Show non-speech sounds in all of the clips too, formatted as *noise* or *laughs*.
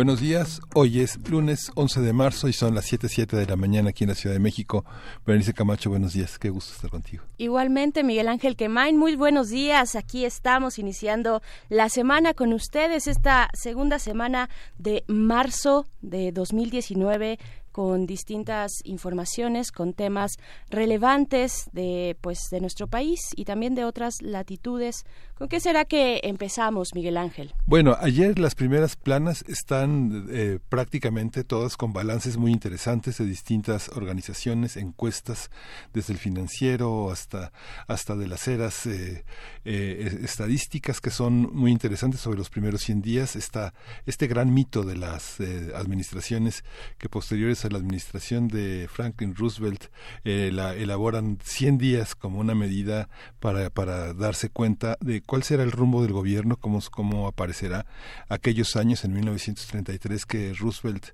Buenos días, hoy es lunes 11 de marzo y son las 7.07 de la mañana aquí en la Ciudad de México. Berenice Camacho, buenos días, qué gusto estar contigo. Igualmente, Miguel Ángel Quemain, muy buenos días. Aquí estamos iniciando la semana con ustedes, esta segunda semana de marzo de 2019 con distintas informaciones, con temas relevantes de pues de nuestro país y también de otras latitudes. ¿Con qué será que empezamos, Miguel Ángel? Bueno, ayer las primeras planas están eh, prácticamente todas con balances muy interesantes de distintas organizaciones, encuestas, desde el financiero hasta hasta de las eras eh, eh, estadísticas que son muy interesantes sobre los primeros 100 días. Está este gran mito de las administraciones que posteriores a la administración de Franklin Roosevelt la elaboran 100 días como una medida para, para darse cuenta de cuál será el rumbo del gobierno, cómo, cómo aparecerá aquellos años en 1933 que Roosevelt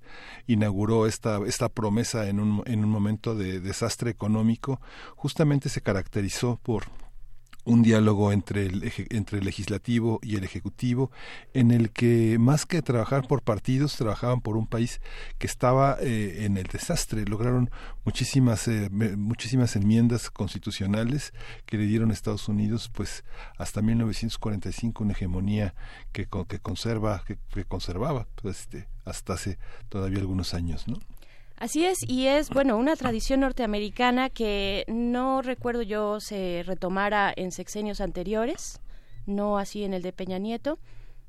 inauguró esta, esta promesa en un, en un momento de desastre económico, justamente se caracterizó por un diálogo entre el, entre el legislativo y el ejecutivo, en el que más que trabajar por partidos, trabajaban por un país que estaba eh, en el desastre. Lograron muchísimas, eh, muchísimas enmiendas constitucionales que le dieron a Estados Unidos, pues hasta 1945 una hegemonía que, que conserva, que, que conservaba, pues, este, hasta hace todavía algunos años, ¿no? Así es, y es, bueno, una tradición norteamericana que no recuerdo yo se retomara en sexenios anteriores, no así en el de Peña Nieto,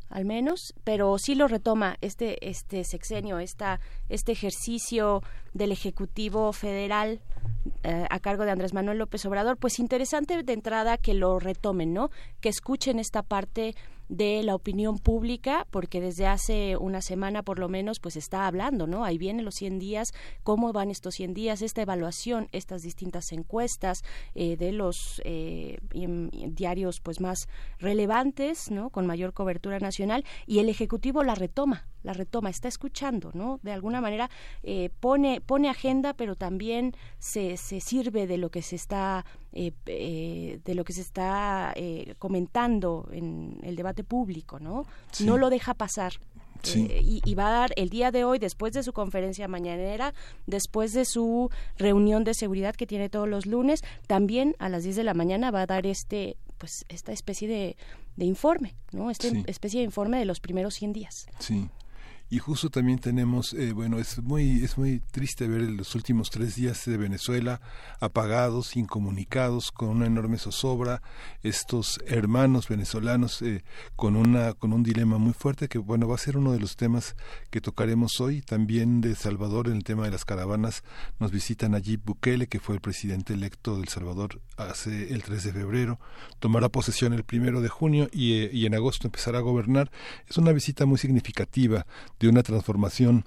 al menos, pero sí lo retoma este, este sexenio, esta, este ejercicio del Ejecutivo Federal eh, a cargo de Andrés Manuel López Obrador, pues interesante de entrada que lo retomen, ¿no? Que escuchen esta parte de la opinión pública, porque desde hace una semana por lo menos pues está hablando, ¿no? Ahí vienen los 100 días, cómo van estos 100 días, esta evaluación, estas distintas encuestas eh, de los eh, diarios pues más relevantes, ¿no? Con mayor cobertura nacional y el Ejecutivo la retoma, la retoma, está escuchando, ¿no? De alguna manera eh, pone, pone agenda, pero también se, se sirve de lo que se está, eh, eh, de lo que se está comentando en el debate público, ¿no? No lo deja pasar. y, y, va a dar el día de hoy, después de su conferencia mañanera, después de su reunión de seguridad que tiene todos los lunes, también a las 10 de la mañana va a dar este pues esta especie de, de informe, ¿no? Esta especie de informe de los primeros 100 días. Sí y justo también tenemos eh, bueno es muy es muy triste ver los últimos tres días de Venezuela apagados incomunicados con una enorme zozobra. Estos hermanos venezolanos eh, con una con un dilema muy fuerte que bueno va a ser uno de los temas que tocaremos hoy. También de Salvador en el tema de las caravanas nos visitan allí Bukele que fue el presidente electo del Salvador hace el 3 de febrero. Tomará posesión el primero de junio y, eh, y en agosto empezará a gobernar. Es una visita muy significativa de una transformación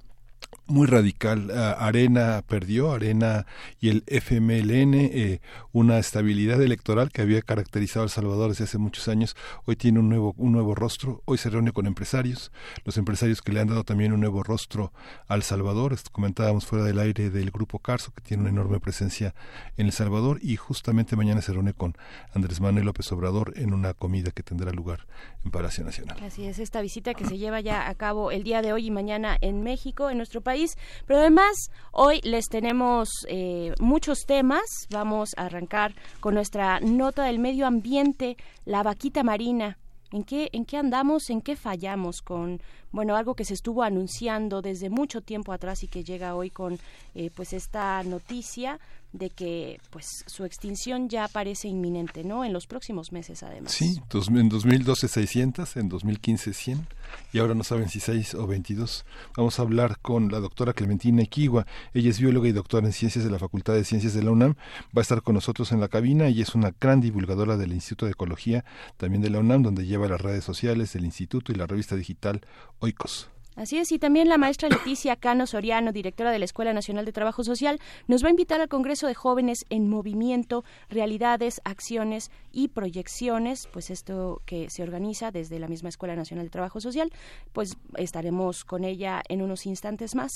muy radical. Arena perdió, Arena y el FMLN, eh, una estabilidad electoral que había caracterizado a El Salvador desde hace muchos años, hoy tiene un nuevo, un nuevo rostro, hoy se reúne con empresarios, los empresarios que le han dado también un nuevo rostro al Salvador, comentábamos fuera del aire del Grupo Carso, que tiene una enorme presencia en El Salvador, y justamente mañana se reúne con Andrés Manuel López Obrador en una comida que tendrá lugar en Palacio Nacional. Así es, esta visita que se lleva ya a cabo el día de hoy y mañana en México, en nuestro país, pero además, hoy les tenemos eh, muchos temas. Vamos a arrancar con nuestra nota del medio ambiente, la vaquita marina. ¿En qué, ¿En qué andamos? ¿En qué fallamos con bueno algo que se estuvo anunciando desde mucho tiempo atrás y que llega hoy con eh, pues esta noticia de que pues su extinción ya parece inminente, ¿no? En los próximos meses, además. Sí, en 2012 600, en 2015 100 y ahora no saben si 6 o 22. Vamos a hablar con la doctora Clementina Equigua. Ella es bióloga y doctora en ciencias de la Facultad de Ciencias de la UNAM. Va a estar con nosotros en la cabina y es una gran divulgadora del Instituto de Ecología, también de la UNAM, donde lleva las redes sociales del instituto y la revista digital Oikos. Así es, y también la maestra Leticia Cano Soriano, directora de la Escuela Nacional de Trabajo Social, nos va a invitar al Congreso de Jóvenes en Movimiento, Realidades, Acciones y Proyecciones, pues esto que se organiza desde la misma Escuela Nacional de Trabajo Social, pues estaremos con ella en unos instantes más.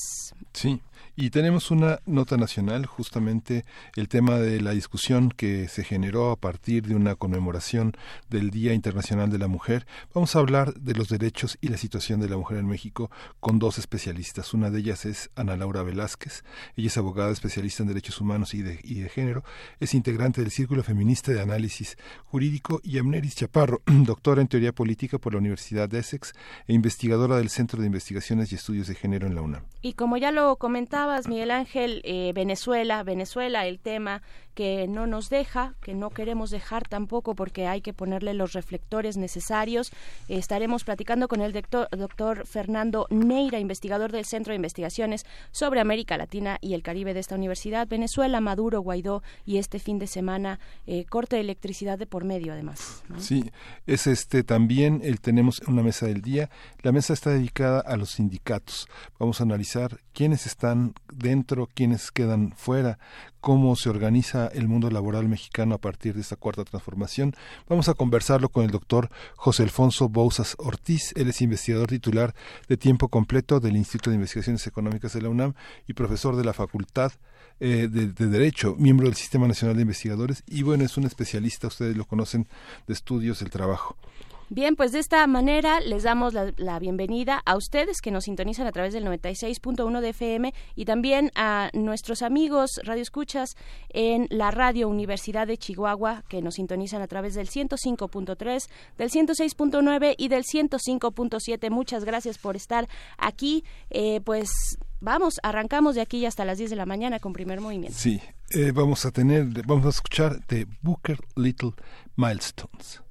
Sí, y tenemos una nota nacional, justamente el tema de la discusión que se generó a partir de una conmemoración del Día Internacional de la Mujer. Vamos a hablar de los derechos y la situación de la mujer en México con dos especialistas. Una de ellas es Ana Laura Velázquez. Ella es abogada especialista en derechos humanos y de, y de género. Es integrante del Círculo Feminista de Análisis Jurídico y Amneris Chaparro, *clears throat* doctora en teoría política por la Universidad de Essex e investigadora del Centro de Investigaciones y Estudios de Género en la UNAM. Y como ya lo comentabas, Miguel Ángel, eh, Venezuela, Venezuela, el tema que no nos deja, que no queremos dejar tampoco porque hay que ponerle los reflectores necesarios. estaremos platicando con el doctor, doctor Fernando Neira, investigador del Centro de Investigaciones sobre América Latina y el Caribe de esta universidad, Venezuela, Maduro, Guaidó y este fin de semana eh, corte de electricidad de por medio además. Sí, es este también el tenemos una mesa del día. La mesa está dedicada a los sindicatos. Vamos a analizar quiénes están dentro, quiénes quedan fuera, cómo se organiza el mundo laboral mexicano a partir de esta cuarta transformación. Vamos a conversarlo con el doctor José Alfonso Bouzas Ortiz. Él es investigador titular de tiempo completo del Instituto de Investigaciones Económicas de la UNAM y profesor de la Facultad eh, de, de, Derecho, miembro del Sistema Nacional de Investigadores y bueno, es un especialista, ustedes lo conocen, de estudios del trabajo. Bien, pues de esta manera les damos la, bienvenida a ustedes que nos sintonizan a través del 96.1 de FM y también a nuestros amigos radioescuchas en la Radio Universidad de Chihuahua que nos sintonizan a través del 105.3, del 106.9 y del 105.7. Muchas gracias por estar aquí. Eh, pues vamos, arrancamos de aquí hasta las 10 de la mañana con primer movimiento. Sí, eh, vamos a tener, vamos a escuchar de Booker Little Milestones.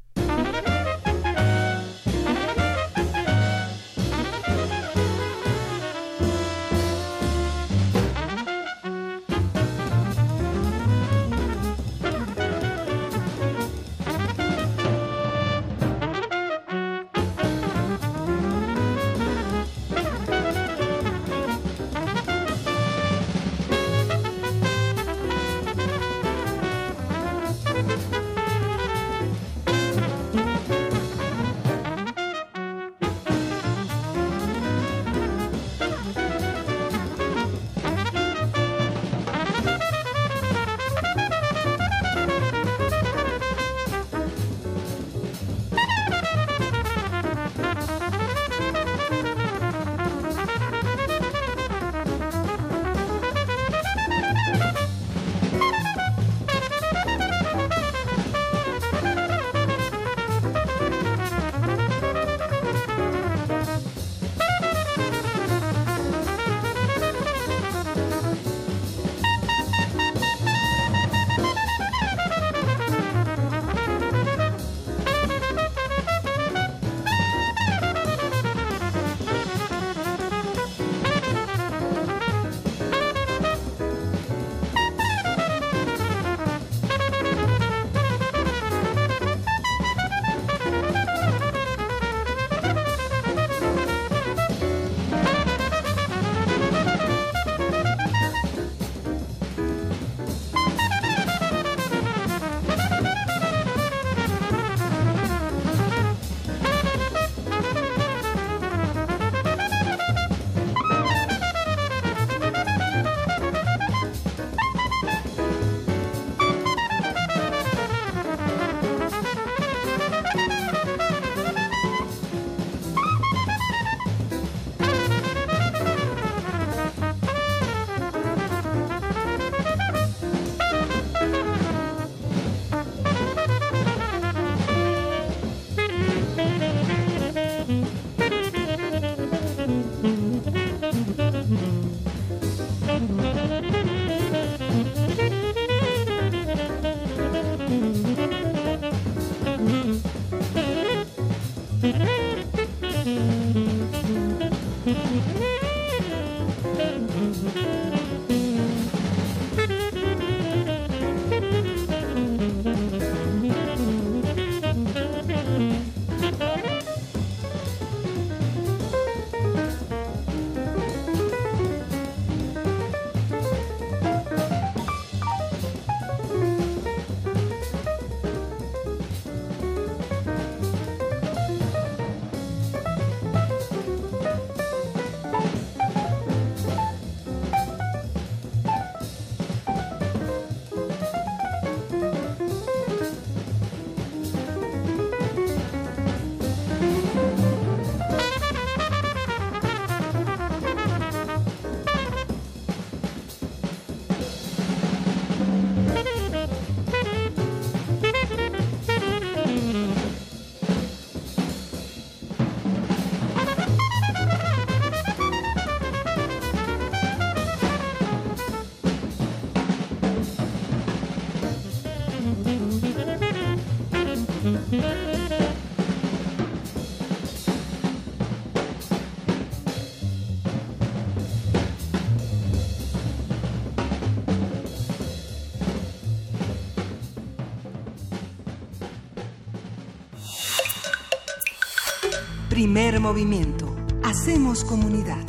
Primer movimiento. Hacemos comunidad.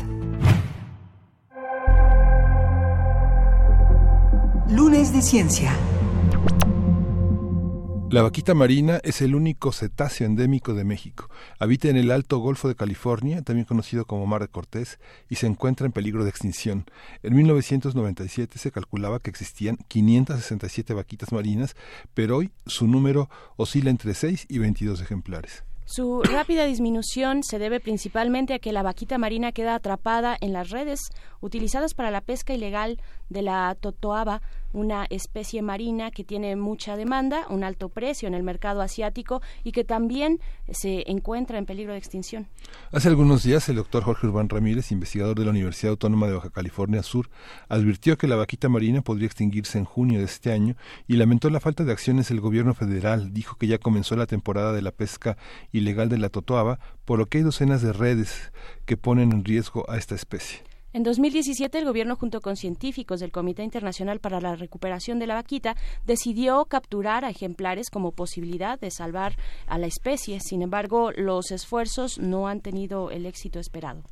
Lunes de Ciencia. La vaquita marina es el único cetáceo endémico de México. Habita en el Alto Golfo de California, también conocido como Mar de Cortés, y se encuentra en peligro de extinción. En 1997 se calculaba que existían 567 vaquitas marinas, pero hoy su número oscila entre 6 y 22 ejemplares. Su rápida disminución se debe principalmente a que la vaquita marina queda atrapada en las redes utilizadas para la pesca ilegal de la totoaba, una especie marina que tiene mucha demanda, un alto precio en el mercado asiático y que también se encuentra en peligro de extinción. Hace algunos días el doctor Jorge Urbán Ramírez, investigador de la Universidad Autónoma de Baja California Sur, advirtió que la vaquita marina podría extinguirse en junio de este año y lamentó la falta de acciones del gobierno federal. Dijo que ya comenzó la temporada de la pesca ilegal de la totoaba, por lo que hay docenas de redes que ponen en riesgo a esta especie. En 2017, el gobierno, junto con científicos del Comité Internacional para la Recuperación de la Vaquita, decidió capturar a ejemplares como posibilidad de salvar a la especie. Sin embargo, los esfuerzos no han tenido el éxito esperado.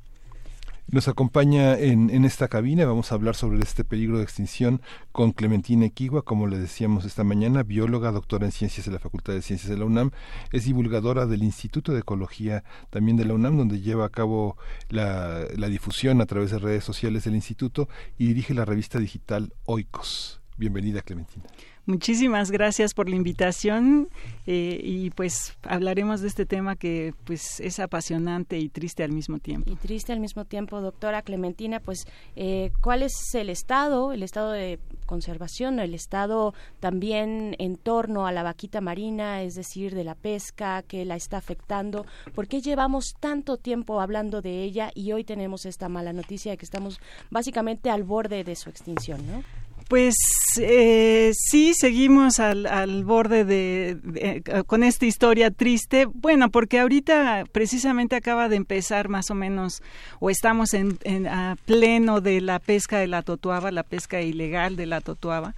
Nos acompaña en, esta cabina, vamos a hablar sobre este peligro de extinción con Clementina Equigua, como le decíamos esta mañana, bióloga, doctora en ciencias de la Facultad de Ciencias de la UNAM, es divulgadora del Instituto de Ecología también de la UNAM, donde lleva a cabo la, la difusión a través de redes sociales del instituto y dirige la revista digital Oikos. Bienvenida, Clementina. Muchísimas gracias por la invitación eh, y pues hablaremos de este tema que pues es apasionante y triste al mismo tiempo. Y triste al mismo tiempo, doctora Clementina, pues eh, ¿cuál es el estado, el estado de conservación, el estado también en torno a la vaquita marina, es decir, de la pesca que la está afectando? ¿Por qué llevamos tanto tiempo hablando de ella y hoy tenemos esta mala noticia de que estamos básicamente al borde de su extinción, ¿no? Pues eh, sí, seguimos al, al borde de, de, con esta historia triste. Bueno, porque ahorita precisamente acaba de empezar más o menos, o estamos en, en a pleno de la pesca de la totuaba, la pesca ilegal de la totuaba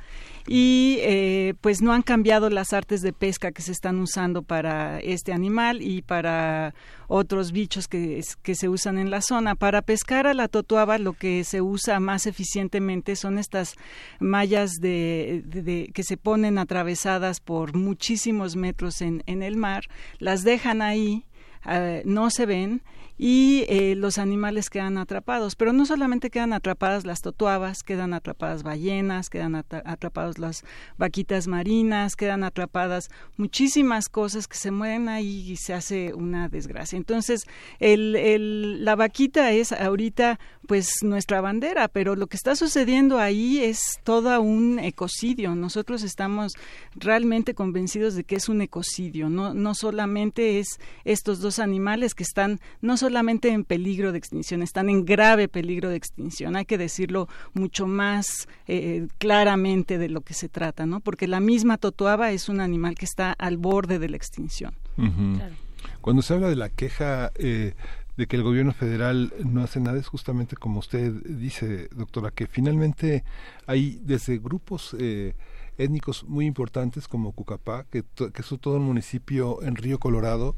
y eh, pues no han cambiado las artes de pesca que se están usando para este animal y para otros bichos que, que se usan en la zona. Para pescar a la totuaba lo que se usa más eficientemente son estas mallas de, que se ponen atravesadas por muchísimos metros en, el mar, las dejan ahí, uh, no se ven y eh, los animales quedan atrapados. Pero no solamente quedan atrapadas las totuabas, quedan atrapadas ballenas, quedan atrapadas las vaquitas marinas, quedan atrapadas muchísimas cosas que se mueren ahí y se hace una desgracia. Entonces, la vaquita es ahorita pues nuestra bandera, pero lo que está sucediendo ahí es todo un ecocidio. Nosotros estamos realmente convencidos de que es un ecocidio, no, no solamente es estos dos animales que están no solamente en peligro de extinción, están en grave peligro de extinción. Hay que decirlo mucho más eh, claramente de lo que se trata, ¿no? Porque la misma totuaba es un animal que está al borde de la extinción. Uh -huh. claro. Cuando se habla de la queja eh, de que el gobierno federal no hace nada es justamente como usted dice, doctora, que finalmente hay desde grupos eh, étnicos muy importantes como Cucapá, que, que es todo un municipio en Río Colorado,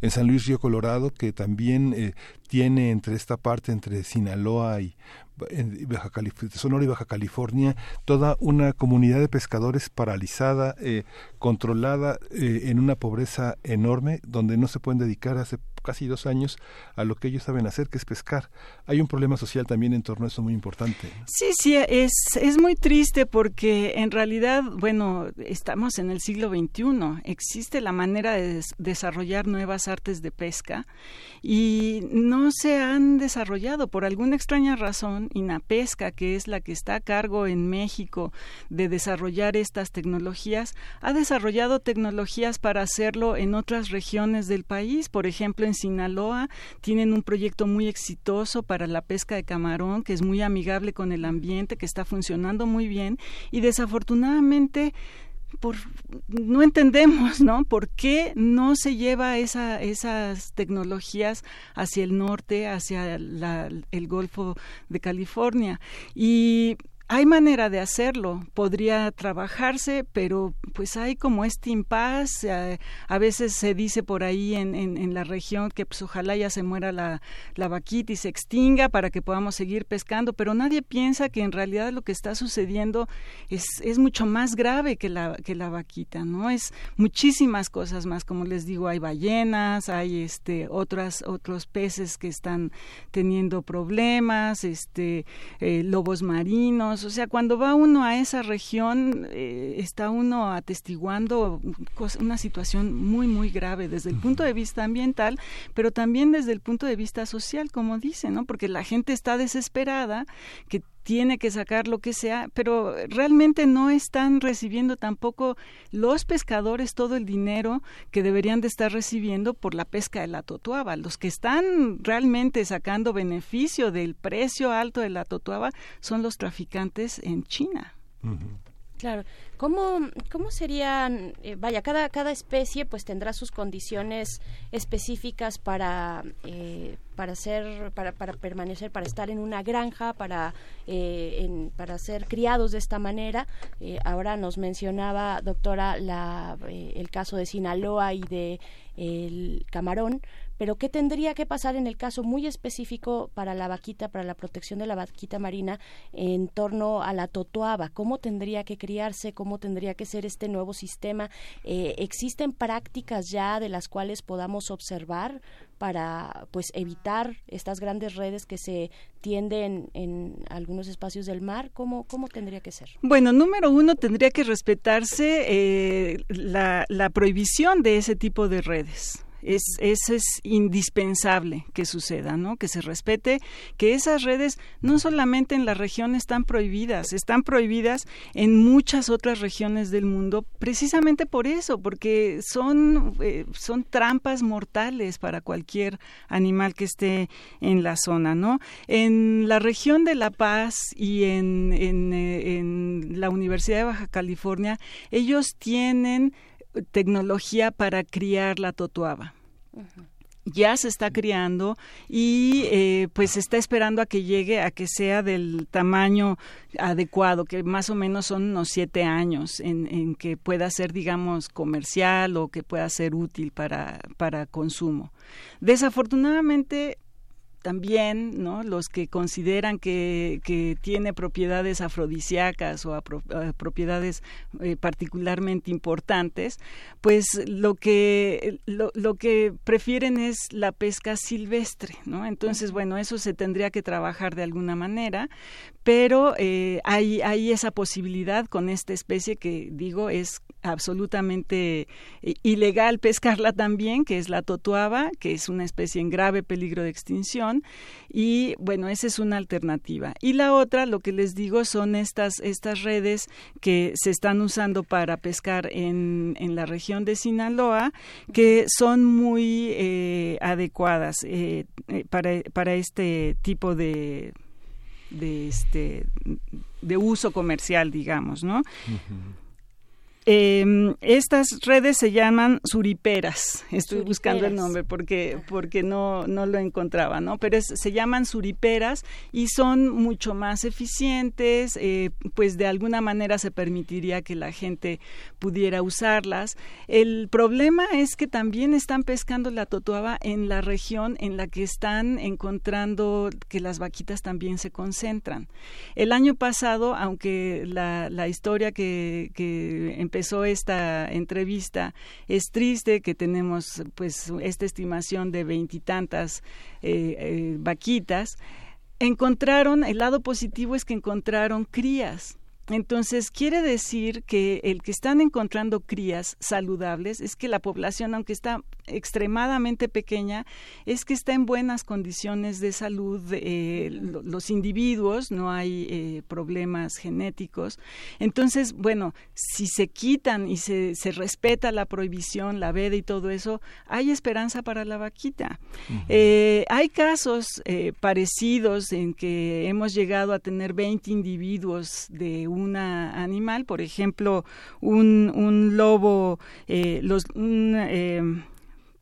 en San Luis Río Colorado, que también eh, tiene entre esta parte, entre Sinaloa y Baja Sonora y Baja California, toda una comunidad de pescadores paralizada, eh, controlada eh, en una pobreza enorme, donde no se pueden dedicar hace casi dos años a lo que ellos saben hacer, que es pescar. Hay un problema social también en torno a eso muy importante. Sí, sí, es, es muy triste porque en realidad, bueno, estamos en el siglo XXI, existe la manera de des desarrollar nuevas artes de pesca y no se han desarrollado por alguna extraña razón. INAPESCA, que es la que está a cargo en México de desarrollar estas tecnologías, ha desarrollado tecnologías para hacerlo en otras regiones del país. Por ejemplo, en Sinaloa tienen un proyecto muy exitoso para la pesca de camarón, que es muy amigable con el ambiente, que está funcionando muy bien y desafortunadamente por, no entendemos, ¿no? ¿Por qué no se lleva esa, esas tecnologías hacia el norte, hacia el Golfo de California? Y hay manera de hacerlo, podría trabajarse, pero pues hay como este impasse. Eh, a, veces se dice por ahí en, en, la región que pues ojalá ya se muera la, la vaquita y se extinga para que podamos seguir pescando, pero nadie piensa que en realidad lo que está sucediendo es, es mucho más grave que la, que la vaquita, ¿no? Es muchísimas cosas más, como les digo, hay ballenas, hay este otras otros peces que están teniendo problemas, este eh, lobos marinos, o sea, cuando va uno a esa región, eh, está uno atestiguando una situación muy, muy grave desde el punto de vista ambiental, pero también desde el punto de vista social, como dice, ¿no? Porque la gente está desesperada, que tiene que sacar lo que sea, pero realmente no están recibiendo tampoco los pescadores todo el dinero que deberían de estar recibiendo por la pesca de la totuaba. Los que están realmente sacando beneficio del precio alto de la totuaba son los traficantes en China. Claro. ¿Cómo, cómo serían, eh, vaya, cada, cada especie pues tendrá sus condiciones específicas para, eh, para ser, para, para permanecer, para estar en una granja, para, eh, para ser criados de esta manera? ahora nos mencionaba, doctora, la, el caso de Sinaloa y de el camarón, pero ¿qué tendría que pasar en el caso muy específico para la vaquita, para la protección de la vaquita marina en torno a la totoaba? ¿Cómo tendría que criarse? ¿Cómo tendría que ser este nuevo sistema? Eh, ¿Existen prácticas ya de las cuales podamos observar para pues evitar estas grandes redes que se tienden en algunos espacios del mar? ¿Cómo, cómo tendría que ser? Bueno, número uno, tendría que respetarse eh, la, la prohibición de ese tipo de redes. Es, eso es indispensable que suceda, ¿no? Que se respete que esas redes no solamente en la región están prohibidas, están prohibidas en muchas otras regiones del mundo, precisamente por eso, porque son, eh, son trampas mortales para cualquier animal que esté en la zona, ¿no? En la región de La Paz y en, en, eh, en la Universidad de Baja California, ellos tienen tecnología para criar la totuaba. Ya se está criando y eh, pues se está esperando a que llegue a que sea del tamaño adecuado, que más o menos son unos siete años en, en que pueda ser, digamos, comercial o que pueda ser útil para, para consumo. Desafortunadamente, también ¿no? los que consideran que, que tiene propiedades afrodisíacas o eh, propiedades eh, particularmente importantes, pues lo que, lo, lo, que prefieren es la pesca silvestre. ¿no? Entonces, bueno, eso se tendría que trabajar de alguna manera, pero eh, hay, hay esa posibilidad con esta especie que digo es absolutamente eh, ilegal pescarla también, que es la totuaba, que es una especie en grave peligro de extinción. Y bueno, esa es una alternativa. Y la otra, lo que les digo, son estas, estas redes que se están usando para pescar en, en la región de Sinaloa, que son muy eh, adecuadas para, para este tipo de de este de uso comercial digamos no eh, estas redes se llaman suriperas. Estoy buscando el nombre porque porque no no lo encontraba, ¿no? Pero se llaman suriperas y son mucho más eficientes. Eh, pues de alguna manera se permitiría que la gente pudiera usarlas. El problema es que también están pescando la totuaba en la región en la que están encontrando que las vaquitas también se concentran. El año pasado, aunque la, la historia que, que empezó esta entrevista, es triste que tenemos pues esta estimación de veintitantas eh, eh, vaquitas. Encontraron, el lado positivo es que encontraron crías entonces, quiere decir que el que están encontrando crías saludables es que la población, aunque está extremadamente pequeña, es que está en buenas condiciones de salud. Eh, los individuos, no hay eh, problemas genéticos. Entonces, bueno, si se quitan y se, se, respeta la prohibición, la veda y todo eso, hay esperanza para la vaquita. Eh, hay casos parecidos en que hemos llegado a tener 20 individuos de un una animal, por ejemplo, un, un lobo, eh, los, un, eh,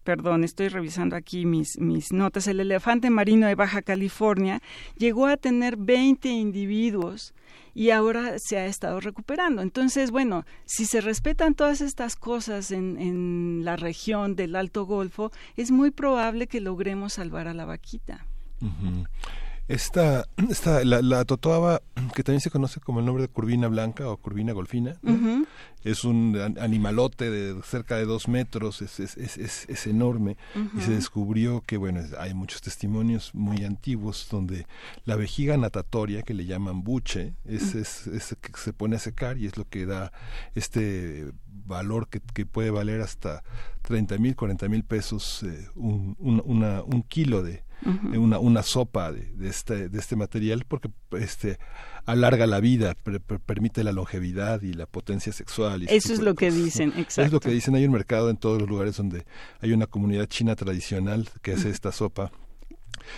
perdón, estoy revisando aquí mis, mis notas, el elefante marino de Baja California llegó a tener 20 individuos y ahora se ha estado recuperando. Entonces, bueno, si se respetan todas estas cosas en, en la región del Alto Golfo, es muy probable que logremos salvar a la vaquita. Esta, *clears throat* esta la, la, totoaba, *clears throat* que también se conoce como el nombre de curvina blanca o curvina golfina, es un animalote de cerca de dos metros, es, es, es, es enorme y se descubrió que, bueno, hay muchos testimonios muy antiguos donde la vejiga natatoria, que le llaman buche, es, es, que se pone a secar y es lo que da este valor que, que puede valer hasta 30 mil, 40 mil pesos eh, un, un, una, un kilo de, una, una sopa de, de, este, de este material porque este alarga la vida, permite la longevidad y la potencia sexual. Y Eso es lo que dicen, exacto. Es lo que dicen. Hay un mercado en todos los lugares donde hay una comunidad china tradicional que hace esta sopa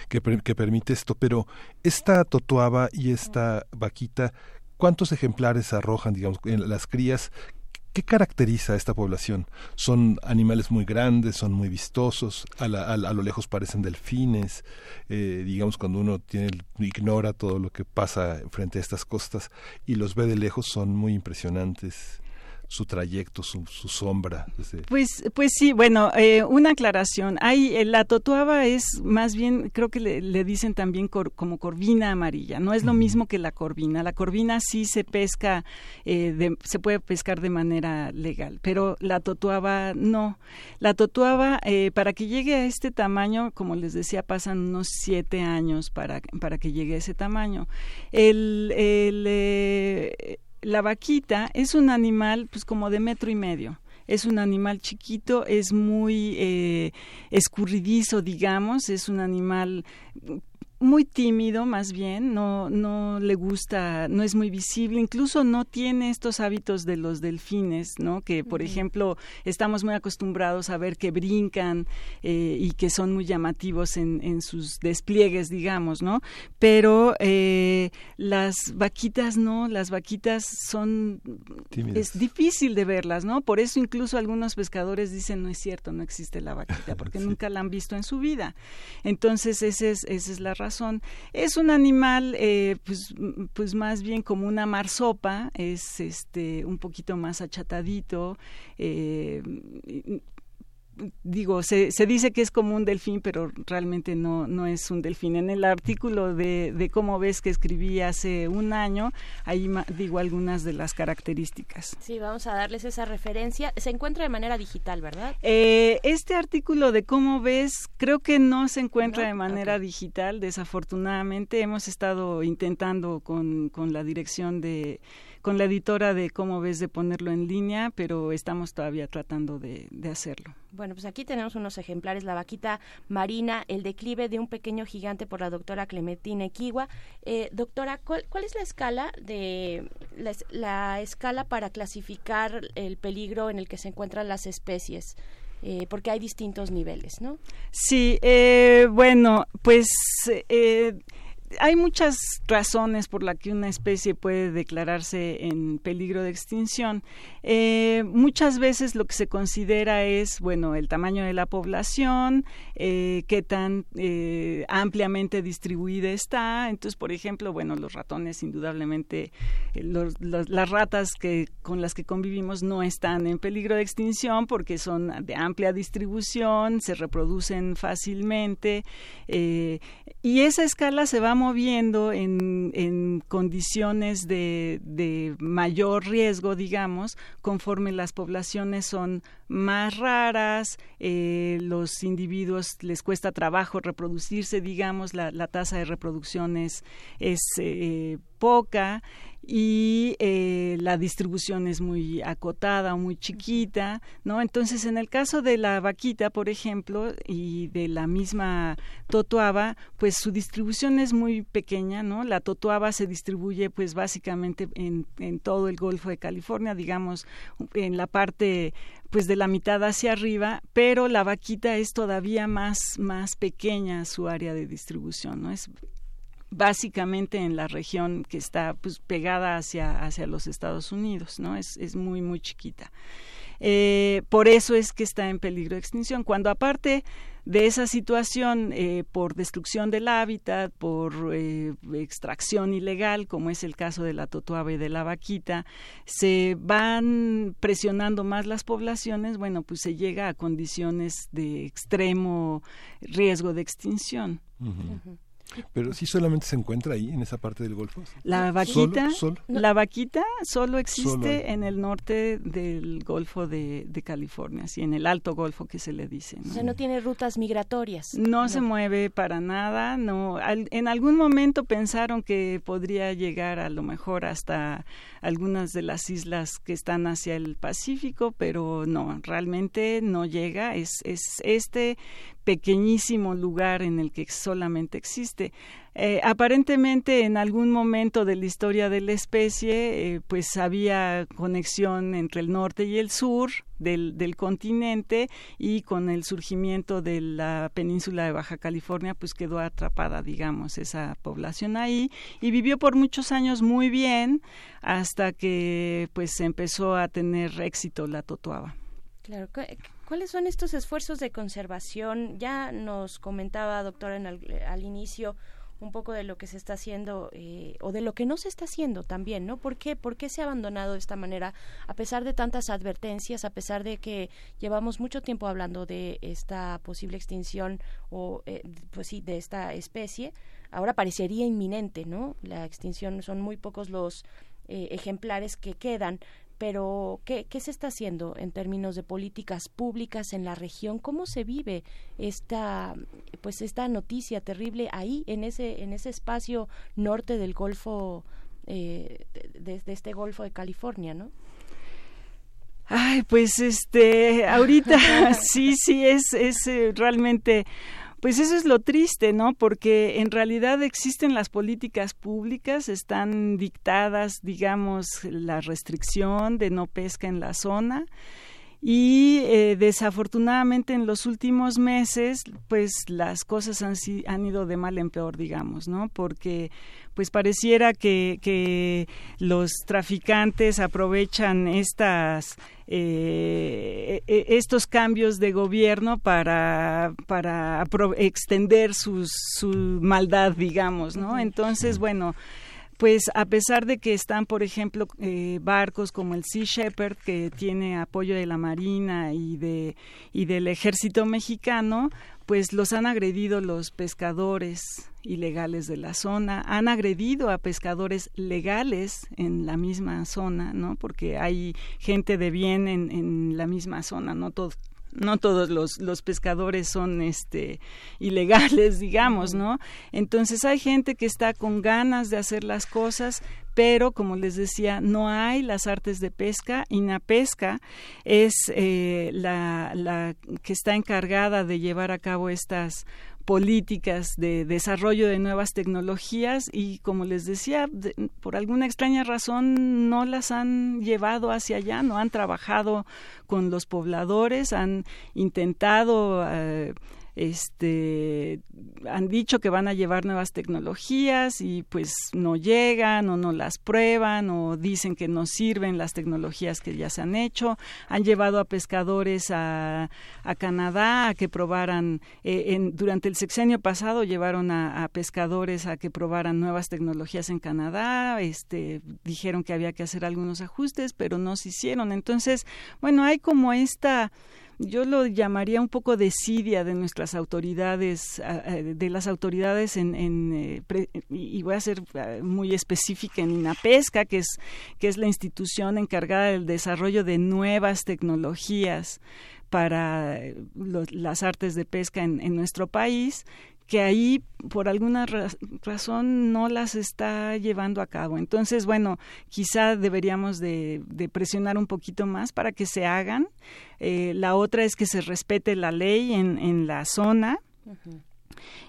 que, que permite esto. Pero esta totuaba y esta vaquita, ¿cuántos ejemplares arrojan, digamos, en las crías? ¿Qué caracteriza a esta población? Son animales muy grandes, son muy vistosos, a, a, lo lejos parecen delfines, eh, digamos cuando uno tiene, ignora todo lo que pasa frente a estas costas y los ve de lejos son muy impresionantes su trayecto, su, sombra. Pues, pues sí, bueno, eh, una aclaración. Hay, eh, la totuaba es más bien, creo que le, dicen también como corvina amarilla. No es lo mismo que la corvina. La corvina sí se pesca, eh, se puede pescar de manera legal, pero la totuaba no. La totuaba, para que llegue a este tamaño, como les decía, pasan unos siete años para, para que llegue a ese tamaño. El, el la vaquita es un animal pues como de metro y medio. Es un animal chiquito, es muy eh, escurridizo, digamos, es un animal muy tímido más bien, no, no le gusta, no es muy visible, incluso no tiene estos hábitos de los delfines, ¿no? Que, por ejemplo, estamos muy acostumbrados a ver que brincan eh, y que son muy llamativos en, en sus despliegues, digamos, ¿no? Pero eh, las vaquitas no, las vaquitas son... Es difícil de verlas, ¿no? Por eso incluso algunos pescadores dicen, no es cierto, no existe la vaquita, porque *laughs* nunca la han visto en su vida. Entonces, ese es, esa es la razón es un animal, eh, pues, pues más bien como una marsopa, es este un poquito más achatadito, eh, digo, se, se, dice que es como un delfín, pero realmente no, no es un delfín. En el artículo de, de cómo ves que escribí hace un año, ahí digo algunas de las características. Sí, vamos a darles esa referencia. Se encuentra de manera digital, ¿verdad? Eh, este artículo de cómo ves, creo que no se encuentra de manera digital, desafortunadamente. Hemos estado intentando con, con la dirección de con la editora de cómo ves de ponerlo en línea, pero estamos todavía tratando de, hacerlo. Bueno, pues aquí tenemos unos ejemplares, la vaquita marina, el declive de un pequeño gigante por la doctora Clementina Equigua. Eh, doctora, ¿cuál, es la escala de la, escala para clasificar el peligro en el que se encuentran las especies? Eh, porque hay distintos niveles, ¿no? Sí, eh, bueno, pues eh, hay muchas razones por las que una especie puede declararse en peligro de extinción. Eh, muchas veces lo que se considera es, bueno, el tamaño de la población, eh, qué tan eh, ampliamente distribuida está. Entonces, por ejemplo, bueno, los ratones, indudablemente, las ratas que con las que convivimos no están en peligro de extinción porque son de amplia distribución, se reproducen fácilmente y esa escala se va moviendo en, en condiciones de, de, mayor riesgo, digamos, conforme las poblaciones son más raras, eh, los individuos les cuesta trabajo reproducirse, digamos, la, la tasa de reproducción es, es eh, poca y eh, la distribución es muy acotada o muy chiquita, ¿no? Entonces, en el caso de la vaquita, por ejemplo, y de la misma totoaba, pues su distribución es muy pequeña, ¿no? La totoaba se distribuye, pues, básicamente en, en todo el Golfo de California, digamos, en la parte pues de la mitad hacia arriba, pero la vaquita es todavía más, más pequeña su área de distribución, ¿no? Es básicamente en la región que está pues pegada hacia, hacia los Estados Unidos, ¿no? Es, es muy, muy chiquita. Eh, por eso es que está en peligro de extinción. Cuando aparte de esa situación eh, por destrucción del hábitat, por eh, extracción ilegal, como es el caso de la totuaba y de la vaquita, se van presionando más las poblaciones, bueno, pues se llega a condiciones de extremo riesgo de extinción. Pero sí solamente se encuentra ahí, en esa parte del Golfo. La vaquita, la vaquita solo existe en el norte del Golfo de, California, sí, en el Alto Golfo que se le dice. ¿no? O sea, no tiene rutas migratorias. No, se mueve para nada, no. en algún momento pensaron que podría llegar a lo mejor hasta algunas de las islas que están hacia el Pacífico, pero no, realmente no llega. Es, es este pequeñísimo lugar en el que solamente existe. Eh, aparentemente en algún momento de la historia de la especie eh, pues había conexión entre el norte y el sur del, del, continente y con el surgimiento de la península de Baja California pues quedó atrapada digamos esa población ahí y vivió por muchos años muy bien hasta que pues empezó a tener éxito la totuaba. Claro, ¿cuáles son estos esfuerzos de conservación? Ya nos comentaba, doctora, en al inicio un poco de lo que se está haciendo eh, o de lo que no se está haciendo también, ¿no? ¿Por qué? ¿Por qué se ha abandonado de esta manera a pesar de tantas advertencias, a pesar de que llevamos mucho tiempo hablando de esta posible extinción o, eh, pues sí, de esta especie? Ahora parecería inminente, ¿no? La extinción son muy pocos los eh, ejemplares que quedan, pero ¿qué, ¿qué, se está haciendo en términos de políticas públicas en la región? ¿Cómo se vive esta, pues esta noticia terrible ahí, en ese, en ese espacio norte del Golfo, eh, de, este Golfo de California, ¿no? Ay, pues este, ahorita *laughs* sí, sí, es, es eh, realmente pues eso es lo triste, ¿no? Porque en realidad existen las políticas públicas, están dictadas, digamos, la restricción de no pesca en la zona y eh, desafortunadamente en los últimos meses pues las cosas han, han ido de mal en peor digamos no porque pues pareciera que, que los traficantes aprovechan estas eh, e, e, estos cambios de gobierno para, para extender su maldad, digamos, ¿no? Entonces, bueno, pues a pesar de que están, por ejemplo, eh, barcos como el Sea Shepherd, que tiene apoyo de la Marina y, de, y del ejército mexicano, pues los han agredido los pescadores ilegales de la zona, han agredido a pescadores legales en la misma zona, ¿no? Porque hay gente de bien en, en la misma zona, no todos no todos los, los pescadores son este ilegales *laughs* digamos no entonces hay gente que está con ganas de hacer las cosas pero como les decía no hay las artes de pesca y la pesca es eh, la, la que está encargada de llevar a cabo estas políticas de desarrollo de nuevas tecnologías y como les decía por alguna extraña razón no las han llevado hacia allá no han trabajado con los pobladores han intentado eh, este han dicho que van a llevar nuevas tecnologías y pues no llegan o no las prueban o dicen que no sirven las tecnologías que ya se han hecho. Han llevado a pescadores a, a Canadá a que probaran eh, en, durante el sexenio pasado llevaron a, pescadores a que probaran nuevas tecnologías en Canadá este dijeron que había que hacer algunos ajustes pero no se hicieron. Entonces bueno hay como esta yo lo llamaría un poco desidia de nuestras autoridades, de las autoridades en, en eh, y voy a ser eh, muy específica en INAPESCA, que es, que es la institución encargada del desarrollo de nuevas tecnologías para eh, las artes de pesca en, en nuestro país que ahí por alguna razón no las está llevando a cabo. Entonces, bueno, quizá deberíamos de, presionar un poquito más para que se hagan. Eh, la otra es que se respete la ley en, en la zona.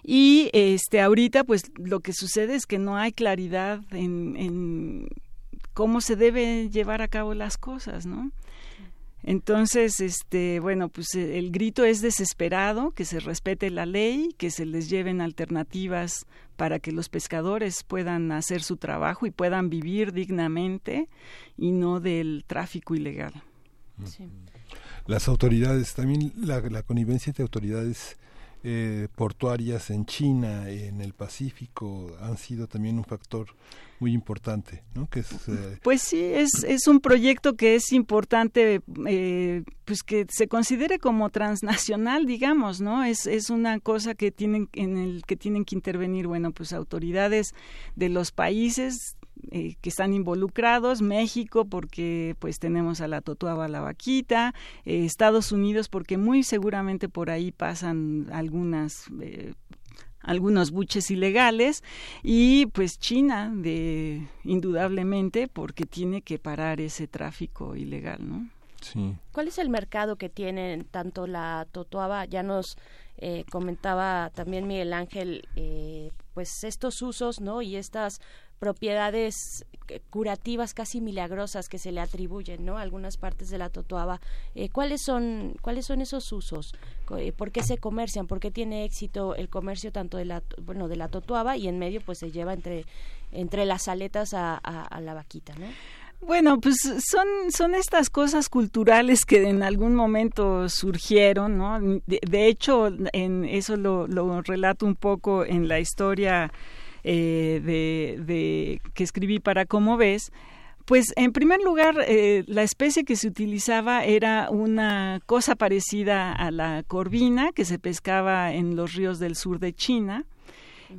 Y este ahorita pues lo que sucede es que no hay claridad en, en cómo se debe llevar a cabo las cosas, ¿no? Entonces, este, bueno, pues eh, el grito es desesperado, que se respete la ley, que se les lleven alternativas para que los pescadores puedan hacer su trabajo y puedan vivir dignamente y no del tráfico ilegal. Sí. las autoridades, también la, la connivencia entre autoridades eh, portuarias en China, en el Pacífico, han sido también un factor muy importante, ¿no? Que eh, Pues sí, es, es un proyecto que es importante, eh, pues que se considere como transnacional, digamos, ¿no? Es, es una cosa que tienen, en el que tienen que intervenir, bueno, pues autoridades de los países eh, que están involucrados, México porque pues tenemos a la Totuaba la Vaquita, eh, Estados Unidos porque muy seguramente por ahí pasan algunas eh, algunos buches ilegales y pues China de indudablemente porque tiene que parar ese tráfico ilegal, ¿no? Sí. ¿Cuál es el mercado que tienen tanto la Totuaba? Ya nos comentaba también Miguel Ángel, pues estos usos, ¿no? Y estas propiedades eh, curativas casi milagrosas que se le atribuyen no algunas partes de la totoaba. Eh, cuáles son cuáles son esos usos eh, por qué se comercian por qué tiene éxito el comercio tanto de la bueno de la totoaba y en medio pues se lleva entre entre las aletas a, la vaquita no bueno, pues son, son estas cosas culturales que en algún momento surgieron, ¿no? De, hecho, en eso lo, lo relato un poco en la historia eh, de, que escribí para Como ves, pues en primer lugar, eh, la especie que se utilizaba era una cosa parecida a la corvina que se pescaba en los ríos del sur de China.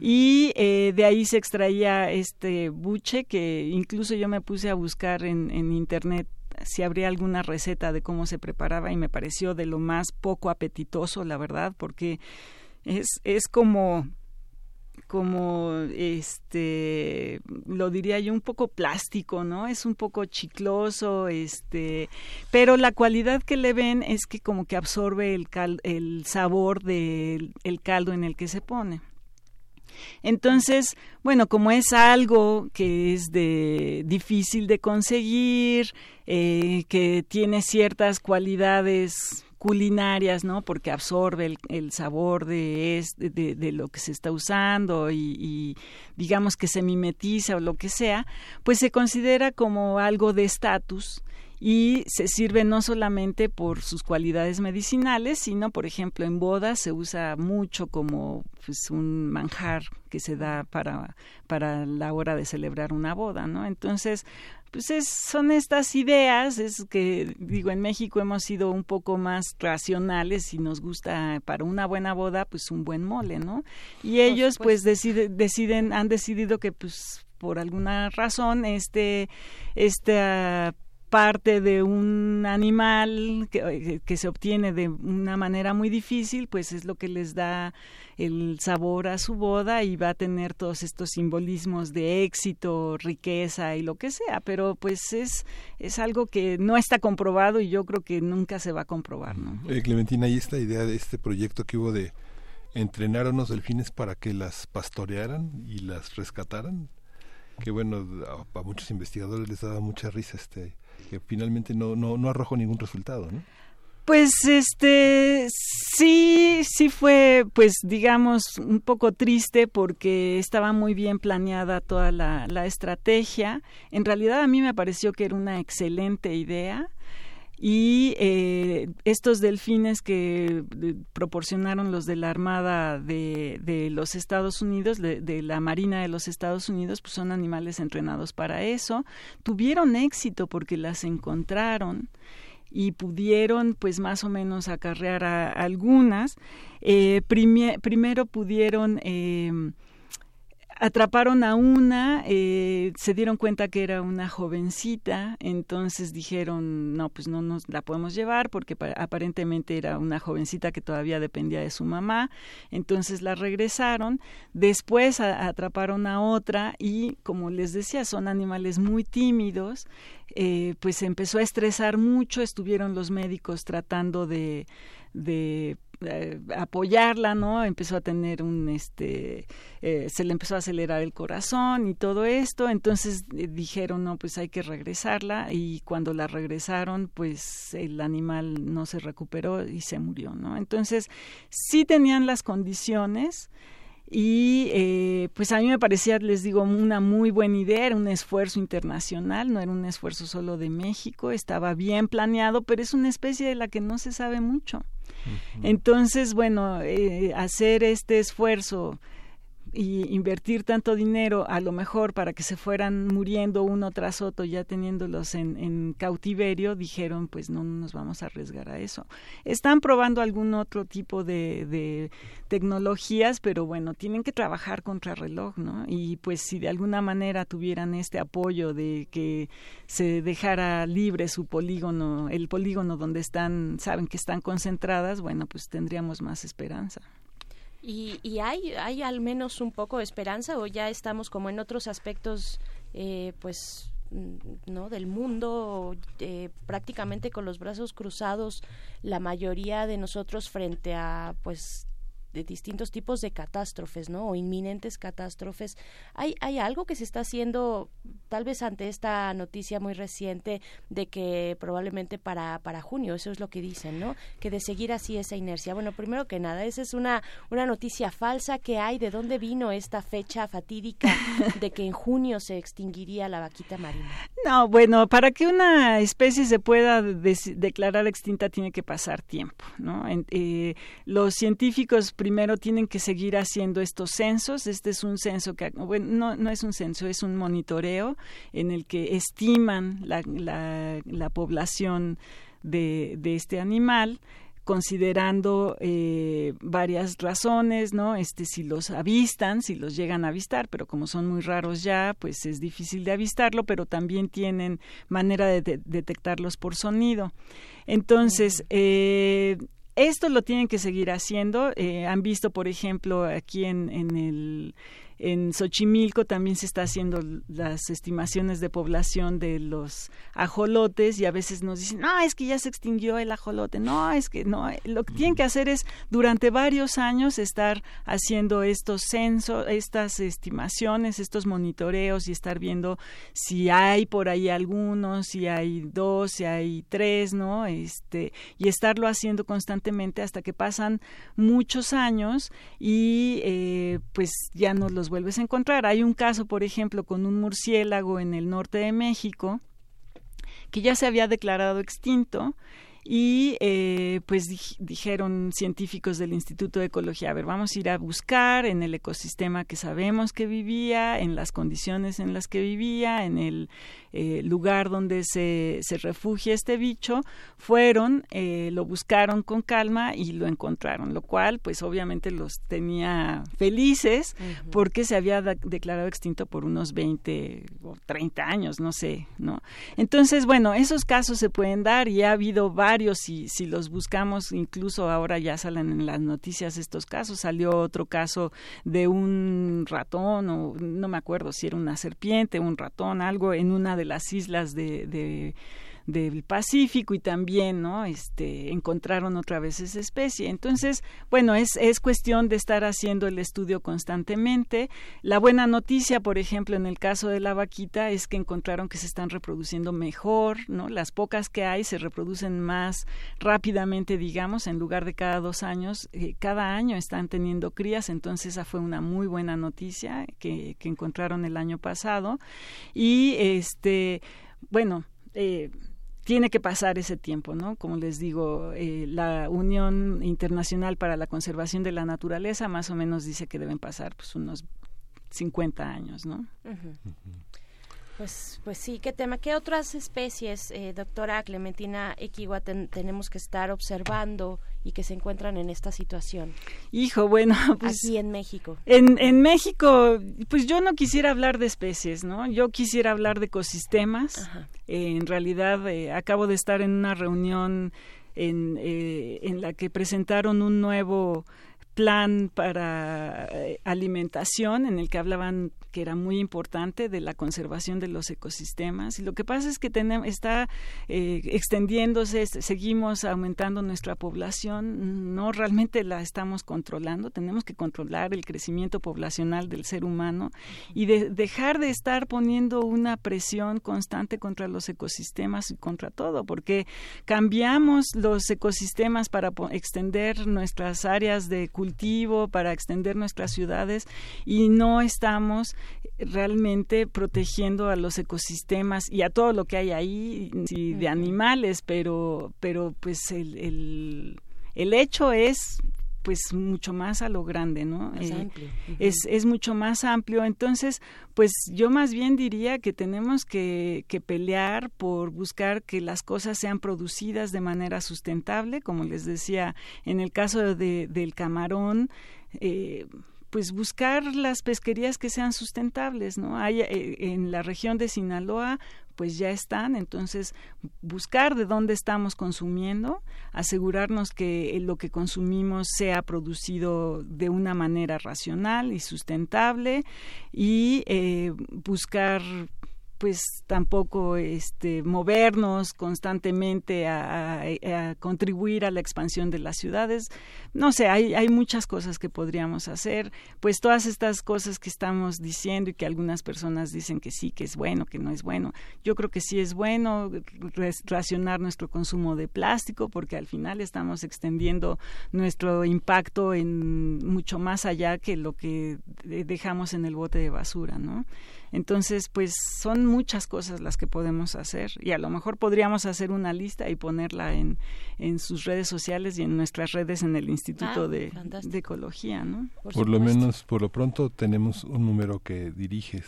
Y eh, de ahí se extraía este buche que incluso yo me puse a buscar en, en internet si habría alguna receta de cómo se preparaba y me pareció de lo más poco apetitoso, la verdad, porque es, es como como este lo diría yo un poco plástico no es un poco chicloso este pero la cualidad que le ven es que como que absorbe el el sabor del caldo en el que se pone. Entonces, bueno, como es algo que es de difícil de conseguir, eh, que tiene ciertas cualidades culinarias, ¿no? Porque absorbe el, sabor de, de, lo que se está usando y, digamos que se mimetiza o lo que sea, pues se considera como algo de estatus y se sirve no solamente por sus cualidades medicinales, sino, por ejemplo, en bodas se usa mucho como pues, un manjar que se da para, para la hora de celebrar una boda, ¿no? Entonces, pues es, son estas ideas, es que digo, en México hemos sido un poco más racionales y nos gusta para una buena boda, pues un buen mole, ¿no? Y ellos pues deciden, han decidido que pues por alguna razón este, esta parte de un animal que, que, se obtiene de una manera muy difícil, pues es lo que les da el sabor a su boda y va a tener todos estos simbolismos de éxito, riqueza y lo que sea, pero pues es, es algo que no está comprobado y yo creo que nunca se va a comprobar. ¿no? Eh, Clementina, y esta idea de este proyecto que hubo de entrenar a unos delfines para que las pastorearan y las rescataran, que bueno, a, muchos investigadores les daba mucha risa este que finalmente no, no, no arrojó ningún resultado, ¿no? Pues este sí, sí fue, pues digamos, un poco triste porque estaba muy bien planeada toda la, la estrategia. En realidad a mí me pareció que era una excelente idea y eh, estos delfines que eh, proporcionaron los de la Armada de, de los Estados Unidos, de, la Marina de los Estados Unidos, pues son animales entrenados para eso. Tuvieron éxito porque las encontraron y pudieron pues más o menos acarrear a, algunas. Eh, primero pudieron atraparon a una, eh, se dieron cuenta que era una jovencita, entonces dijeron, no, pues no nos la podemos llevar porque aparentemente era una jovencita que todavía dependía de su mamá, entonces la regresaron, después atraparon a otra y, como les decía, son animales muy tímidos, eh, pues empezó a estresar mucho, estuvieron los médicos tratando de de eh, apoyarla, ¿no? Empezó a tener un, este, eh, se le empezó a acelerar el corazón y todo esto, entonces eh, dijeron, no, pues hay que regresarla y cuando la regresaron, pues el animal no se recuperó y se murió, ¿no? Entonces, sí tenían las condiciones, y eh, pues a mí me parecía, les digo, una muy buena idea, era un esfuerzo internacional, no era un esfuerzo solo de México, estaba bien planeado, pero es una especie de la que no se sabe mucho. Entonces, bueno, eh, hacer este esfuerzo y invertir tanto dinero a lo mejor para que se fueran muriendo uno tras otro ya teniéndolos en, en cautiverio dijeron pues no, nos vamos a arriesgar a eso están probando algún otro tipo de, de tecnologías pero bueno tienen que trabajar contra reloj no y pues si de alguna manera tuvieran este apoyo de que se dejara libre su polígono el polígono donde están saben que están concentradas bueno pues tendríamos más esperanza ¿Y, y hay, hay al menos un poco de esperanza o ya estamos como en otros aspectos, eh, pues, mm, ¿no? Del mundo, eh, prácticamente con los brazos cruzados, la mayoría de nosotros frente a, pues, de distintos tipos de catástrofes, ¿no? O inminentes catástrofes. ¿Hay, hay algo que se está haciendo, tal vez ante esta noticia muy reciente de que probablemente para, para junio, eso es lo que dicen, ¿no? Que de seguir así esa inercia. Bueno, primero que nada, esa es una, una noticia falsa que hay. ¿De dónde vino esta fecha fatídica de que en junio se extinguiría la vaquita marina? No, bueno, para que una especie se pueda declarar extinta tiene que pasar tiempo, ¿no? Eh, los científicos primero tienen que seguir haciendo estos censos. Este es un censo que, bueno, no, no es un censo, es un monitoreo en el que estiman la, la, población de, de este animal considerando eh, varias razones, ¿no? Este, si los avistan, si los llegan a avistar, pero como son muy raros ya, pues es difícil de avistarlo, pero también tienen manera de, detectarlos por sonido. Entonces, eh, esto lo tienen que seguir haciendo. Eh, han visto, por ejemplo, aquí en, en el en Xochimilco también se está haciendo las estimaciones de población de los ajolotes y a veces nos dicen, no, es que ya se extinguió el ajolote. No, es que no. Lo que tienen que hacer es durante varios años estar haciendo estos censos, estas estimaciones, estos monitoreos y estar viendo si hay por ahí algunos, si hay dos, si hay tres, ¿no? Este, y estarlo haciendo constantemente hasta que pasan muchos años y eh, pues ya no los vuelves a encontrar. Hay un caso, por ejemplo, con un murciélago en el norte de México que ya se había declarado extinto y eh, pues dijeron científicos del Instituto de Ecología, a ver, vamos a ir a buscar en el ecosistema que sabemos que vivía, en las condiciones en las que vivía, en el eh, lugar donde se, se, refugia este bicho, fueron, eh, lo buscaron con calma y lo encontraron, lo cual pues obviamente los tenía felices porque se había declarado extinto por unos 20 o 30 años, no sé, ¿no? Entonces, bueno, esos casos se pueden dar y ha habido varios y si los buscamos, incluso ahora ya salen en las noticias estos casos, salió otro caso de un ratón o no me acuerdo si era una serpiente, un ratón, algo en una de las islas de, de del Pacífico y también no este encontraron otra vez esa especie. Entonces bueno es es cuestión de estar haciendo el estudio constantemente. La buena noticia por ejemplo en el caso de la vaquita es que encontraron que se están reproduciendo mejor no las pocas que hay se reproducen más rápidamente digamos en lugar de cada dos años eh, cada año están teniendo crías. Entonces esa fue una muy buena noticia que, que encontraron el año pasado. Y este bueno eh, tiene que pasar ese tiempo, ¿no? Como les digo, eh, la Unión Internacional para la Conservación de la Naturaleza más o menos dice que deben pasar pues unos 50 años, ¿no? Pues, pues sí, qué tema. ¿Qué otras especies, eh, doctora Clementina Equigua, tenemos que estar observando y que se encuentran en esta situación? Hijo, bueno, *laughs* pues... Aquí en México. En, en México, pues yo no quisiera hablar de especies, ¿no? Yo quisiera hablar de ecosistemas. en realidad, eh, acabo de estar en una reunión en, eh, en la que presentaron un nuevo plan para alimentación en el que hablaban que era muy importante de la conservación de los ecosistemas. Y lo que pasa es que tenemos, está eh, extendiéndose, seguimos aumentando nuestra población, no realmente la estamos controlando, tenemos que controlar el crecimiento poblacional del ser humano y de, dejar de estar poniendo una presión constante contra los ecosistemas y contra todo, porque cambiamos los ecosistemas para extender nuestras áreas de cultivo, para extender nuestras ciudades y no estamos realmente protegiendo a los ecosistemas y a todo lo que hay ahí de animales, pero, pero pues el, el, el hecho es pues mucho más a lo grande, ¿no? Eh, es, es mucho más amplio. Entonces, pues yo más bien diría que tenemos que, que, pelear por buscar que las cosas sean producidas de manera sustentable, como les decía, en el caso de, del camarón, eh, pues buscar las pesquerías que sean sustentables, ¿no? Hay eh, en la región de Sinaloa pues ya están, entonces buscar de dónde estamos consumiendo, asegurarnos que lo que consumimos sea producido de una manera racional y sustentable y eh, buscar pues tampoco este movernos constantemente a, contribuir a la expansión de las ciudades. No sé hay hay muchas cosas que podríamos hacer. Pues todas estas cosas que estamos diciendo y que algunas personas dicen que sí que es bueno que no es bueno. Yo creo que sí es bueno racionar nuestro consumo de plástico porque al final estamos extendiendo nuestro impacto en mucho más allá que lo que dejamos en el bote de basura no entonces, pues son muchas cosas las que podemos hacer y a lo mejor podríamos hacer una lista y ponerla en, en sus redes sociales y en nuestras redes en el Instituto ah, de, Ecología, ¿no? Por, lo menos, por lo pronto, tenemos un número que dirige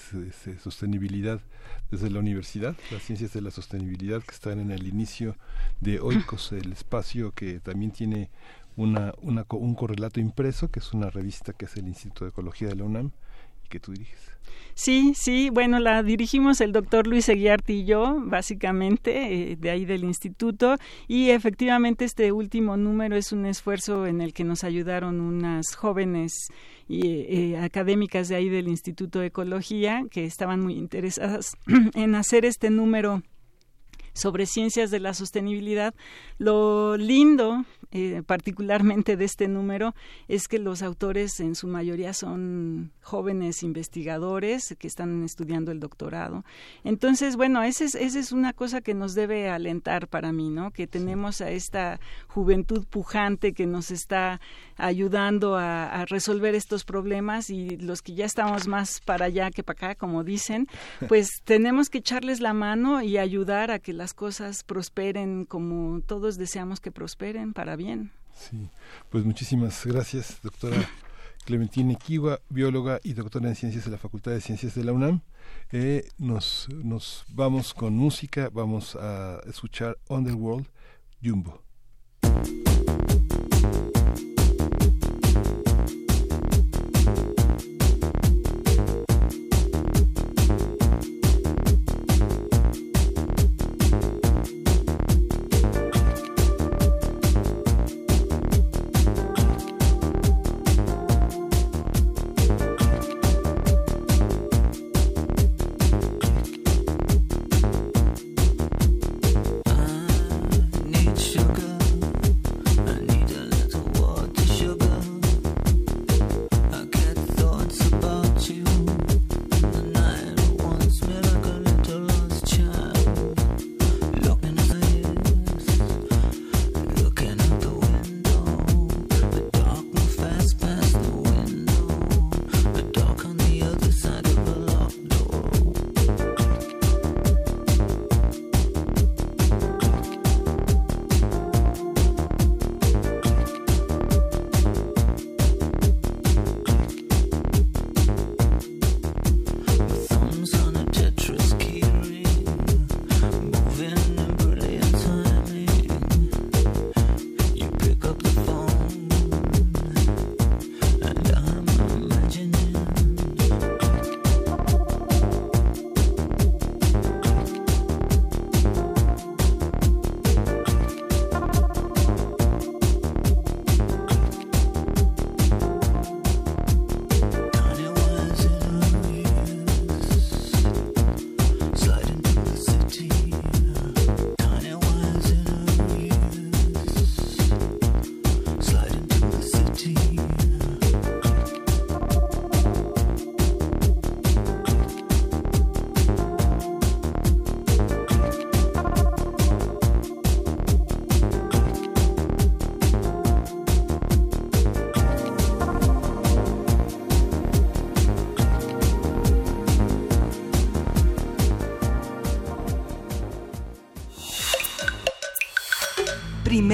sostenibilidad desde la universidad, las ciencias de la sostenibilidad que están en el inicio de OICOS, el espacio que también tiene una, una, un correlato impreso, que es una revista que es el Instituto de Ecología de la UNAM que tú diriges. Sí, sí, bueno, la dirigimos el doctor Luis Eguiarti y yo, básicamente, eh, de ahí del instituto, y efectivamente este último número es un esfuerzo en el que nos ayudaron unas jóvenes y, eh, académicas de ahí del Instituto de Ecología que estaban muy interesadas *clears throat* en hacer este número sobre ciencias de la sostenibilidad. Lo lindo, eh, particularmente de este número, es que los autores en su mayoría son jóvenes investigadores que están estudiando el doctorado. Entonces, bueno, esa es, es una cosa que nos debe alentar para mí, ¿no? Que tenemos a esta juventud pujante que nos está ayudando a, a resolver estos problemas y los que ya estamos más para allá que para acá, como dicen, pues tenemos que echarles la mano y ayudar a que las cosas prosperen como todos deseamos que prosperen para bien. Sí, pues muchísimas gracias, doctora *laughs* Clementina Kiwa, bióloga y doctora en ciencias de la Facultad de Ciencias de la UNAM. Eh, nos, nos vamos con música, vamos a escuchar Underworld Jumbo.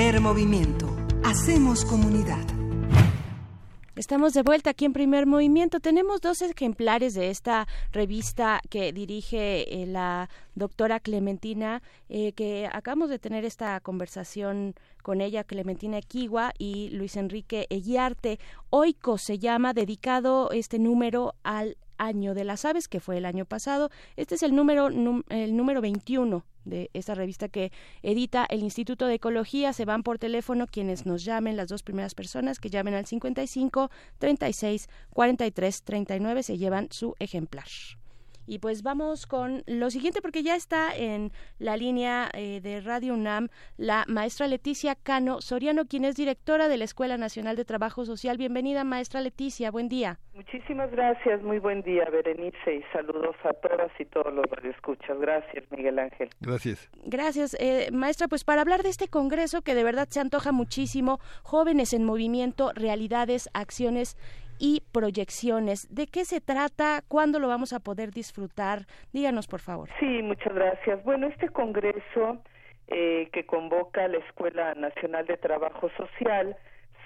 Primer movimiento. Hacemos comunidad. Estamos de vuelta aquí en Primer Movimiento. Tenemos dos ejemplares de esta revista que dirige eh, la doctora Clementina, eh, que acabamos de tener esta conversación con ella, Clementina Equigua y Luis Enrique Eguiarte. Oico se llama, dedicado este número al año de las aves, que fue el año pasado. Este es el número, el número 21 de esta revista que edita el Instituto de Ecología. Se van por teléfono quienes nos llamen, las dos primeras personas que llamen al 55 36 43 39 se llevan su ejemplar. Y pues vamos con lo siguiente porque ya está en la línea eh, de Radio UNAM la maestra Leticia Cano Soriano, quien es directora de la Escuela Nacional de Trabajo Social. Bienvenida, maestra Leticia, buen día. Muchísimas gracias, muy buen día, Berenice, y saludos a todas y todos los escuchas. Gracias, Miguel Ángel. Gracias. Gracias, eh, maestra. Pues para hablar de este congreso que de verdad se antoja muchísimo, jóvenes en movimiento, realidades, acciones y proyecciones. ¿De qué se trata? ¿Cuándo lo vamos a poder disfrutar? Díganos, por favor. Sí, muchas gracias. Bueno, este congreso eh, que convoca la Escuela Nacional de Trabajo Social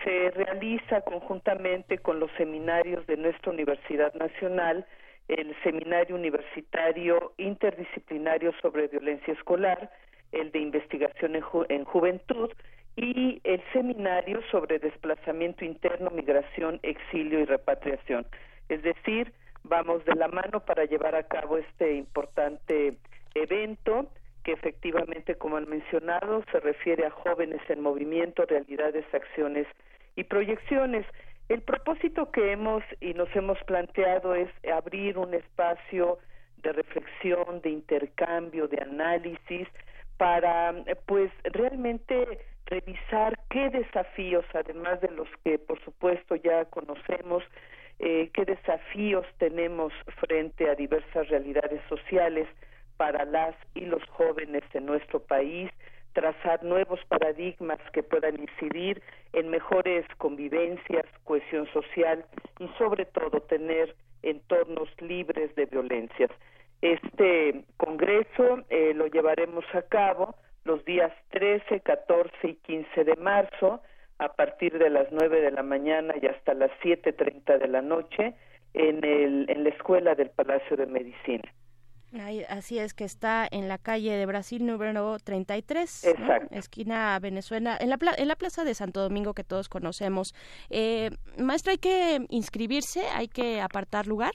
se realiza conjuntamente con los seminarios de nuestra Universidad Nacional, el Seminario Universitario Interdisciplinario sobre Violencia Escolar, el de Investigación en Juventud y el seminario sobre desplazamiento interno, migración, exilio y repatriación. Es decir, vamos de la mano para llevar a cabo este importante evento que efectivamente, como han mencionado, se refiere a jóvenes en movimiento, realidades, acciones y proyecciones. El propósito que hemos y nos hemos planteado es abrir un espacio de reflexión, de intercambio, de análisis, para pues realmente revisar qué desafíos, además de los que por supuesto ya conocemos, eh, qué desafíos tenemos frente a diversas realidades sociales para las y los jóvenes en nuestro país, trazar nuevos paradigmas que puedan incidir en mejores convivencias, cohesión social y sobre todo tener entornos libres de violencias. Este Congreso eh, lo llevaremos a cabo los días 13, 14 y 15 de marzo a partir de las 9 de la mañana y hasta las 7.30 de la noche en, el, en la Escuela del Palacio de Medicina. así es que está en la calle de Brasil número 33, Exacto. esquina Venezuela, en la, en la plaza de Santo Domingo que todos conocemos. Eh, maestra, ¿hay que inscribirse? ¿Hay que apartar lugar?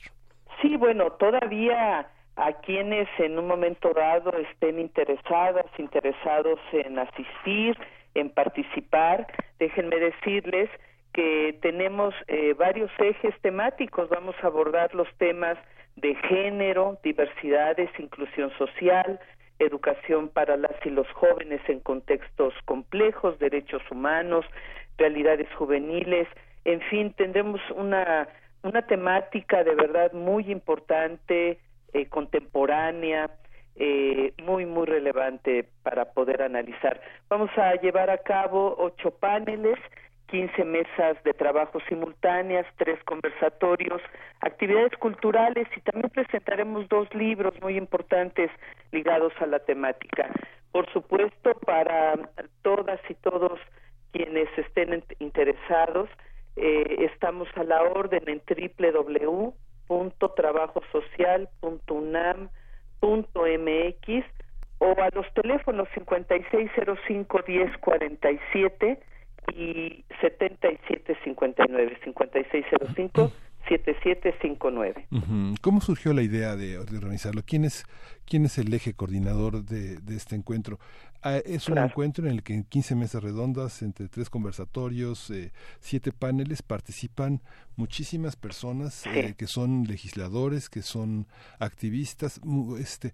Sí, bueno, todavía a quienes en un momento dado estén interesadas, interesados en asistir, en participar. Déjenme decirles que tenemos eh, varios ejes temáticos. Vamos a abordar los temas de género, diversidades, inclusión social, educación para las y los jóvenes en contextos complejos, derechos humanos, realidades juveniles. En fin, tendremos una, una temática de verdad muy importante eh, contemporánea, eh, muy, muy relevante para poder analizar. Vamos a llevar a cabo ocho paneles, quince mesas de trabajo simultáneas, tres conversatorios, actividades culturales y también presentaremos dos libros muy importantes ligados a la temática. Por supuesto, para todas y todos quienes estén interesados, eh, estamos a la orden en www www.trabajosocial.unam.mx o a los teléfonos 5605-1047 y 7759 5605 7759. ¿Cómo surgió la idea de, organizarlo? ¿Quién es, ¿Quién es el eje coordinador de, de este encuentro? Ah, es un encuentro en el que en 15 mesas redondas, entre tres conversatorios, eh, siete paneles, participan muchísimas personas eh, que son legisladores, que son activistas. Este,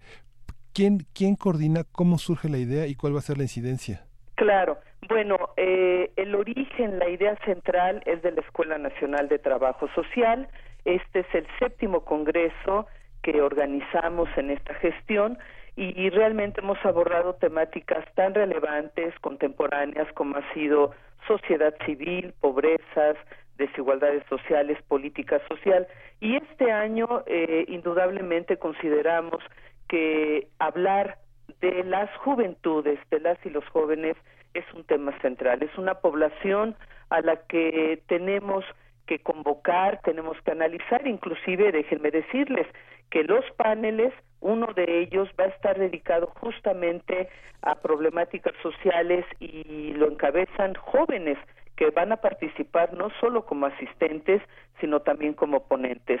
¿quién, ¿Quién coordina cómo surge la idea y cuál va a ser la incidencia? Claro, bueno, eh, el origen, la idea central es de la Escuela Nacional de Trabajo Social. Este es el séptimo congreso que organizamos en esta gestión y, realmente hemos abordado temáticas tan relevantes, contemporáneas, como ha sido sociedad civil, pobrezas, desigualdades sociales, política social. Y este año, eh, indudablemente, consideramos que hablar de las juventudes, de las y los jóvenes, es un tema central. Es una población a la que tenemos que convocar, tenemos que analizar, inclusive déjenme decirles que los paneles, uno de ellos va a estar dedicado justamente a problemáticas sociales y lo encabezan jóvenes que van a participar no solo como asistentes, sino también como ponentes.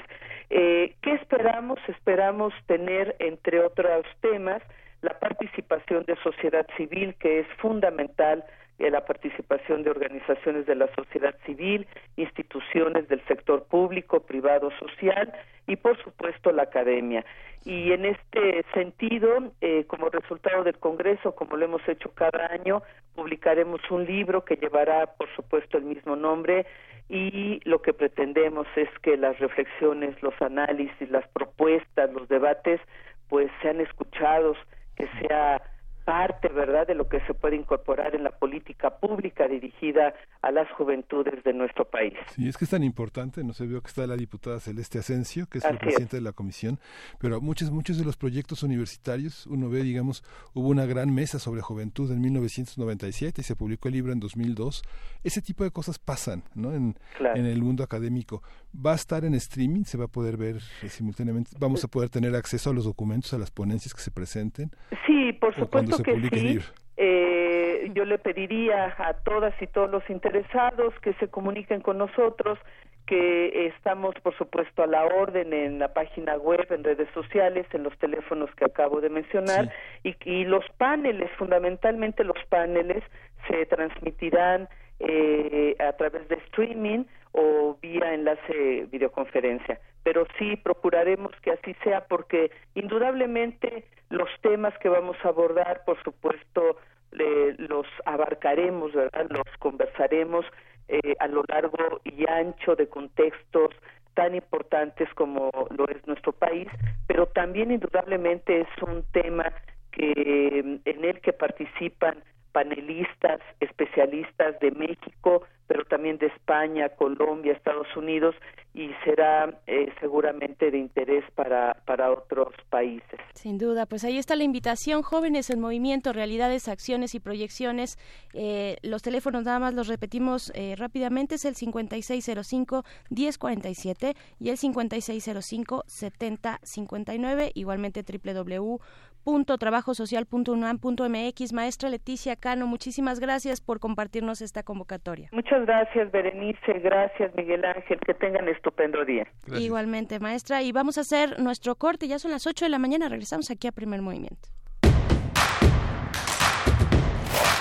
Eh, ¿Qué esperamos? Esperamos tener, entre otros temas, la participación de sociedad civil, que es fundamental eh, la participación de organizaciones de la sociedad civil, instituciones del sector público, privado, social y, por supuesto, la academia. Y en este sentido, eh, como resultado del Congreso, como lo hemos hecho cada año, publicaremos un libro que llevará, por supuesto, el mismo nombre y lo que pretendemos es que las reflexiones, los análisis, las propuestas, los debates, pues sean escuchados, que sea parte, ¿verdad?, de lo que se puede incorporar en la política pública dirigida a las juventudes de nuestro país. Sí, es que es tan importante, no se vio que está la diputada Celeste Asensio, que es la presidenta de la comisión, pero muchos, muchos de los proyectos universitarios, uno ve, digamos, hubo una gran mesa sobre juventud en 1997 y se publicó el libro en 2002. Ese tipo de cosas pasan, ¿no?, en, en el mundo académico. Va a estar en streaming, se va a poder ver simultáneamente, vamos a poder tener acceso a los documentos, a las ponencias que se presenten. Sí, por supuesto que sí. Eh, yo le pediría a todas y todos los interesados que se comuniquen con nosotros, que estamos, por supuesto, a la orden en la página web, en redes sociales, en los teléfonos que acabo de mencionar, y, y los paneles, fundamentalmente los paneles, se transmitirán eh, a través de streaming o vía enlace videoconferencia. Pero sí procuraremos que así sea porque indudablemente los temas que vamos a abordar, por supuesto, los abarcaremos, ¿verdad? Los conversaremos eh, a lo largo y ancho de contextos tan importantes como lo es nuestro país, pero también indudablemente es un tema que en el que participan panelistas, especialistas de México, pero también de España, Colombia, Estados Unidos y será eh, seguramente de interés para, para otros países. Sin duda, pues ahí está la invitación, jóvenes en movimiento, realidades, acciones y proyecciones. Eh, los teléfonos nada más los repetimos eh, rápidamente, es el 5605-1047 y el 5605-7059, igualmente www www.trabajosocial.unam.mx. Maestra Leticia Cano, muchísimas gracias por compartirnos esta convocatoria. Muchas gracias, Berenice. Gracias, Miguel Ángel. Que tengan estupendo día. Igualmente, maestra. Y vamos a hacer nuestro corte. Ya son las 8 de la mañana. Regresamos aquí a Primer Movimiento.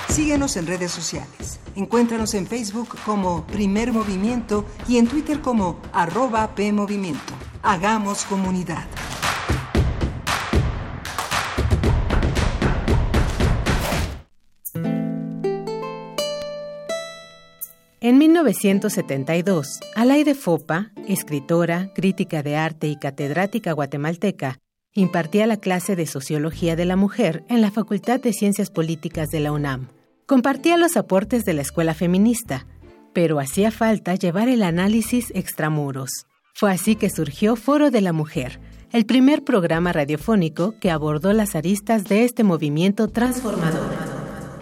Síguenos en redes sociales. Encuéntranos en Facebook como Primer Movimiento y en Twitter como arroba PMovimiento. Hagamos comunidad. En 1972, Alaide Fopa, escritora, crítica de arte y catedrática guatemalteca, impartía la clase de Sociología de la Mujer en la Facultad de Ciencias Políticas de la UNAM. Compartía los aportes de la escuela feminista, pero hacía falta llevar el análisis extramuros. Fue así que surgió Foro de la Mujer, el primer programa radiofónico que abordó las aristas de este movimiento transformador.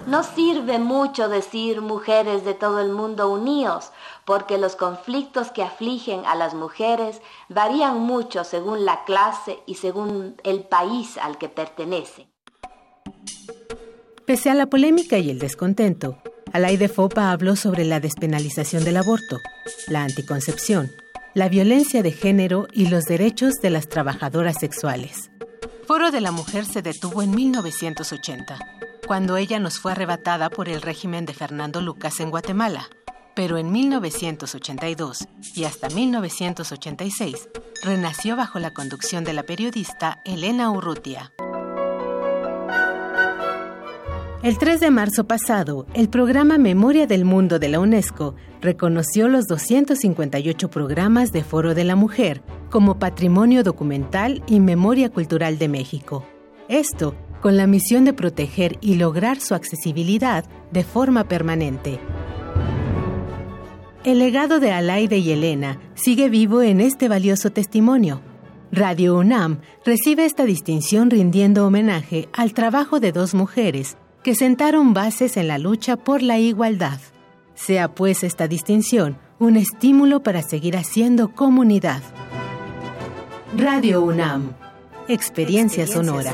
No sirve mucho decir mujeres de todo el mundo unidos, porque los conflictos que afligen a las mujeres varían mucho según la clase y según el país al que pertenecen. Pese a la polémica y el descontento, Alaide Fopa habló sobre la despenalización del aborto, la anticoncepción, la violencia de género y los derechos de las trabajadoras sexuales. Foro de la Mujer se detuvo en 1980 cuando ella nos fue arrebatada por el régimen de Fernando Lucas en Guatemala. Pero en 1982 y hasta 1986 renació bajo la conducción de la periodista Elena Urrutia. El 3 de marzo pasado, el programa Memoria del Mundo de la UNESCO reconoció los 258 programas de Foro de la Mujer como Patrimonio Documental y Memoria Cultural de México. Esto con la misión de proteger y lograr su accesibilidad de forma permanente. El legado de Alaide y Elena sigue vivo en este valioso testimonio. Radio UNAM recibe esta distinción rindiendo homenaje al trabajo de dos mujeres que sentaron bases en la lucha por la igualdad. Sea pues esta distinción un estímulo para seguir haciendo comunidad. Radio UNAM, Experiencia, sonora.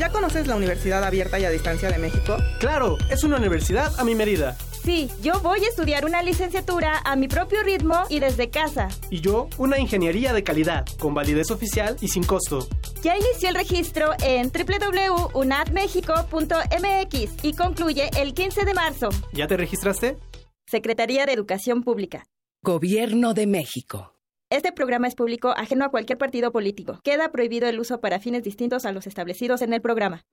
¿Ya conoces la Universidad Abierta y a Distancia de México? Claro, es una universidad a mi medida. Sí, yo voy a estudiar una licenciatura a mi propio ritmo y desde casa. Y yo, una ingeniería de calidad, con validez oficial y sin costo. Ya inició el registro en www.unadmexico.mx y concluye el 15 de marzo. ¿Ya te registraste? Secretaría de Educación Pública. Gobierno de México. Este programa es público ajeno a cualquier partido político. Queda prohibido el uso para fines distintos a los establecidos en el programa.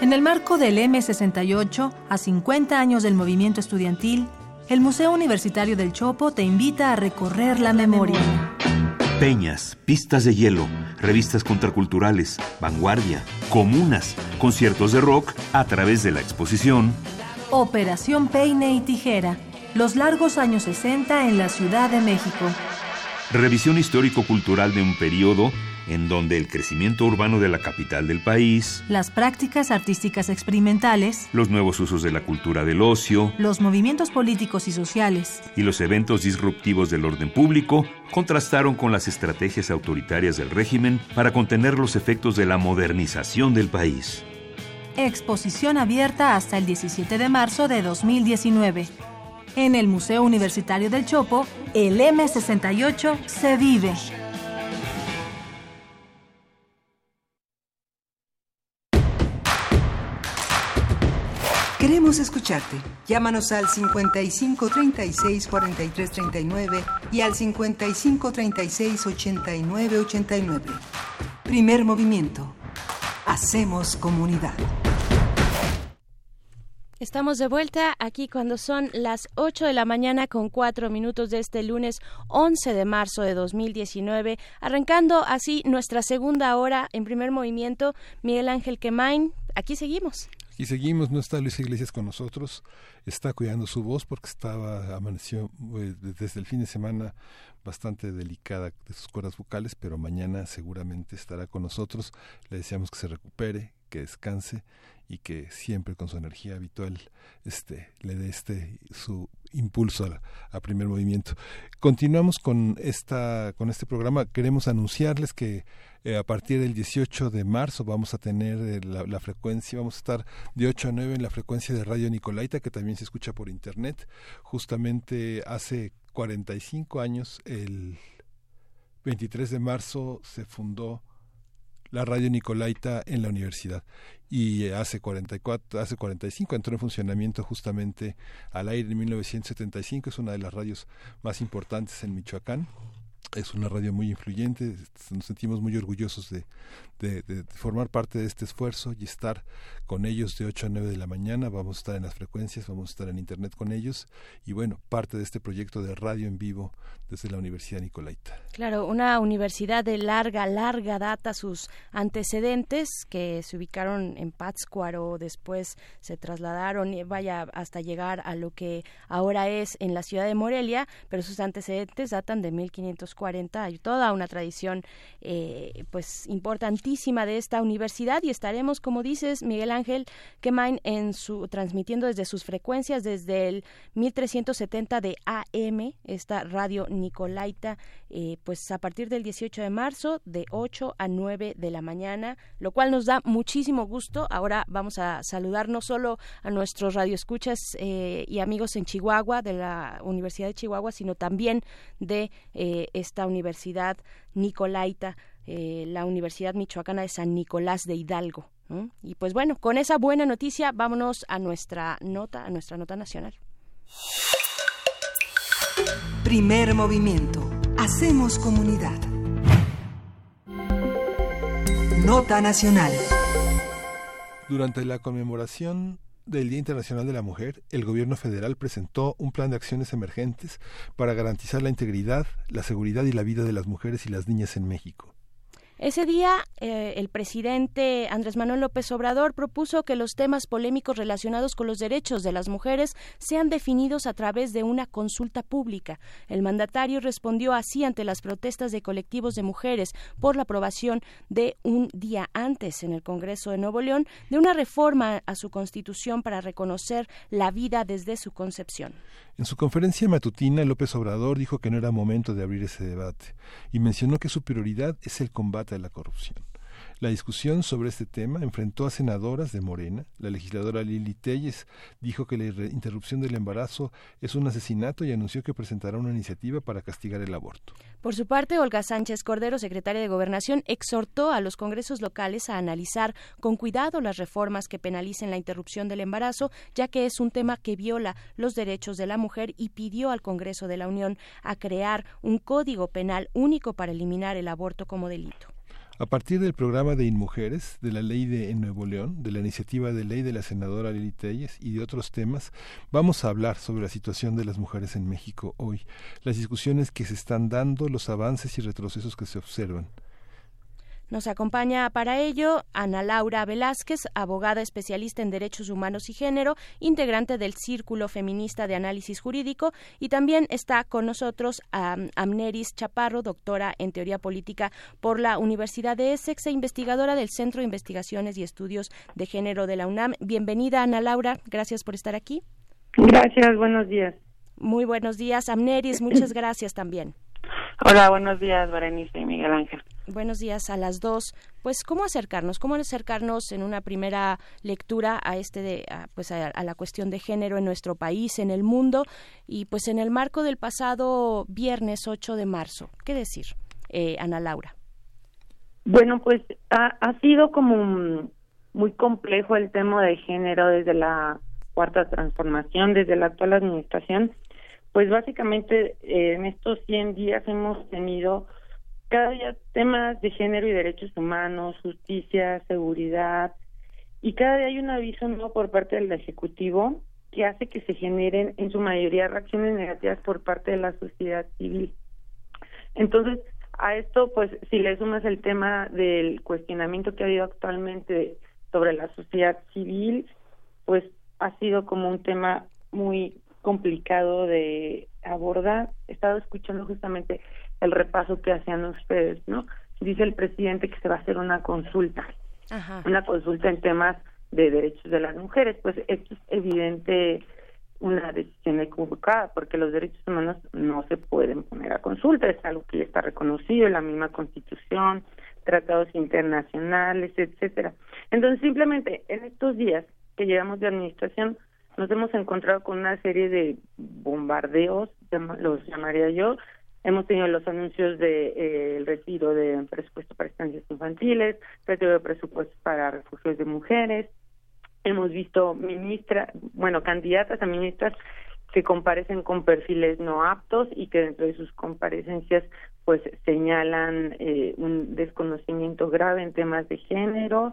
En el marco del M68, a 50 años del movimiento estudiantil, el Museo Universitario del Chopo te invita a recorrer la memoria. Peñas, pistas de hielo, revistas contraculturales, vanguardia, comunas, conciertos de rock a través de la exposición Operación Peine y Tijera, los largos años 60 en la Ciudad de México. Revisión histórico-cultural de un periodo en donde el crecimiento urbano de la capital del país, las prácticas artísticas experimentales, los nuevos usos de la cultura del ocio, los movimientos políticos y sociales y los eventos disruptivos del orden público contrastaron con las estrategias autoritarias del régimen para contener los efectos de la modernización del país. Exposición abierta hasta el 17 de marzo de 2019. En el Museo Universitario del Chopo, el M68 se vive. Queremos escucharte. Llámanos al 55 36 43 39 y al 55 36 89 89. Primer movimiento. Hacemos comunidad. Estamos de vuelta aquí cuando son las 8 de la mañana con 4 minutos de este lunes 11 de marzo de 2019, arrancando así nuestra segunda hora en primer movimiento. Miguel Ángel Quemain, aquí seguimos. Y seguimos, no está Luis Iglesias con nosotros, está cuidando su voz porque estaba, amaneció eh, desde el fin de semana bastante delicada de sus cuerdas vocales, pero mañana seguramente estará con nosotros. Le deseamos que se recupere, que descanse y que siempre con su energía habitual este, le dé este su impulso a, primer movimiento. Continuamos con esta con este programa. Queremos anunciarles que eh, a partir del 18 de marzo vamos a tener eh, la, frecuencia, vamos a estar de 8 a 9 en la frecuencia de Radio Nicolaita, que también se escucha por internet. Justamente hace 45 años, el 23 de marzo, se fundó la radio Nicolaita en la universidad. Y hace 44 hace 45 entró en funcionamiento justamente al aire en 1975 es una de las radios más importantes en Michoacán es una radio muy influyente, nos sentimos muy orgullosos de, de, formar parte de este esfuerzo y estar con ellos de 8 a 9 de la mañana, vamos a estar en las frecuencias, vamos a estar en internet con ellos y bueno, parte de este proyecto de radio en vivo desde la Universidad Nicolaita. Claro, una universidad de larga, larga data, sus antecedentes que se ubicaron en Pátzcuaro, después se trasladaron, vaya, hasta llegar a lo que ahora es en la ciudad de Morelia, pero sus antecedentes datan de 1540, hay toda una tradición eh, pues importantísima de esta universidad y estaremos, como dices, Miguel Ángel Kemain, en su, transmitiendo desde sus frecuencias, desde el 1370 de AM, esta radio Nicolaita, eh, pues a partir del 18 de marzo, de 8 a 9 de la mañana, lo cual nos da muchísimo gusto. Ahora vamos a saludar no solo a nuestros radioescuchas eh, y amigos en Chihuahua, de la Universidad de Chihuahua, sino también de eh, esta universidad Nicolaita, la Universidad Michoacana de San Nicolás de Hidalgo. Y pues bueno, con esa buena noticia, vámonos a nuestra nota, a nuestra nota nacional. Primer movimiento. Hacemos comunidad. Nota Nacional. Durante la conmemoración del Día Internacional de la Mujer, el gobierno federal presentó un plan de acciones emergentes para garantizar la integridad, la seguridad y la vida de las mujeres y las niñas en México. Ese día, eh, el presidente Andrés Manuel López Obrador propuso que los temas polémicos relacionados con los derechos de las mujeres sean definidos a través de una consulta pública. El mandatario respondió así ante las protestas de colectivos de mujeres por la aprobación de un día antes en el Congreso de Nuevo León de una reforma a su constitución para reconocer la vida desde su concepción. En su conferencia matutina, López Obrador dijo que no era momento de abrir ese debate y mencionó que su prioridad es el combate a la corrupción. La discusión sobre este tema enfrentó a senadoras de Morena. La legisladora Lili Telles dijo que la interrupción del embarazo es un asesinato y anunció que presentará una iniciativa para castigar el aborto. Por su parte, Olga Sánchez Cordero, secretaria de Gobernación, exhortó a los congresos locales a analizar con cuidado las reformas que penalicen la interrupción del embarazo, ya que es un tema que viola los derechos de la mujer y pidió al Congreso de la Unión a crear un código penal único para eliminar el aborto como delito. A partir del programa de Inmujeres, de la ley de en Nuevo León, de la iniciativa de ley de la senadora Lili Telles y de otros temas, vamos a hablar sobre la situación de las mujeres en México hoy, las discusiones que se están dando, los avances y retrocesos que se observan. Nos acompaña para ello Ana Laura Velázquez, abogada especialista en derechos humanos y género, integrante del Círculo Feminista de Análisis Jurídico, y también está con nosotros Amneris Chaparro, doctora en teoría política por la Universidad de Essex e investigadora del Centro de Investigaciones y Estudios de Género de la UNAM. Bienvenida, Ana Laura, gracias por estar aquí. Gracias, buenos días. Muy buenos días, Amneris, muchas *clears throat* gracias también. Hola, buenos días, Berenice y Miguel Ángel. Buenos días a las dos. Pues, ¿cómo acercarnos? ¿Cómo acercarnos en una primera lectura a este de, pues, a, la cuestión de género en nuestro país, en el mundo y, pues, en el marco del pasado viernes 8 de marzo? ¿Qué decir, eh, Ana Laura? Bueno, pues ha, sido como muy complejo el tema de género desde la cuarta transformación, desde la actual administración pues básicamente en estos 100 días hemos tenido cada día temas de género y derechos humanos, justicia, seguridad, y cada día hay un aviso nuevo por parte del Ejecutivo que hace que se generen en su mayoría reacciones negativas por parte de la sociedad civil. Entonces, a esto, pues, si le sumas el tema del cuestionamiento que ha habido actualmente sobre la sociedad civil, pues ha sido como un tema muy complicado de abordar. He estado escuchando justamente el repaso que hacían ustedes, ¿no? Dice el presidente que se va a hacer una consulta, una consulta en temas de derechos de las mujeres. Pues esto es evidente una decisión equivocada, porque los derechos humanos no se pueden poner a consulta, es algo que ya está reconocido en la misma Constitución, tratados internacionales, etcétera. Entonces, simplemente en estos días que llevamos de administración, nos hemos encontrado con una serie de bombardeos, los llamaría yo. Hemos tenido los anuncios de eh, retiro de presupuesto para estancias infantiles, retiro de presupuesto para refugios de mujeres. Hemos visto ministras, bueno, candidatas a ministras que comparecen con perfiles no aptos y que dentro de sus comparecencias pues señalan eh, un desconocimiento grave en temas de género.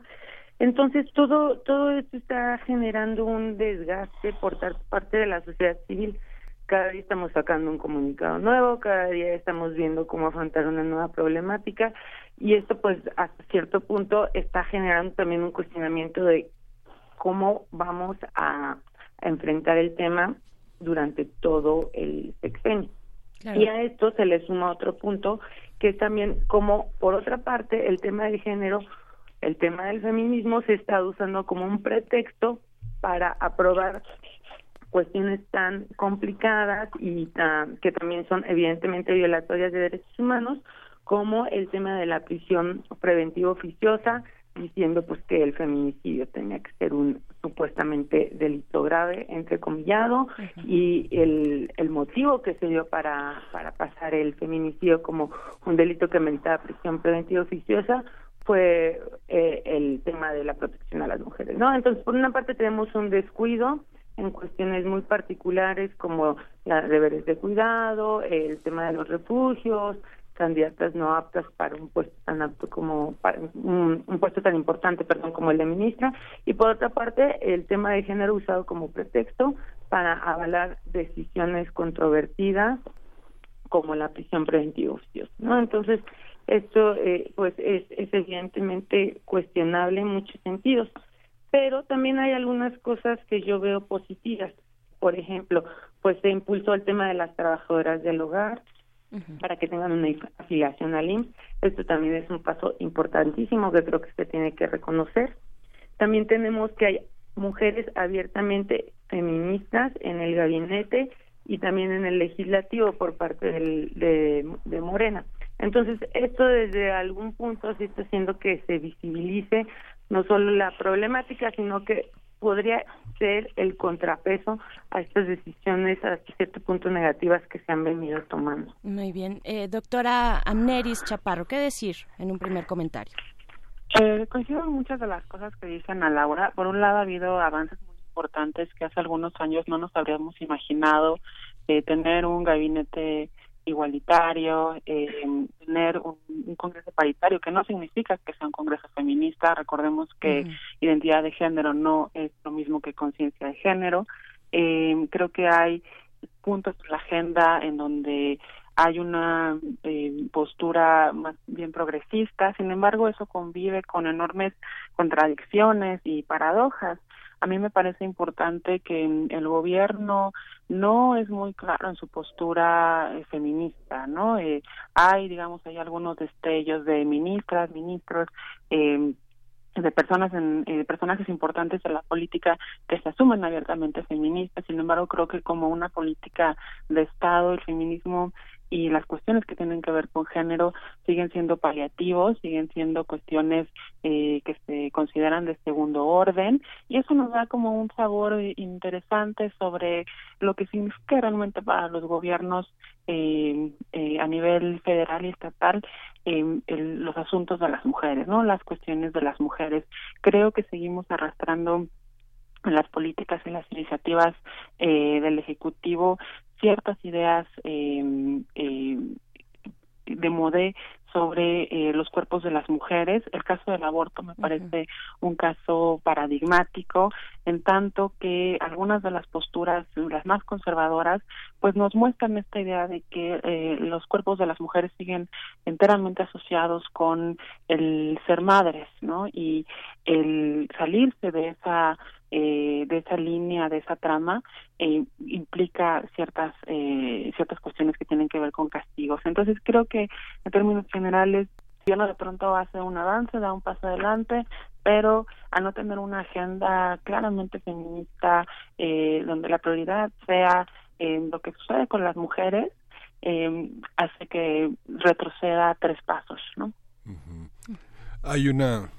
Entonces todo todo esto está generando un desgaste por parte de la sociedad civil. Cada día estamos sacando un comunicado nuevo, cada día estamos viendo cómo afrontar una nueva problemática y esto pues hasta cierto punto está generando también un cuestionamiento de cómo vamos a, enfrentar el tema durante todo el sexenio. Y a esto se le suma otro punto que es también como por otra parte el tema del género el tema del feminismo se está usando como un pretexto para aprobar cuestiones tan complicadas y que también son evidentemente violatorias de derechos humanos como el tema de la prisión preventiva oficiosa diciendo pues que el feminicidio tenía que ser un supuestamente delito grave entrecomillado y el, el motivo que se dio para para pasar el feminicidio como un delito que meritaba prisión preventiva oficiosa fue eh, el tema de la protección a las mujeres, ¿no? Entonces, por una parte tenemos un descuido en cuestiones muy particulares como los deberes de cuidado, el tema de los refugios, candidatas no aptas para un puesto tan apto como un, puesto tan importante, perdón, como el de ministra y por otra parte el tema de género usado como pretexto para avalar decisiones controvertidas como la prisión preventiva. Entonces esto eh, pues es, es evidentemente cuestionable en muchos sentidos, pero también hay algunas cosas que yo veo positivas. Por ejemplo, pues se impulsó el tema de las trabajadoras del hogar, para que tengan una afiliación al IMSS. Esto también es un paso importantísimo que creo que se tiene que reconocer. También tenemos que hay mujeres abiertamente feministas en el gabinete y también en el legislativo por parte del, de, de Morena. Entonces, esto desde algún punto sí está haciendo que se visibilice no solo la problemática, sino que podría ser el contrapeso a estas decisiones a cierto punto negativas que se han venido tomando. Muy bien. Eh, doctora Amneris Chaparro, ¿qué decir en un primer comentario? Eh, coincido en muchas de las cosas que dicen a Laura. Por un lado, ha habido avances muy importantes que hace algunos años no nos habríamos imaginado. Eh, tener un gabinete igualitario, eh, tener un, congreso paritario, que no significa que sea un congreso feminista. Recordemos que identidad de género no es lo mismo que conciencia de género. Eh, creo que hay puntos en la agenda en donde hay una eh, postura más bien progresista, sin embargo eso convive con enormes contradicciones y paradojas a mí me parece importante que el gobierno no es muy claro en su postura eh, feminista, ¿no? Eh, hay, digamos, hay algunos destellos de ministras, ministros, eh, de personas en eh, personajes importantes de la política que se asumen abiertamente feministas sin embargo creo que como una política de estado el feminismo y las cuestiones que tienen que ver con género siguen siendo paliativos, siguen siendo cuestiones eh, que se consideran de segundo orden y eso nos da como un sabor interesante sobre lo que significa realmente para los gobiernos eh, eh, a nivel federal y estatal eh, los asuntos de las mujeres, no las cuestiones de las mujeres. Creo que seguimos arrastrando las políticas y las iniciativas eh, del ejecutivo ciertas ideas eh, eh, de modé sobre eh, los cuerpos de las mujeres. El caso del aborto me parece un caso paradigmático, en tanto que algunas de las posturas, las más conservadoras, pues nos muestran esta idea de que eh, los cuerpos de las mujeres siguen enteramente asociados con el ser madres, ¿no? Y el salirse de esa eh, de esa línea, de esa trama, eh, implica ciertas eh, ciertas cuestiones que tienen que ver con castigos. Entonces creo que en términos generales, uno de pronto hace un avance, da un paso adelante, pero a no tener una agenda claramente feminista, eh, donde la prioridad sea lo que sucede con las mujeres, eh, hace que retroceda tres pasos, ¿no? Hay una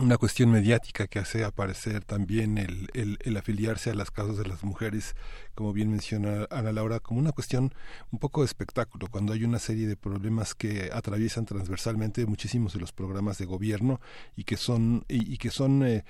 una cuestión mediática que hace aparecer también el, el, el, afiliarse a las causas de las mujeres, como bien menciona Ana Laura, como una cuestión un poco de espectáculo, cuando hay una serie de problemas que atraviesan transversalmente muchísimos de los programas de gobierno y que son, y, y que son eh,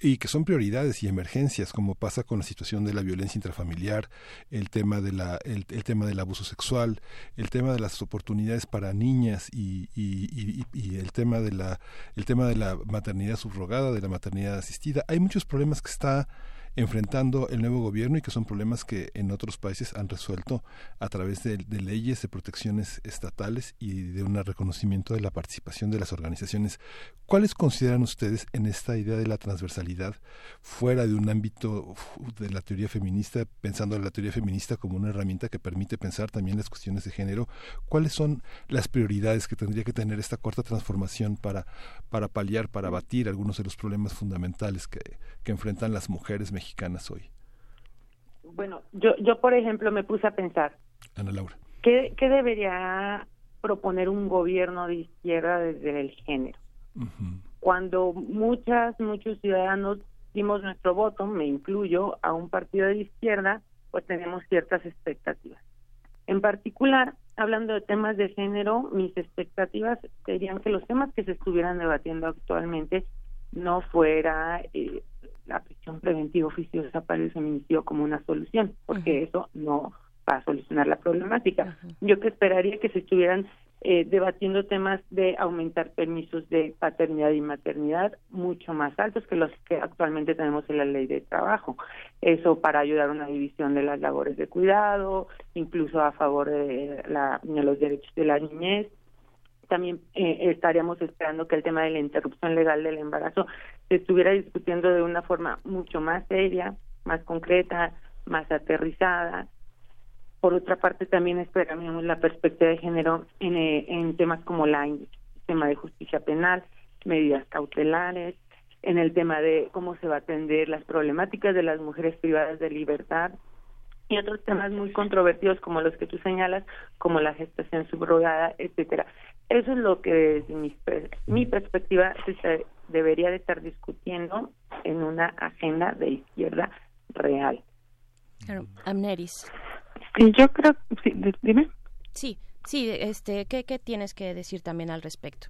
y que son prioridades y emergencias, como pasa con la situación de la violencia intrafamiliar, el tema de la, el, el tema del abuso sexual, el tema de las oportunidades para niñas y, y, y, el tema de la, el tema de la maternidad subrogada, de la maternidad asistida. Hay muchos problemas que está enfrentando el nuevo gobierno y que son problemas que en otros países han resuelto a través de, leyes, de protecciones estatales y de un reconocimiento de la participación de las organizaciones. ¿Cuáles consideran ustedes en esta idea de la transversalidad fuera de un ámbito de la teoría feminista, pensando en la teoría feminista como una herramienta que permite pensar también las cuestiones de género? ¿Cuáles son las prioridades que tendría que tener esta cuarta transformación para, para paliar, para abatir algunos de los problemas fundamentales que, que enfrentan las mujeres mexicanas? Mexicanas hoy? Bueno, yo, yo por ejemplo me puse a pensar. Ana Laura. ¿Qué, qué debería proponer un gobierno de izquierda desde el género? Cuando muchas, muchos ciudadanos dimos nuestro voto, me incluyo, a un partido de izquierda, pues tenemos ciertas expectativas. En particular, hablando de temas de género, mis expectativas serían que los temas que se estuvieran debatiendo actualmente no fuera eh, la prisión preventiva oficiosa para el feminicidio como una solución, porque eso no va a solucionar la problemática. Yo que esperaría que se estuvieran eh, debatiendo temas de aumentar permisos de paternidad y maternidad mucho más altos que los que actualmente tenemos en la ley de trabajo. Eso para ayudar a una división de las labores de cuidado, incluso a favor de, la, de los derechos de la niñez. También eh, estaríamos esperando que el tema de la interrupción legal del embarazo se estuviera discutiendo de una forma mucho más seria, más concreta, más aterrizada, por otra parte, también esperamos la perspectiva de género en, eh, en temas como la tema de justicia penal, medidas cautelares, en el tema de cómo se va a atender las problemáticas de las mujeres privadas de libertad y otros temas muy controvertidos como los que tú señalas, como la gestación subrogada, etcétera. Eso es lo que desde mi, mi perspectiva se debería de estar discutiendo en una agenda de izquierda real. Claro, Amneris. Yo creo, sí, dime. Sí, sí, este, ¿qué, ¿qué tienes que decir también al respecto?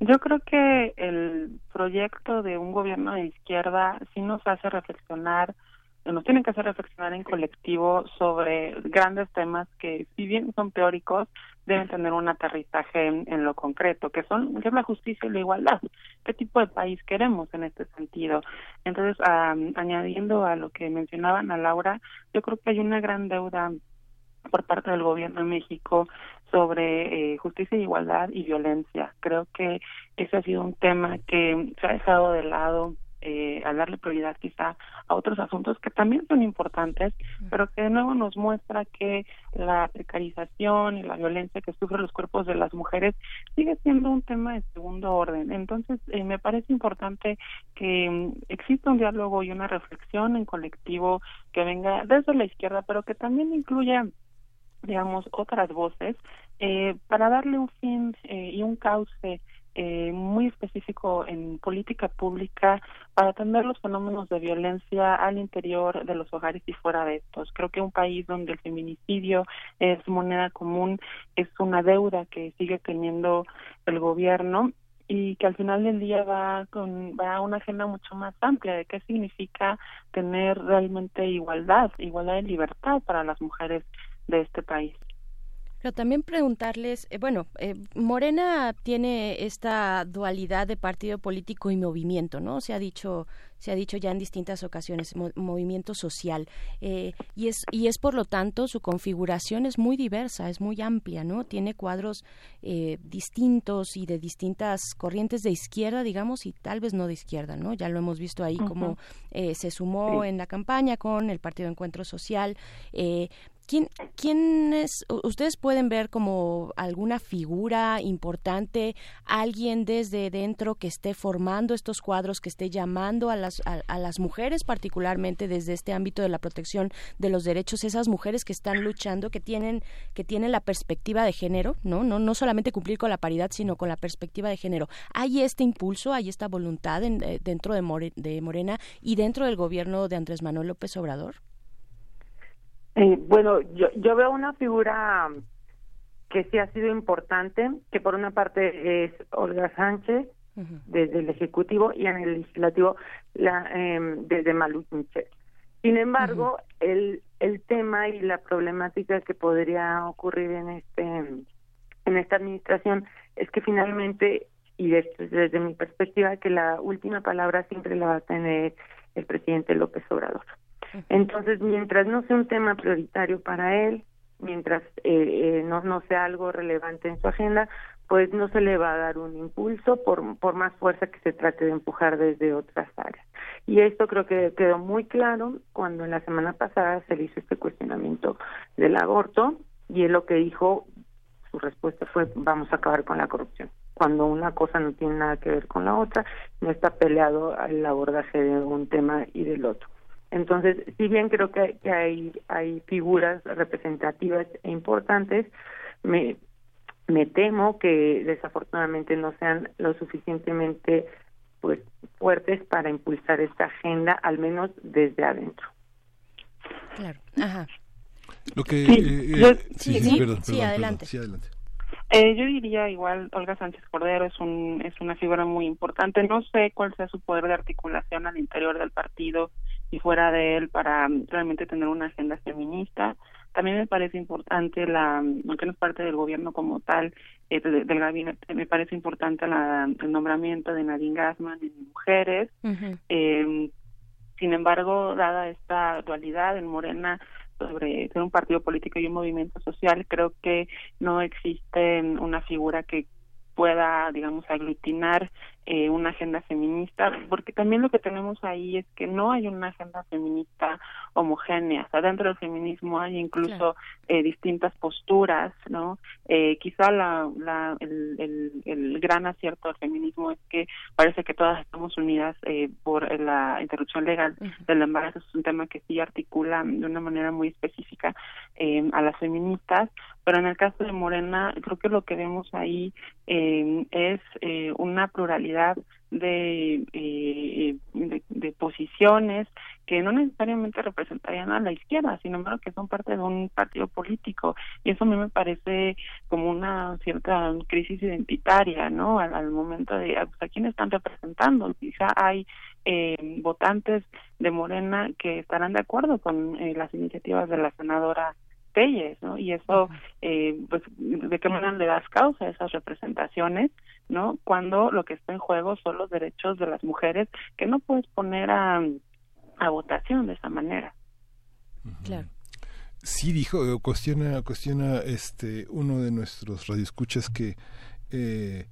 Yo creo que el proyecto de un gobierno de izquierda sí nos hace reflexionar, nos tienen que hacer reflexionar en colectivo sobre grandes temas que, si bien son teóricos, deben tener un aterrizaje en, lo concreto, que son que es la justicia y la igualdad. ¿Qué tipo de país queremos en este sentido? Entonces, añadiendo a lo que mencionaban a Laura, yo creo que hay una gran deuda por parte del gobierno de México sobre eh, justicia e igualdad y violencia. Creo que ese ha sido un tema que se ha dejado de lado eh, al darle prioridad quizá a otros asuntos que también son importantes, pero que de nuevo nos muestra que la precarización y la violencia que sufren los cuerpos de las mujeres sigue siendo un tema de segundo orden. Entonces, eh, me parece importante que mm, exista un diálogo y una reflexión en colectivo que venga desde la izquierda, pero que también incluya digamos otras voces eh, para darle un fin eh, y un cauce eh, muy específico en política pública para atender los fenómenos de violencia al interior de los hogares y fuera de estos. Creo que un país donde el feminicidio es moneda común es una deuda que sigue teniendo el gobierno y que al final del día va con va a una agenda mucho más amplia de qué significa tener realmente igualdad, igualdad de libertad para las mujeres de este país. Pero también preguntarles, eh, bueno, eh, Morena tiene esta dualidad de partido político y movimiento, ¿no? Se ha dicho, se ha dicho ya en distintas ocasiones, movimiento social, eh, y es y es por lo tanto su configuración es muy diversa, es muy amplia, ¿no? Tiene cuadros distintos y de distintas corrientes de izquierda, digamos, y tal vez no de izquierda, ¿no? Ya lo hemos visto ahí como se sumó en la campaña con el Partido Encuentro Social, ¿Quién, ¿Quién es? Ustedes pueden ver como alguna figura importante, alguien desde dentro que esté formando estos cuadros, que esté llamando a las, a, las mujeres, particularmente desde este ámbito de la protección de los derechos, esas mujeres que están luchando, que tienen, que tienen la perspectiva de género, ¿no? No, no solamente cumplir con la paridad, sino con la perspectiva de género. ¿Hay este impulso, hay esta voluntad eh, dentro de, de Morena y dentro del gobierno de Andrés Manuel López Obrador? Eh, bueno, yo, yo veo una figura que sí ha sido importante, que por una parte es Olga Sánchez, desde el Ejecutivo, y en el Legislativo la, eh, desde Malu Sin embargo, el, el tema y la problemática que podría ocurrir en este en esta administración es que finalmente, y desde, desde mi perspectiva, que la última palabra siempre la va a tener el presidente López Obrador. Entonces, mientras no sea un tema prioritario para él, mientras eh, eh, no, no sea algo relevante en su agenda, pues no se le va a dar un impulso por, por más fuerza que se trate de empujar desde otras áreas. Y esto creo que quedó muy claro cuando en la semana pasada se le hizo este cuestionamiento del aborto y él lo que dijo, su respuesta fue vamos a acabar con la corrupción. Cuando una cosa no tiene nada que ver con la otra, no está peleado el abordaje de un tema y del otro. Entonces, si bien creo que, hay, hay figuras representativas e importantes, me, me temo que desafortunadamente no sean lo suficientemente pues fuertes para impulsar esta agenda, al menos desde adentro. Claro, ajá. Lo que sí, eh, eh, sí, sí, adelante. adelante. Eh, yo diría igual Olga Sánchez Cordero es un es una figura muy importante. No sé cuál sea su poder de articulación al interior del partido y fuera de él para realmente tener una agenda feminista. También me parece importante la, aunque no es parte del gobierno como tal, eh, del gabinete, me parece importante la, el nombramiento de Nadine Gassman en mujeres. eh, sin embargo, dada esta dualidad en Morena, sobre ser un partido político y un movimiento social, creo que no existe una figura que pueda, digamos, aglutinar eh, una agenda feminista, porque también lo que tenemos ahí es que no hay una agenda feminista homogénea. O sea, dentro del feminismo hay incluso eh, distintas posturas, ¿no? Eh, quizá la, la, el, el, el, gran acierto del feminismo es que parece que todas estamos unidas eh, por la interrupción legal del embarazo. Es un tema que sí articula de una manera muy específica eh, a las feministas, pero en el caso de Morena, creo que lo que vemos ahí eh, es eh, una pluralidad de, eh, de, de, posiciones que no necesariamente representarían a la izquierda, sino que son parte de un partido político. Y eso a mí me parece como una cierta crisis identitaria, ¿no? Al, al momento de pues, a quién están representando. Quizá hay eh, votantes de Morena que estarán de acuerdo con eh, las iniciativas de la senadora Pelles, ¿no? Y eso, eh, pues, ¿de qué manera le das causa a esas representaciones, ¿no? Cuando lo que está en juego son los derechos de las mujeres que no puedes poner a, a votación de esa manera. Claro. Sí, dijo, cuestiona, cuestiona este, uno de nuestros radioescuchas que eh,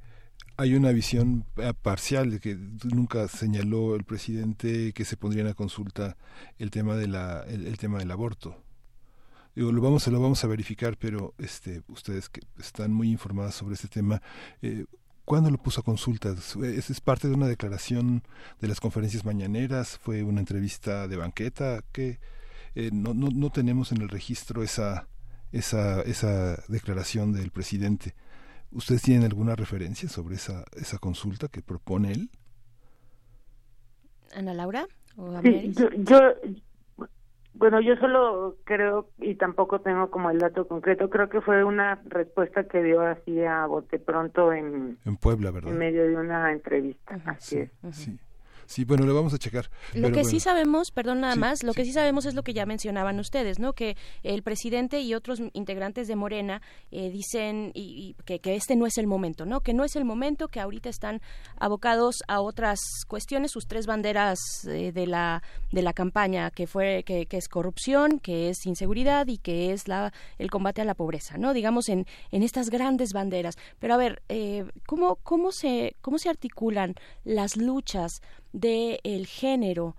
hay una visión parcial de que nunca señaló el presidente que se pondría en consulta el tema de la el, el tema del aborto digo lo vamos a lo vamos a verificar pero este ustedes que están muy informadas sobre este tema eh, ¿Cuándo lo puso a consulta? ¿Es, ¿Es, parte de una declaración de las conferencias mañaneras? ¿Fue una entrevista de banqueta? que eh, no, no, no tenemos en el registro esa, esa, esa declaración del presidente. ¿Ustedes tienen alguna referencia sobre esa, esa consulta que propone él? Ana Laura. ¿O sí, yo, yo, bueno, yo solo creo, y tampoco tengo como el dato concreto, creo que fue una respuesta que dio así a bote pronto en, en Puebla, ¿verdad? En medio de una entrevista. Ajá, así sí, es. Sí. Sí, bueno, lo vamos a checar. Lo que bueno. sí sabemos, perdón nada Sí, más, lo sí. que sí sabemos es lo que ya mencionaban ustedes, ¿no? Que el presidente y otros integrantes de Morena eh, dicen y, y que, que, este no es el momento, ¿no? Que no es el momento, que ahorita están abocados a otras cuestiones, sus tres banderas eh, de la de la campaña, que fue que, que, es corrupción, que es inseguridad y que es la el combate a la pobreza, ¿no? Digamos en en estas grandes banderas. Pero a ver, eh, ¿cómo cómo se cómo se articulan las luchas del el género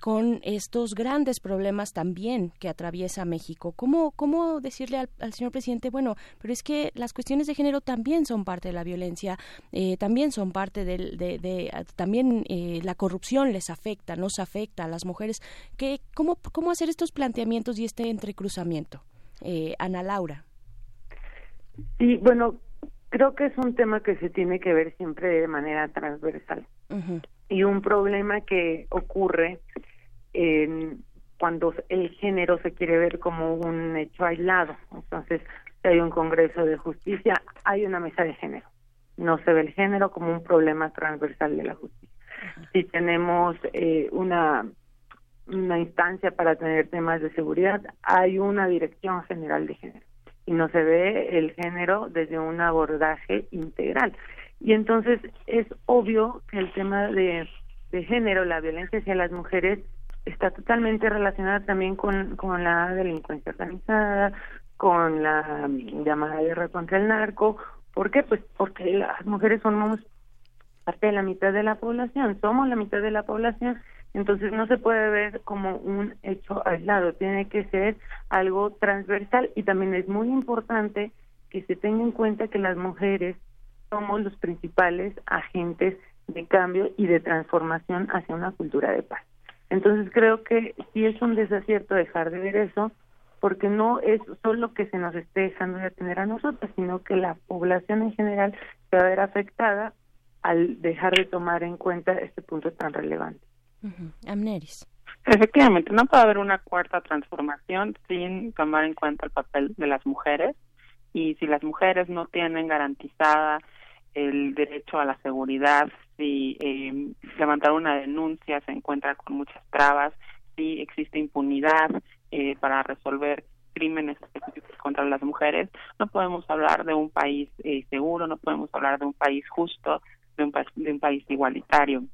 con estos grandes problemas también que atraviesa México. ¿Cómo, cómo decirle al, al, señor presidente, bueno, pero es que las cuestiones de género también son parte de la violencia, eh, también son parte de, de, de también eh, la corrupción les afecta, nos afecta a las mujeres. ¿Qué, cómo, ¿Cómo hacer estos planteamientos y este entrecruzamiento? Eh, Ana Laura. Sí, bueno, creo que es un tema que se tiene que ver siempre de manera transversal. Uh -huh y un problema que ocurre en cuando el género se quiere ver como un hecho aislado. Entonces, si hay un Congreso de Justicia, hay una mesa de género. No se ve el género como un problema transversal de la justicia. Si tenemos eh, una una instancia para tener temas de seguridad, hay una dirección general de género y no se ve el género desde un abordaje integral. Y entonces es obvio que el tema de, de género, la violencia hacia las mujeres, está totalmente relacionada también con, con la delincuencia organizada, con la llamada guerra contra el narco. ¿Por qué? Pues porque las mujeres somos parte de la mitad de la población, somos la mitad de la población, entonces no se puede ver como un hecho aislado, tiene que ser algo transversal y también es muy importante que se tenga en cuenta que las mujeres somos los principales agentes de cambio y de transformación hacia una cultura de paz. Entonces creo que sí es un desacierto dejar de ver eso, porque no es solo que se nos esté dejando de atender a nosotros, sino que la población en general se va a ver afectada al dejar de tomar en cuenta este punto tan relevante. Uh -huh. Amneris. Efectivamente, no puede haber una cuarta transformación sin tomar en cuenta el papel de las mujeres y si las mujeres no tienen garantizada el derecho a la seguridad, si eh, levantar una denuncia se encuentra con muchas trabas, si existe impunidad eh, para resolver crímenes específicos contra las mujeres, no podemos hablar de un país eh, seguro, no podemos hablar de un país justo, de un, de un país igualitario.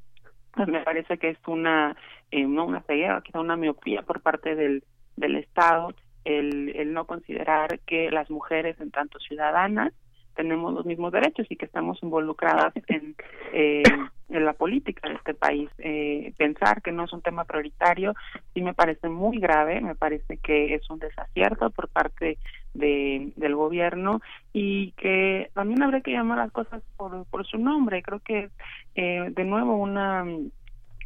Pues me parece que es una, eh, no una ceguera, quizá una miopía por parte del, del Estado el, no considerar que las mujeres, en tanto ciudadanas, tenemos los mismos derechos y que estamos involucradas en, eh, en la política de este país. Eh, pensar que no es un tema prioritario sí me parece muy grave, me parece que es un desacierto por parte de, del gobierno y que también habría que llamar las cosas por, por su nombre. Creo que eh, de nuevo una,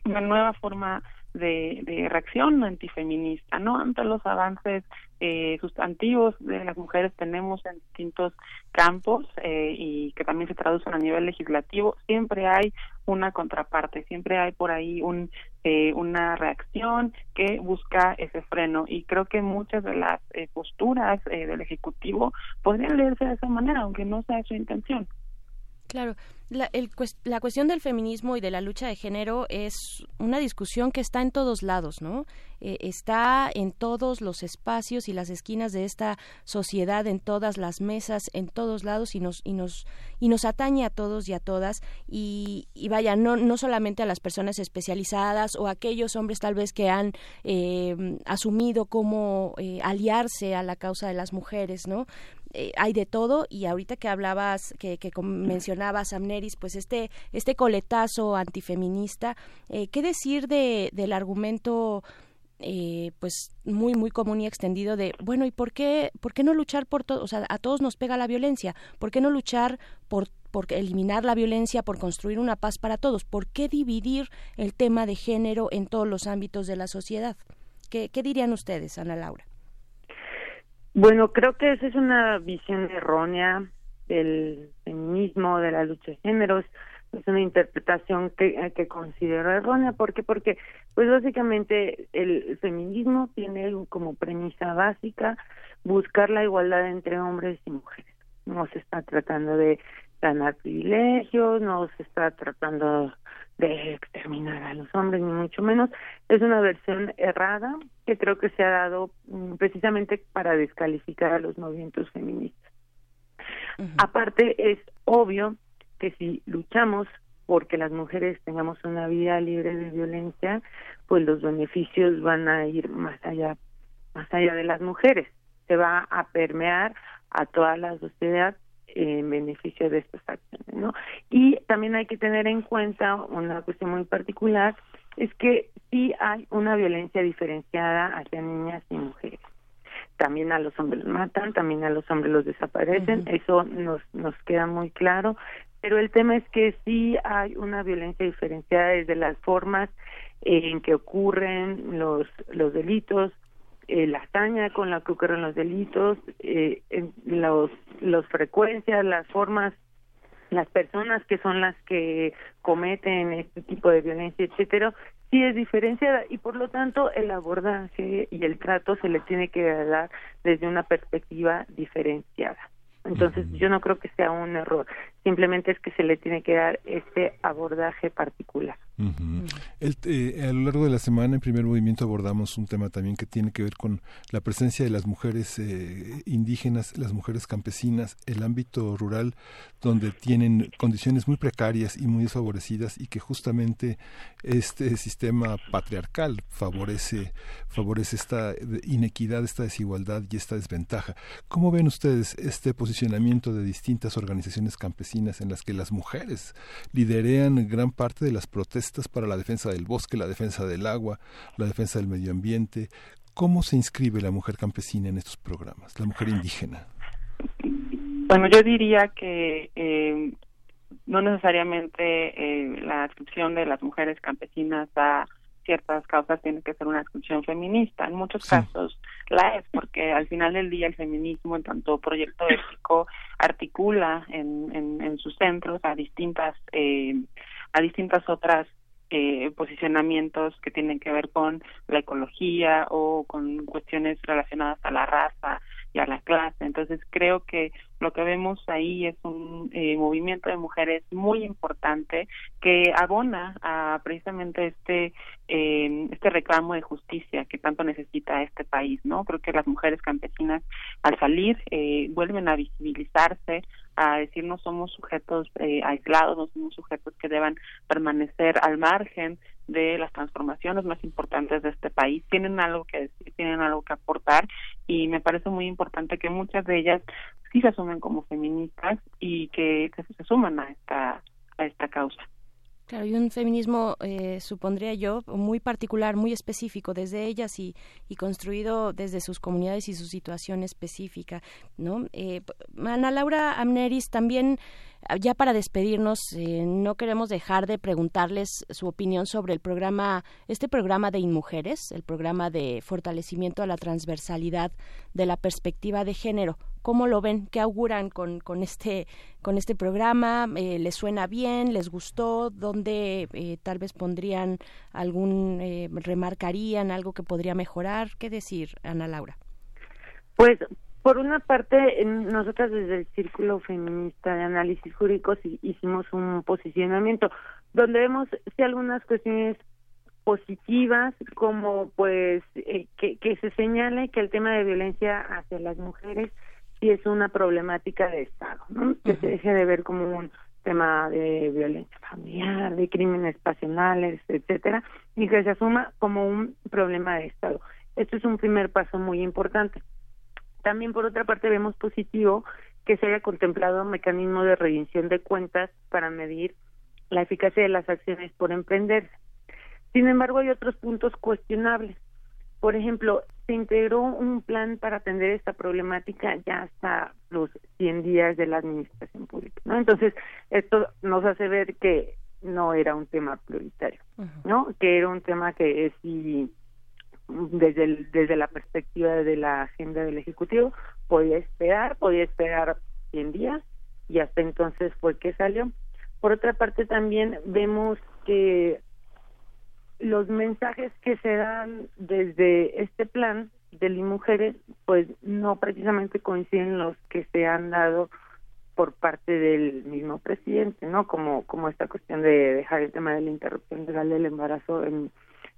una nueva forma de, de reacción antifeminista, ¿no? Ante los avances eh, sustantivos de las mujeres tenemos en distintos campos eh, y que también se traducen a nivel legislativo, siempre hay una contraparte, siempre hay por ahí un, eh, una reacción que busca ese freno y creo que muchas de las eh, posturas eh, del Ejecutivo podrían leerse de esa manera, aunque no sea su intención. Claro, la, el, la, cuestión del feminismo y de la lucha de género es una discusión que está en todos lados, ¿no? Eh, está en todos los espacios y las esquinas de esta sociedad, en todas las mesas, en todos lados y nos y nos y nos atañe a todos y a todas y, y vaya no no solamente a las personas especializadas o a aquellos hombres tal vez que han eh, asumido cómo eh, aliarse a la causa de las mujeres, ¿no? Eh, hay de todo y ahorita que hablabas, que, que mencionabas, Amneris, pues este, este coletazo antifeminista, eh, ¿qué decir de, del argumento eh, pues muy muy común y extendido de bueno y por qué por qué no luchar por todo o sea a todos nos pega la violencia por qué no luchar por por eliminar la violencia por construir una paz para todos por qué dividir el tema de género en todos los ámbitos de la sociedad qué, qué dirían ustedes Ana Laura bueno, creo que esa es una visión errónea del feminismo, de la lucha de géneros. Es una interpretación que, que considero errónea. ¿Por qué? Porque, pues básicamente, el feminismo tiene como premisa básica buscar la igualdad entre hombres y mujeres. No se está tratando de ganar privilegios, no se está tratando de exterminar a los hombres, ni mucho menos. Es una versión errada que creo que se ha dado mm, precisamente para descalificar a los movimientos feministas. Aparte, es obvio que si luchamos porque las mujeres tengamos una vida libre de violencia, pues los beneficios van a ir más allá, más allá de las mujeres. Se va a permear a toda la sociedad en beneficio de estas acciones, ¿no? Y también hay que tener en cuenta una cuestión muy particular, es que sí hay una violencia diferenciada hacia niñas y mujeres. También a los hombres los matan, también a los hombres los desaparecen, eso nos, nos queda muy claro, pero el tema es que sí hay una violencia diferenciada desde las formas en que ocurren los, los delitos, eh, la hazaña con la que ocurren los delitos, eh, los, los frecuencias, las formas, las personas que son las que cometen este tipo de violencia, etcétera, sí es diferenciada y por lo tanto el abordaje y el trato se le tiene que dar desde una perspectiva diferenciada. Entonces yo no creo que sea un error, simplemente es que se le tiene que dar este abordaje particular. El, eh, a lo largo de la semana en primer movimiento abordamos un tema también que tiene que ver con la presencia de las mujeres eh, indígenas, las mujeres campesinas, el ámbito rural donde tienen condiciones muy precarias y muy desfavorecidas y que justamente este sistema patriarcal favorece favorece esta inequidad, esta desigualdad y esta desventaja. ¿Cómo ven ustedes este posicionamiento de distintas organizaciones campesinas en las que las mujeres liderean gran parte de las protestas para la defensa del bosque, la defensa del agua, la defensa del medio ambiente. ¿Cómo se inscribe la mujer campesina en estos programas, la mujer indígena? Bueno, yo diría que eh, no necesariamente eh, la adscripción de las mujeres campesinas a ciertas causas tiene que ser una adscripción feminista. En muchos casos la es, porque al final del día el feminismo, en tanto proyecto ético, articula en, en, en sus centros a distintas eh, a distintas otras eh, posicionamientos que tienen que ver con la ecología o con cuestiones relacionadas a la raza y a la clase, Entonces creo que lo que vemos ahí es un eh, movimiento de mujeres muy importante que abona a precisamente este eh, este reclamo de justicia que tanto necesita este país, ¿no? Creo que las mujeres campesinas al salir eh, vuelven a visibilizarse, a decir no somos sujetos eh, aislados, no somos sujetos que deban permanecer al margen de las transformaciones más importantes de este país. Tienen algo que decir, tienen algo que aportar y me parece muy importante que muchas de ellas sí se asumen como feministas y que, se suman a esta a esta causa. Claro, y un feminismo, eh, supondría yo, muy particular, muy específico desde ellas y, y, construido desde sus comunidades y su situación específica, ¿no? Eh, Ana Laura Amneris también ya para despedirnos, eh, no queremos dejar de preguntarles su opinión sobre el programa, este programa de Inmujeres, el programa de fortalecimiento a la transversalidad de la perspectiva de género. ¿Cómo lo ven? ¿Qué auguran con, con este con este programa? Eh, ¿Les suena bien? ¿Les gustó? ¿Dónde eh, tal vez pondrían algún remarcarían algo que podría mejorar? ¿Qué decir, Ana Laura? Pues por una parte, nosotras desde el Círculo Feminista de Análisis Jurídicos hicimos un posicionamiento donde vemos si algunas cuestiones positivas como pues eh, que, que se señale que el tema de violencia hacia las mujeres sí es una problemática de Estado, ¿no? que se deje de ver como un tema de violencia familiar, de crímenes pasionales, etcétera, y que se asuma como un problema de Estado. Esto es un primer paso muy importante. También, por otra parte, vemos positivo que se haya contemplado un mecanismo de rendición de cuentas para medir la eficacia de las acciones por emprenderse. Sin embargo, hay otros puntos cuestionables. Por ejemplo, se integró un plan para atender esta problemática ya hasta los 100 días de la administración pública, ¿no? Entonces, esto nos hace ver que no era un tema prioritario, ¿no? Que era un tema que sí desde, desde la perspectiva de la agenda del Ejecutivo, podía esperar, podía esperar 100 días y hasta entonces fue que salió. Por otra parte, también vemos que los mensajes que se dan desde este plan de las mujeres, pues no precisamente coinciden los que se han dado por parte del mismo presidente, ¿no? Como como esta cuestión de dejar el tema de la interrupción legal del embarazo en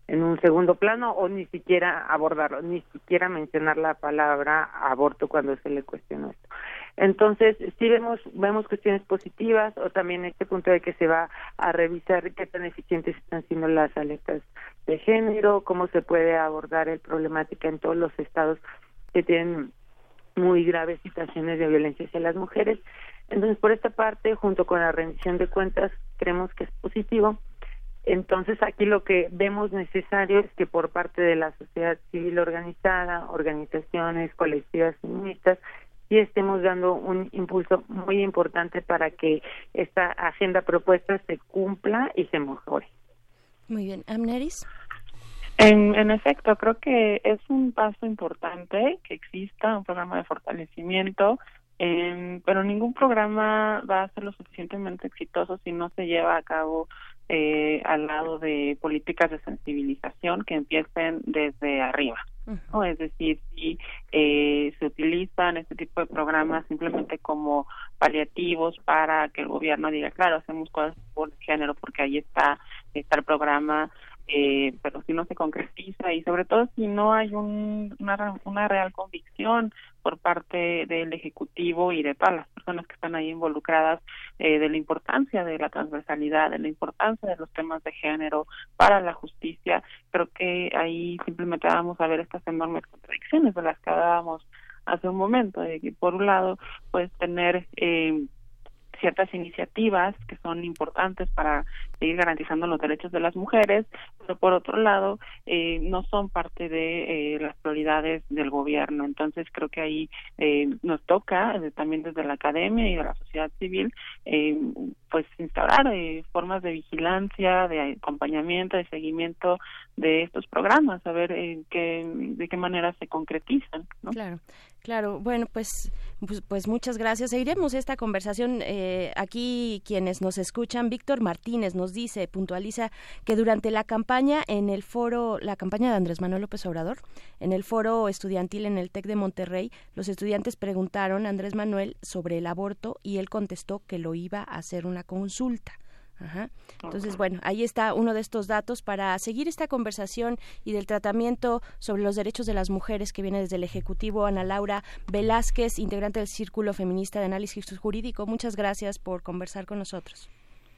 en un segundo plano o ni siquiera abordarlo, ni siquiera mencionar la palabra aborto cuando se le cuestionó esto. Entonces, sí vemos, vemos cuestiones positivas o también este punto de que se va a revisar qué tan eficientes están siendo las alertas de género, cómo se puede abordar el problemática en todos los estados que tienen muy graves situaciones de violencia hacia las mujeres. Entonces, por esta parte, junto con la rendición de cuentas, creemos que es positivo entonces aquí lo que vemos necesario es que por parte de la sociedad civil organizada, organizaciones colectivas feministas, sí estemos dando un impulso muy importante para que esta agenda propuesta se cumpla y se mejore. Muy bien, Amneris. En, en efecto, creo que es un paso importante que exista un programa de fortalecimiento, eh, pero ningún programa va a ser lo suficientemente exitoso si no se lleva a cabo eh, al lado de políticas de sensibilización que empiecen desde arriba. ¿no? Es decir, si eh, se utilizan este tipo de programas simplemente como paliativos para que el gobierno diga, claro, hacemos cosas por género porque ahí está, está el programa eh, pero si no se concretiza y sobre todo si no hay un, una, una real convicción por parte del Ejecutivo y de todas las personas que están ahí involucradas eh, de la importancia de la transversalidad, de la importancia de los temas de género para la justicia, creo que ahí simplemente vamos a ver estas enormes contradicciones de las que hablábamos hace un momento, de que por un lado puedes tener eh, ciertas iniciativas que son importantes para seguir garantizando los derechos de las mujeres, pero por otro lado eh, no son parte de eh, las prioridades del gobierno. Entonces creo que ahí eh, nos toca también desde la academia y de la sociedad civil pues instaurar eh, formas de vigilancia, de acompañamiento, de seguimiento de estos programas, a ver en qué, de qué manera se concretizan. ¿no? Claro. Claro, bueno, pues, pues, pues, muchas gracias. Seguiremos esta conversación. Eh, aquí quienes nos escuchan, Víctor Martínez nos dice, puntualiza que durante la campaña en el foro, la campaña de Andrés Manuel López Obrador, en el foro estudiantil en el TEC de Monterrey, los estudiantes preguntaron a Andrés Manuel sobre el aborto y él contestó que lo iba a hacer una consulta. Entonces, bueno, ahí está uno de estos datos para seguir esta conversación y del tratamiento sobre los derechos de las mujeres que viene desde el Ejecutivo. Ana Laura Velázquez, integrante del Círculo Feminista de Análisis Jurídico, muchas gracias por conversar con nosotros.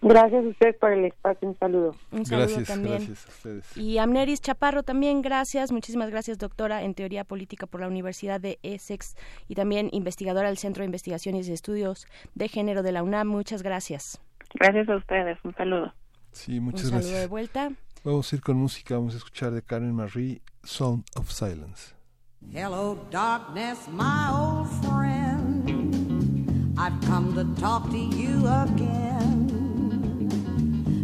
Gracias a ustedes por el espacio, un saludo. Un saludo también. Gracias a ustedes. Y Amneris Chaparro también, gracias, muchísimas gracias, doctora en Teoría Política por la Universidad de Essex y también investigadora del Centro de Investigaciones y Estudios de Género de la UNAM. Muchas gracias. Gracias a ustedes, un saludo. Sí, muchas un gracias. saludo de vuelta. Vamos a ir con música, vamos a escuchar de Karen Marie, Sound of Silence. Hello, darkness, my old friend. I've come to talk to you again.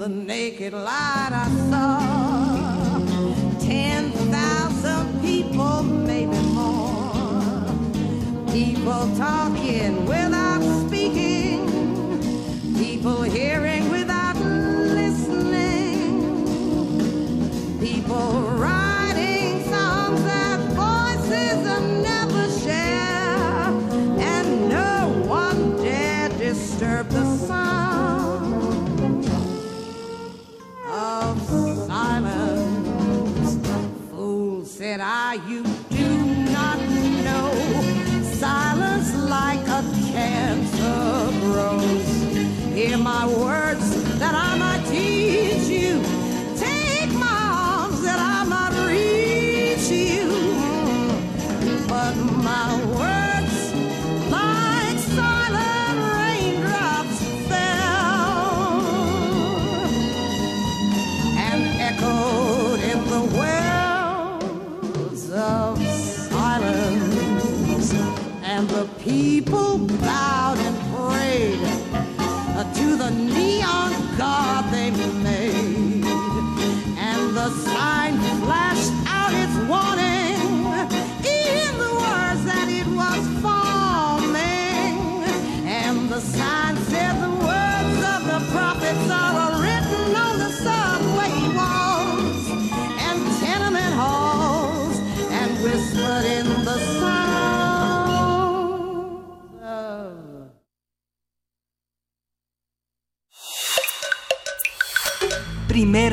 The naked light I saw ten thousand people, maybe more. People talking without I, you do not know. Silence like a cancer grows. Hear my words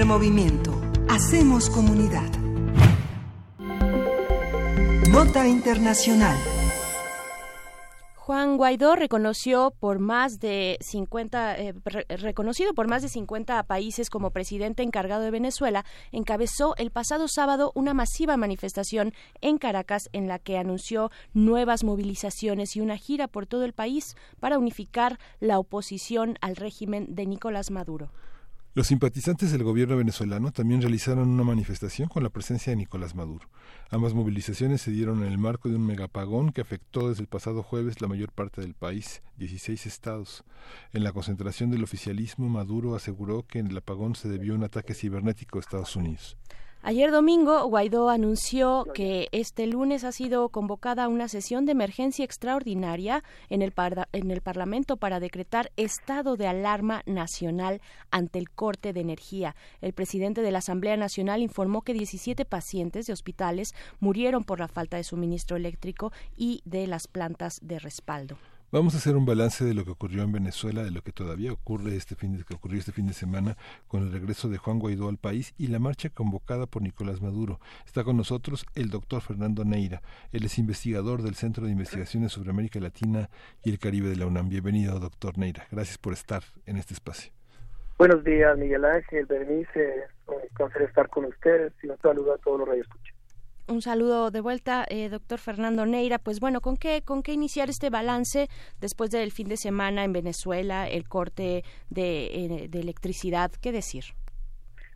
movimiento. Hacemos comunidad. Nota Internacional. Juan Guaidó reconoció por más de 50 eh, re- reconocido por más de 50 países como presidente encargado de Venezuela, encabezó el pasado sábado una masiva manifestación en Caracas en la que anunció nuevas movilizaciones y una gira por todo el país para unificar la oposición al régimen de Nicolás Maduro. Los simpatizantes del gobierno venezolano también realizaron una manifestación con la presencia de Nicolás Maduro. Ambas movilizaciones se dieron en el marco de un megapagón que afectó desde el pasado jueves la mayor parte del país, 16 estados. En la concentración del oficialismo, Maduro aseguró que el apagón se debió a un ataque cibernético de Estados Unidos. Ayer domingo, Guaidó anunció que este lunes ha sido convocada una sesión de emergencia extraordinaria en el, en el Parlamento para decretar estado de alarma nacional ante el corte de energía. El presidente de la Asamblea Nacional informó que 17 pacientes de hospitales murieron por la falta de suministro eléctrico y de las plantas de respaldo. Vamos a hacer un balance de lo que ocurrió en Venezuela, de lo que todavía ocurre este fin de, que ocurrió este fin de semana con el regreso de Juan Guaidó al país y la marcha convocada por Nicolás Maduro. Está con nosotros el doctor Fernando Neira. Él es investigador del Centro de Investigaciones sobre América Latina y el Caribe de la UNAM. Bienvenido, doctor Neira. Gracias por estar en este espacio. Buenos días, Miguel Ángel, Bernice. Un placer estar con ustedes y un saludo a todos los radioescuchas. Un saludo de vuelta, eh, doctor Fernando Neira. Pues bueno, ¿con qué, ¿con qué iniciar este balance después del fin de semana en Venezuela, el corte de, eh, de electricidad? ¿Qué decir?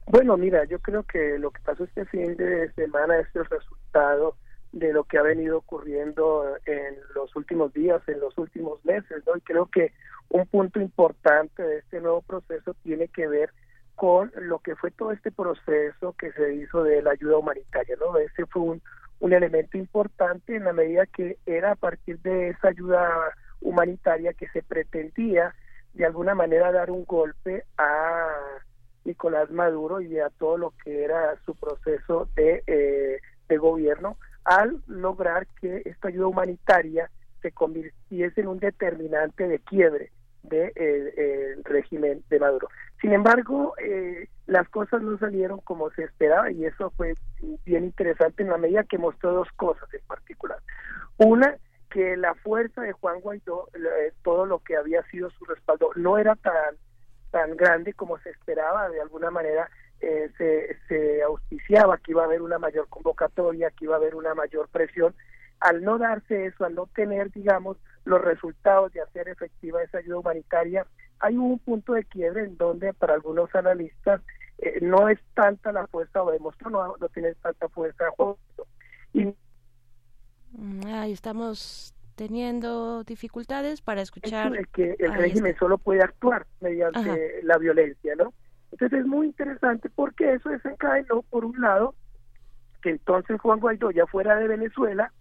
Bueno, mira, yo creo que lo que pasó este fin de semana es el resultado de lo que ha venido ocurriendo en los últimos días, en los últimos meses, ¿no? Y creo que un punto importante de este nuevo proceso tiene que ver con lo que fue todo este proceso que se hizo de la ayuda humanitaria, ¿no? Ese fue un, un elemento importante en la medida que era a partir de esa ayuda humanitaria que se pretendía de alguna manera dar un golpe a Nicolás Maduro y a todo lo que era su proceso de, eh, de gobierno al lograr que esta ayuda humanitaria se convirtiese en un determinante de quiebre del de, el régimen de Maduro. Sin embargo, eh, las cosas no salieron como se esperaba y eso fue bien interesante en la medida que mostró dos cosas en particular. Una, que la fuerza de Juan Guaidó, eh, todo lo que había sido su respaldo, no era tan, tan grande como se esperaba, de alguna manera eh, se, se auspiciaba que iba a haber una mayor convocatoria, que iba a haber una mayor presión. Al no darse eso, al no tener, digamos, los resultados de hacer efectiva esa ayuda humanitaria, hay un punto de quiebre en donde para algunos analistas eh, no es tanta la fuerza, o demostró no, no tiene tanta fuerza y mm, Ahí estamos teniendo dificultades para escuchar que el régimen solo puede actuar mediante la violencia, ¿no? Entonces es muy interesante porque eso desencadenó, por un lado, que entonces Juan Guaidó, ya fuera de Venezuela,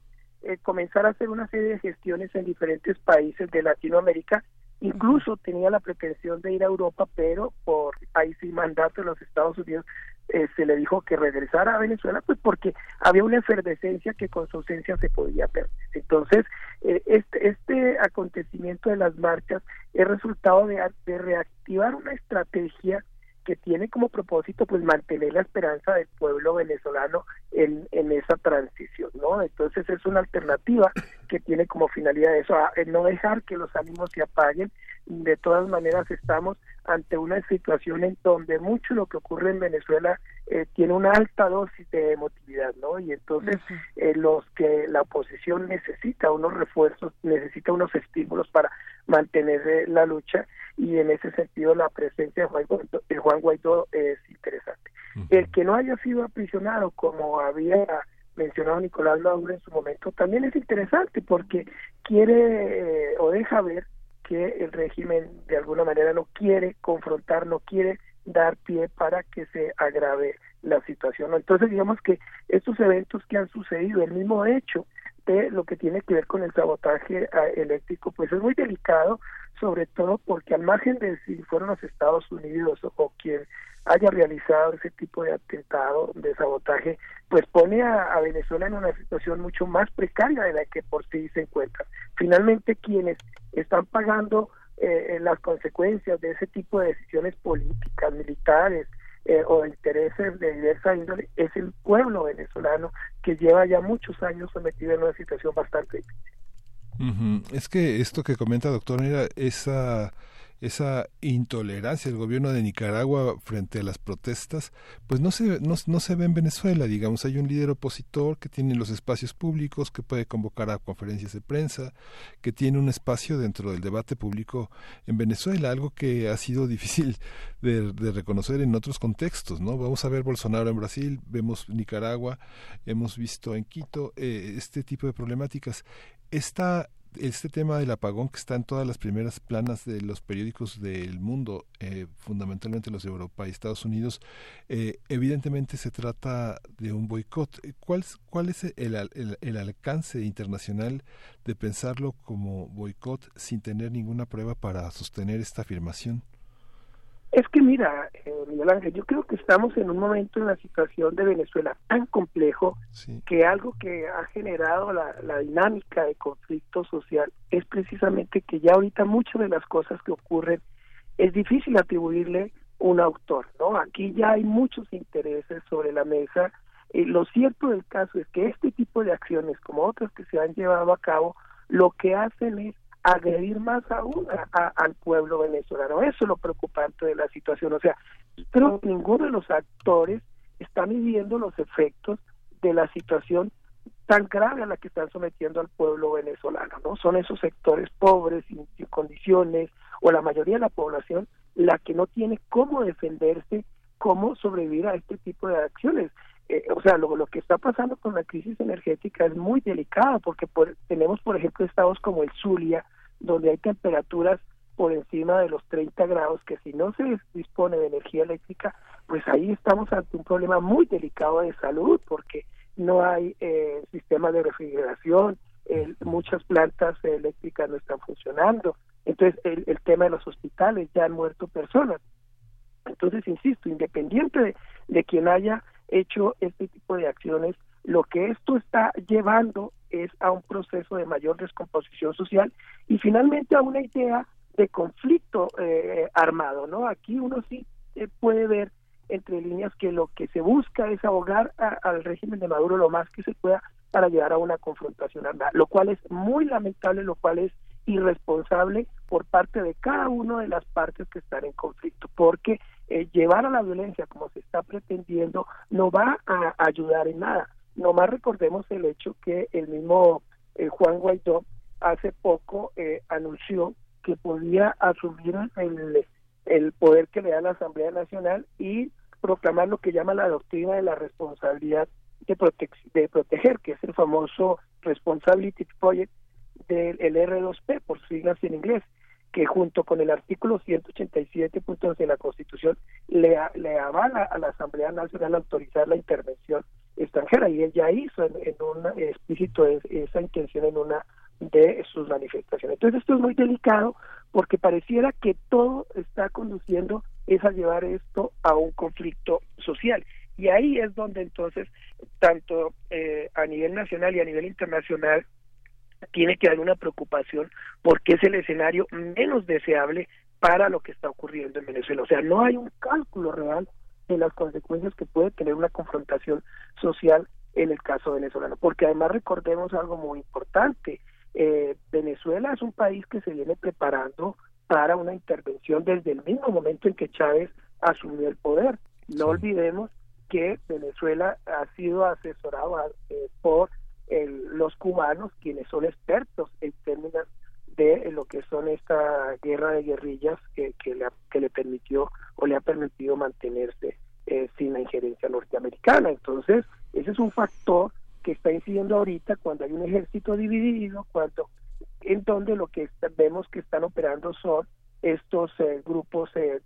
eh, comenzara a hacer una serie de gestiones en diferentes países de Latinoamérica Incluso tenía la pretensión de ir a Europa, pero por ahí sí mandato de los Estados Unidos eh, se le dijo que regresara a Venezuela, pues porque había una efervescencia que con su ausencia se podía perder. Entonces, eh, este, este acontecimiento de las marchas es resultado de reactivar una estrategia que tiene como propósito pues mantener la esperanza del pueblo venezolano en, en esa transición, ¿no? Entonces es una alternativa que tiene como finalidad eso, no dejar que los ánimos se apaguen. De todas maneras estamos ante una situación en donde mucho lo que ocurre en Venezuela eh, tiene una alta dosis de emotividad, ¿no? Y entonces eh, los que la oposición necesita unos refuerzos, necesita unos estímulos para mantener eh, la lucha y en ese sentido la presencia de Juan Guaidó, de Juan Guaidó es interesante. El que no haya sido aprisionado como había mencionado Nicolás Maduro en su momento también es interesante porque quiere o deja ver que el régimen de alguna manera no quiere confrontar, no quiere dar pie para que se agrave la situación. Entonces, digamos que estos eventos que han sucedido, el mismo hecho lo que tiene que ver con el sabotaje ah, eléctrico, pues es muy delicado, sobre todo porque al margen de si fueron los Estados Unidos o quien haya realizado ese tipo de atentado, de sabotaje, pues pone a, Venezuela en una situación mucho más precaria de la que por sí se encuentra. Finalmente, quienes están pagando eh, las consecuencias de ese tipo de decisiones políticas, militares eh, o intereses de diversa índole es el pueblo venezolano que lleva ya muchos años sometido en una situación bastante difícil. Es que esto que comenta doctor era esa esa intolerancia del gobierno de Nicaragua frente a las protestas, pues no se, no, se ve en Venezuela, digamos, hay un líder opositor que tiene los espacios públicos, que puede convocar a conferencias de prensa, que tiene un espacio dentro del debate público en Venezuela, algo que ha sido *laughs* difícil de, reconocer en otros contextos, ¿no? Vamos a ver Bolsonaro en Brasil, vemos Nicaragua, hemos visto en Quito eh, este tipo de problemáticas. Esta este tema del apagón que está en todas las primeras planas de los periódicos del mundo, eh, fundamentalmente los de Europa y Estados Unidos, eh, evidentemente se trata de un boicot. ¿Cuál, cuál es el, el, el, alcance internacional de pensarlo como boicot sin tener ninguna prueba para sostener esta afirmación? Es que mira, eh, Miguel Ángel, yo creo que estamos en un momento en la situación de Venezuela tan complejo que algo que ha generado la, la, dinámica de conflicto social es precisamente que ya ahorita muchas de las cosas que ocurren es difícil atribuirle un autor, ¿no? Aquí ya hay muchos intereses sobre la mesa. Eh, lo cierto del caso es que este tipo de acciones, como otras que se han llevado a cabo, lo que hacen es agredir más aún al pueblo venezolano. Eso es lo preocupante de la situación. O sea, creo que ninguno de los actores está midiendo los efectos de la situación tan grave a la que están sometiendo al pueblo venezolano, ¿no? Son esos sectores pobres, sin, condiciones, o la mayoría de la población, la que no tiene cómo defenderse, cómo sobrevivir a este tipo de acciones. Eh, o sea, lo, que está pasando con la crisis energética es muy delicada porque tenemos, por ejemplo, estados como el Zulia, donde hay temperaturas por encima de los 30 grados, que si no se dispone de energía eléctrica, pues ahí estamos ante un problema muy delicado de salud, porque no hay eh, sistema de refrigeración, muchas plantas eléctricas no están funcionando, entonces el, el tema de los hospitales, ya han muerto personas. Entonces, insisto, independiente de, de quien haya hecho este tipo de acciones, lo que esto está llevando es a un proceso de mayor descomposición social y finalmente a una idea de conflicto eh, armado, ¿no? Aquí uno sí eh, puede ver entre líneas que lo que se busca es ahogar al régimen de Maduro lo más que se pueda para llegar a una confrontación armada, lo cual es muy lamentable, lo cual es irresponsable por parte de cada una de las partes que están en conflicto, porque eh, llevar a la violencia como se está pretendiendo no va a ayudar en nada. Nomás recordemos el hecho que el mismo eh, Juan Guaidó hace poco eh, anunció que podía asumir el, el poder que le da la Asamblea Nacional y proclamar lo que llama la doctrina de la responsabilidad de, de proteger, que es el famoso Responsibility Project del R2P, por siglas en inglés, que junto con el artículo 187.11 de la Constitución le, le avala a la Asamblea Nacional autorizar la intervención extranjera y él ya hizo en, un explícito esa intención en una de sus manifestaciones. Entonces esto es muy delicado porque pareciera que todo está conduciendo es a llevar esto a un conflicto social y ahí es donde entonces tanto eh, a nivel nacional y a nivel internacional tiene que haber una preocupación porque es el escenario menos deseable para lo que está ocurriendo en Venezuela. O sea, no hay un cálculo real de las consecuencias que puede tener una confrontación social en el caso venezolano. Porque además recordemos algo muy importante. Eh, Venezuela es un país que se viene preparando para una intervención desde el mismo momento en que Chávez asumió el poder. No olvidemos que Venezuela ha sido asesorado eh, por los cubanos, quienes son expertos en términos de lo que son esta guerra de guerrillas que, que, le, que le permitió o le ha permitido mantenerse eh, sin la injerencia norteamericana. Entonces, ese es un factor que está incidiendo ahorita cuando hay un ejército dividido, cuando en donde lo que vemos que están operando son estos eh, grupos eh,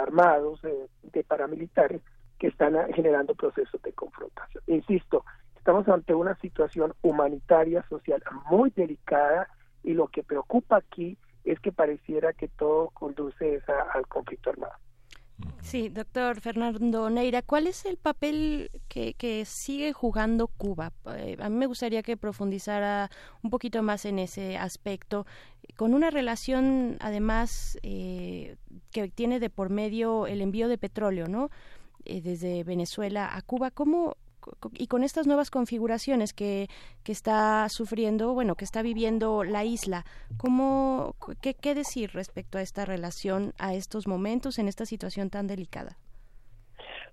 armados de paramilitares que están generando procesos de confrontación. Insisto, Estamos ante una situación humanitaria, social muy delicada y lo que preocupa aquí es que pareciera que todo conduce al conflicto armado. Sí, doctor Fernando Neira, ¿cuál es el papel que, que sigue jugando Cuba? Eh, a mí me gustaría que profundizara un poquito más en ese aspecto, con una relación además eh, que tiene de por medio el envío de petróleo, ¿no? Eh, desde Venezuela a Cuba. ¿Cómo, y con estas nuevas configuraciones que, que está sufriendo, bueno, que está viviendo la isla, ¿cómo, qué, qué decir respecto a esta relación, a estos momentos, en esta situación tan delicada?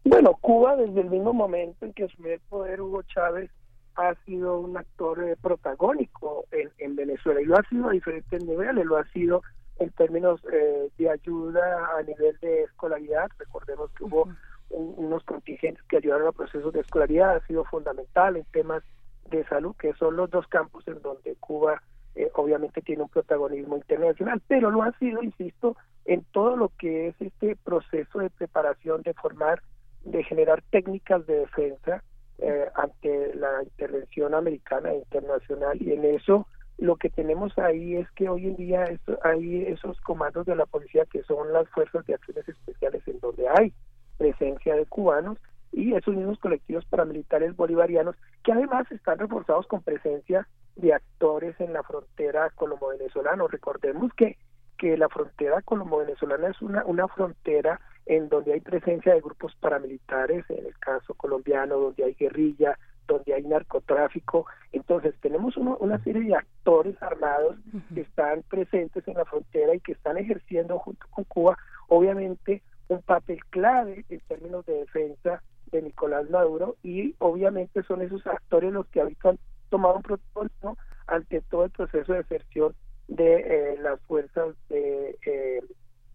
Bueno, Cuba desde el mismo momento en que asumió el poder Hugo Chávez ha sido un actor eh, protagónico en, en, Venezuela y lo ha sido a diferentes niveles, lo ha sido en términos eh, de ayuda a nivel de escolaridad, recordemos que hubo unos contingentes que ayudaron a procesos de escolaridad ha sido fundamental en temas de salud, que son los dos campos en donde Cuba eh, obviamente tiene un protagonismo internacional, pero lo ha sido, insisto, en todo lo que es este proceso de preparación, de formar, de generar técnicas de defensa eh, ante la intervención americana e internacional. Y en eso lo que tenemos ahí es que hoy en día hay esos comandos de la policía que son las fuerzas de acciones especiales en donde hay presencia de cubanos y esos mismos colectivos paramilitares bolivarianos que además están reforzados con presencia de actores en la frontera colombo-venezolana. Recordemos que, que la frontera colombo-venezolana es una, una frontera en donde hay presencia de grupos paramilitares, en el caso colombiano, donde hay guerrilla, donde hay narcotráfico. Entonces, tenemos una serie de actores armados que están presentes en la frontera y que están ejerciendo junto con Cuba, obviamente, un papel clave en términos de defensa de Nicolás Maduro y obviamente son esos actores los que ahorita han tomado un protocolo ante todo el proceso de deserción de eh, las fuerzas de eh,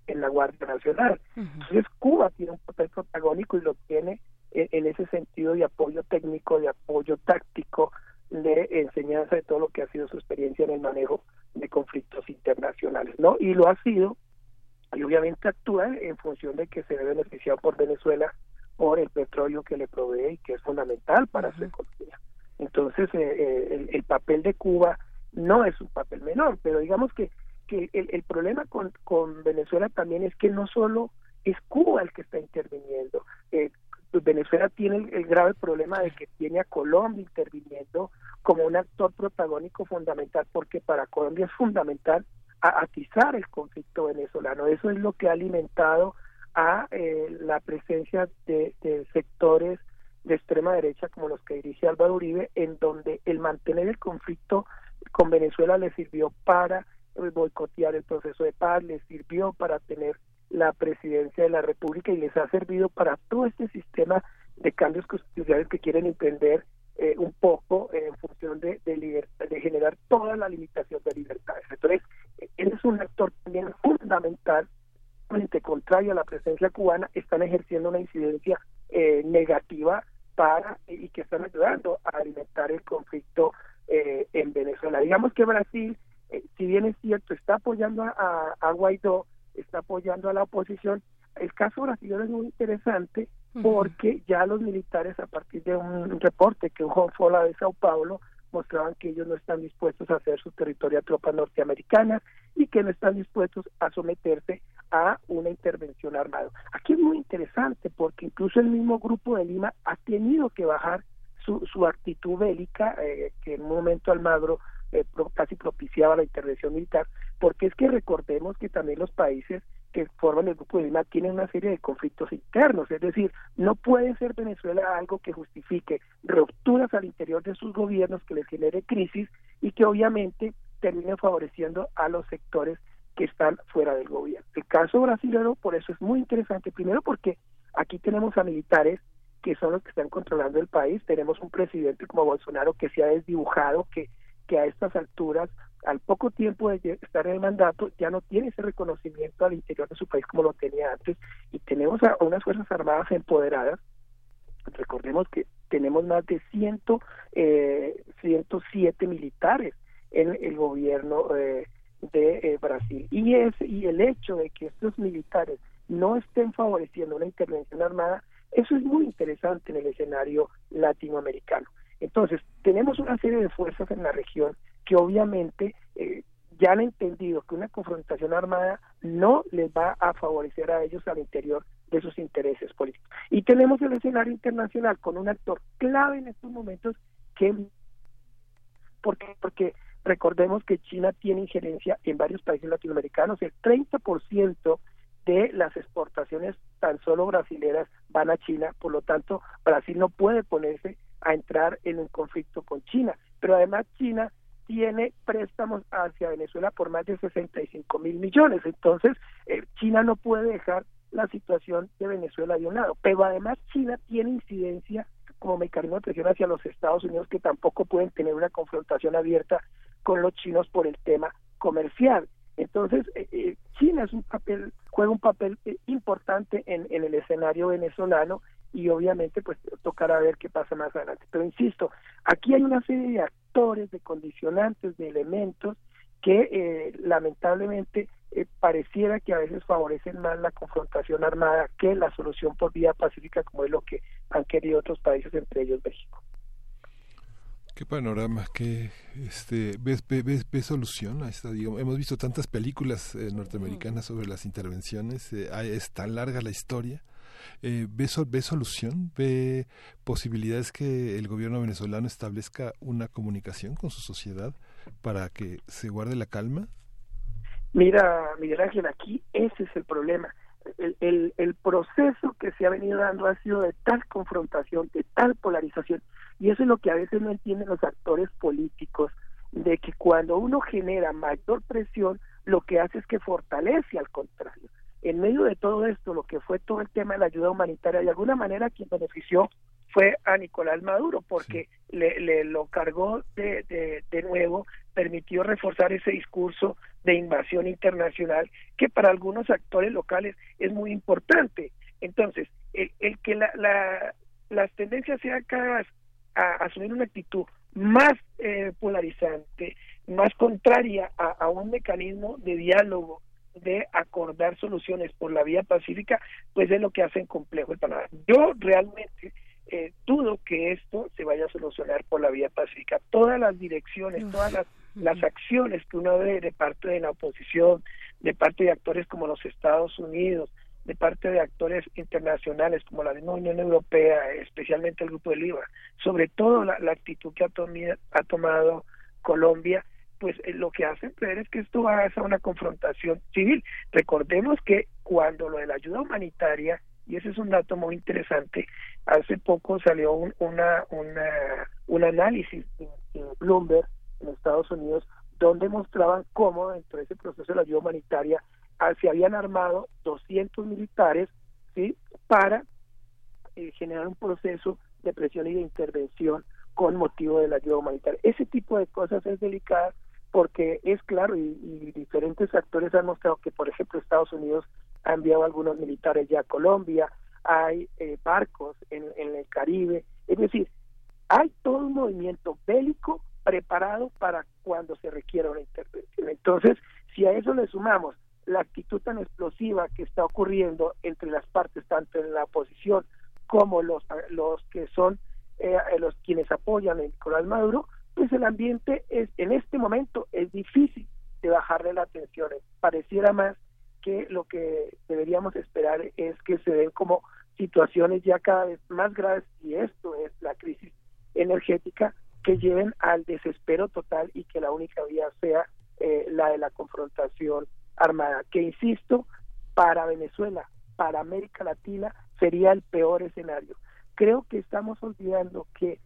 en la Guardia Nacional. Entonces Cuba tiene un papel protagónico y lo tiene en, ese sentido de apoyo técnico, de apoyo táctico, de enseñanza de todo lo que ha sido su experiencia en el manejo de conflictos internacionales, ¿no? Y lo ha sido, y obviamente actúa en función de que se ve beneficiado por Venezuela por el petróleo que le provee y que es fundamental para su economía. Entonces, eh, eh, el, papel de Cuba no es un papel menor, pero digamos que, que el, el problema con, con Venezuela también es que no solo es Cuba el que está interviniendo. Eh, Venezuela tiene el, grave problema de que tiene a Colombia interviniendo como un actor protagónico fundamental, porque para Colombia es fundamental atizar el conflicto venezolano. Eso es lo que ha alimentado a eh, la presencia de, sectores de extrema derecha como los que dirige Álvaro Uribe, en donde el mantener el conflicto con Venezuela le sirvió para boicotear el proceso de paz, le sirvió para tener la presidencia de la República y les ha servido para todo este sistema de cambios constitucionales que quieren emprender eh, un poco en función de, de, de generar toda la limitación de libertades. Entonces, él es un actor también fundamental contrario a la presencia cubana, están ejerciendo una incidencia eh, negativa para y que están ayudando a alimentar el conflicto eh, en Venezuela. Digamos que Brasil, eh, si bien es cierto, está apoyando a, a, Guaidó, está apoyando a la oposición. El caso brasileño es muy interesante porque ya los militares, a partir de un reporte que un Fola de Sao Paulo mostraban que ellos no están dispuestos a hacer su territorio a tropas norteamericanas y que no están dispuestos a someterse a una intervención armada. Aquí es muy interesante porque incluso el mismo grupo de Lima ha tenido que bajar su, su actitud bélica, eh, que en un momento Almagro eh, casi propiciaba la intervención militar, porque es que recordemos que también los países que forman el grupo de Lima tienen una serie de conflictos internos, es decir, no puede ser Venezuela algo que justifique rupturas al interior de sus gobiernos que les genere crisis y que obviamente termine favoreciendo a los sectores que están fuera del gobierno. El caso brasileño, por eso es muy interesante, primero porque aquí tenemos a militares que son los que están controlando el país, tenemos un presidente como Bolsonaro que se ha desdibujado, que, que a estas alturas, al poco tiempo de estar en el mandato, ya no tiene ese reconocimiento al interior de su país como lo tenía antes, y tenemos a unas Fuerzas Armadas empoderadas, recordemos que tenemos más de ciento, eh, 107 militares en el gobierno eh, de eh, Brasil. Y, es, y el hecho de que estos militares no estén favoreciendo una intervención armada, eso es muy interesante en el escenario latinoamericano. Entonces, tenemos una serie de fuerzas en la región que obviamente eh, ya han entendido que una confrontación armada no les va a favorecer a ellos al interior de sus intereses políticos. Y tenemos el escenario internacional con un actor clave en estos momentos que porque porque Recordemos que China tiene injerencia en varios países latinoamericanos. El 30% de las exportaciones tan solo brasileras van a China, por lo tanto, Brasil no puede ponerse a entrar en un conflicto con China. Pero además China tiene préstamos hacia Venezuela por más de 65 mil millones. Entonces, eh, China no puede dejar la situación de Venezuela de un lado. Pero además China tiene incidencia como mecanismo de presión hacia los Estados Unidos que tampoco pueden tener una confrontación abierta con los chinos por el tema comercial. Entonces, eh, eh, China es un papel, juega un papel eh, importante en, en, el escenario venezolano y obviamente pues tocará ver qué pasa más adelante. Pero insisto, aquí hay una serie de actores, de condicionantes, de elementos que eh, lamentablemente eh, pareciera que a veces favorecen más la confrontación armada que la solución por vía pacífica, como es lo que han querido otros países, entre ellos México. ¿Qué panorama? ¿Qué este, ves, ves, ves solución a esta? Digamos, hemos visto tantas películas eh, norteamericanas sobre las intervenciones, es tan larga la historia. Eh, ¿ve, ¿Ve solución? ¿Ve posibilidades que el gobierno venezolano establezca una comunicación con su sociedad para que se guarde la calma? Mira, Miguel Ángel, aquí ese es el problema. El, el, el, proceso que se ha venido dando ha sido de tal confrontación, de tal polarización, y eso es lo que a veces no entienden los actores políticos, de que cuando uno genera mayor presión, lo que hace es que fortalece al contrario. En medio de todo esto, lo que fue todo el tema de la ayuda humanitaria, de alguna manera quien benefició fue a Nicolás Maduro, porque le, le, lo cargó de, de, de nuevo, permitió reforzar ese discurso de invasión internacional que para algunos actores locales es muy importante. Entonces, el, el que la, la, las tendencias sean cada vez a, asumir una actitud más eh, polarizante, más contraria a, a, un mecanismo de diálogo, de acordar soluciones por la vía pacífica, pues es lo que hacen complejo el panorama. Yo realmente eh, dudo que esto se vaya a solucionar por la vía pacífica. Todas las direcciones, todas las, las acciones que uno ve de parte de la oposición, de parte de actores como los Estados Unidos, de parte de actores internacionales como la misma Unión Europea, especialmente el Grupo de Lima, sobre todo la, la actitud que ha tomado Colombia, pues eh, lo que hacen creer es que esto va a ser una confrontación civil. Recordemos que cuando lo de la ayuda humanitaria, y ese es un dato muy interesante, hace poco salió un, una, una, un análisis en, Bloomberg en Estados Unidos donde mostraban cómo dentro de ese proceso de la ayuda humanitaria se habían armado 200 militares ¿sí? para eh, generar un proceso de presión y de intervención con motivo de la ayuda humanitaria. Ese tipo de cosas es delicada porque es claro y, diferentes actores han mostrado que, por ejemplo, Estados Unidos ha enviado algunos militares ya a Colombia, hay eh, barcos en, el Caribe, es decir, hay todo un movimiento bélico preparado para cuando se requiera una intervención. Entonces, si a eso le sumamos la actitud tan explosiva que está ocurriendo entre las partes, tanto en la oposición como los, los que son eh, los quienes apoyan a Nicolás Maduro, pues el ambiente es en este momento es difícil de bajarle la tensión. Pareciera más que lo que deberíamos esperar es que se den como situaciones ya cada vez más graves y esto es la crisis energética que lleven al desespero total y que la única vía sea eh, la de la confrontación armada, que insisto, para Venezuela, para América Latina, sería el peor escenario. Creo que estamos olvidando que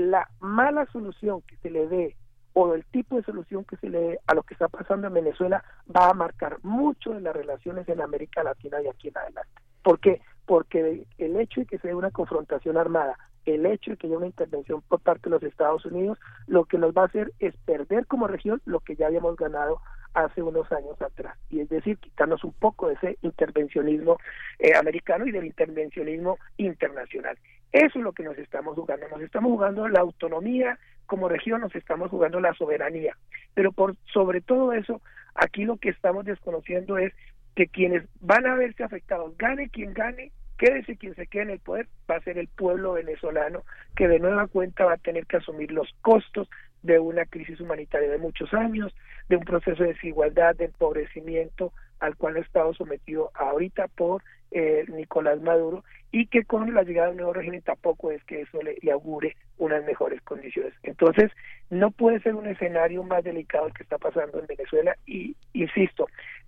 la mala solución que se le dé o el tipo de solución que se le dé a lo que está pasando en Venezuela va a marcar mucho de las relaciones en América Latina y aquí en adelante. ¿Por qué? Porque el hecho de que se dé una confrontación armada, el hecho de que haya una intervención por parte de los Estados Unidos, lo que nos va a hacer es perder como región lo que ya habíamos ganado hace unos años atrás, y es decir, quitarnos un poco de ese intervencionismo eh, americano y del intervencionismo internacional. Eso es lo que nos estamos jugando, nos estamos jugando la autonomía como región, nos estamos jugando la soberanía, pero por sobre todo eso, aquí lo que estamos desconociendo es que quienes van a verse afectados, gane quien gane, quédese quien se quede en el poder, va a ser el pueblo venezolano que de nueva cuenta va a tener que asumir los costos de una crisis humanitaria de muchos años, de un proceso de desigualdad, de empobrecimiento al cual ha estado sometido ahorita por eh, Nicolás Maduro y que con la llegada de un nuevo régimen tampoco es que eso le, le, augure unas mejores condiciones. Entonces, no puede ser un escenario más delicado el que está pasando en Venezuela y, insisto,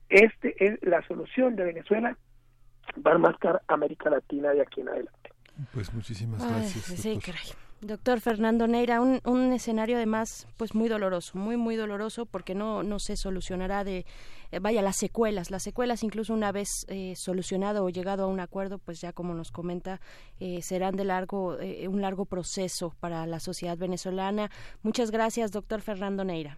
este es la solución de Venezuela va a marcar América Latina de aquí en adelante. Pues muchísimas gracias. Ay, sí, caray. Doctor Fernando Neira, un, escenario además pues muy doloroso, muy muy doloroso porque no no se solucionará de eh, vaya las secuelas, las secuelas incluso una vez eh, solucionado o llegado a un acuerdo, pues ya como nos comenta eh, serán de largo eh, un largo proceso para la sociedad venezolana. Muchas gracias, doctor Fernando Neira.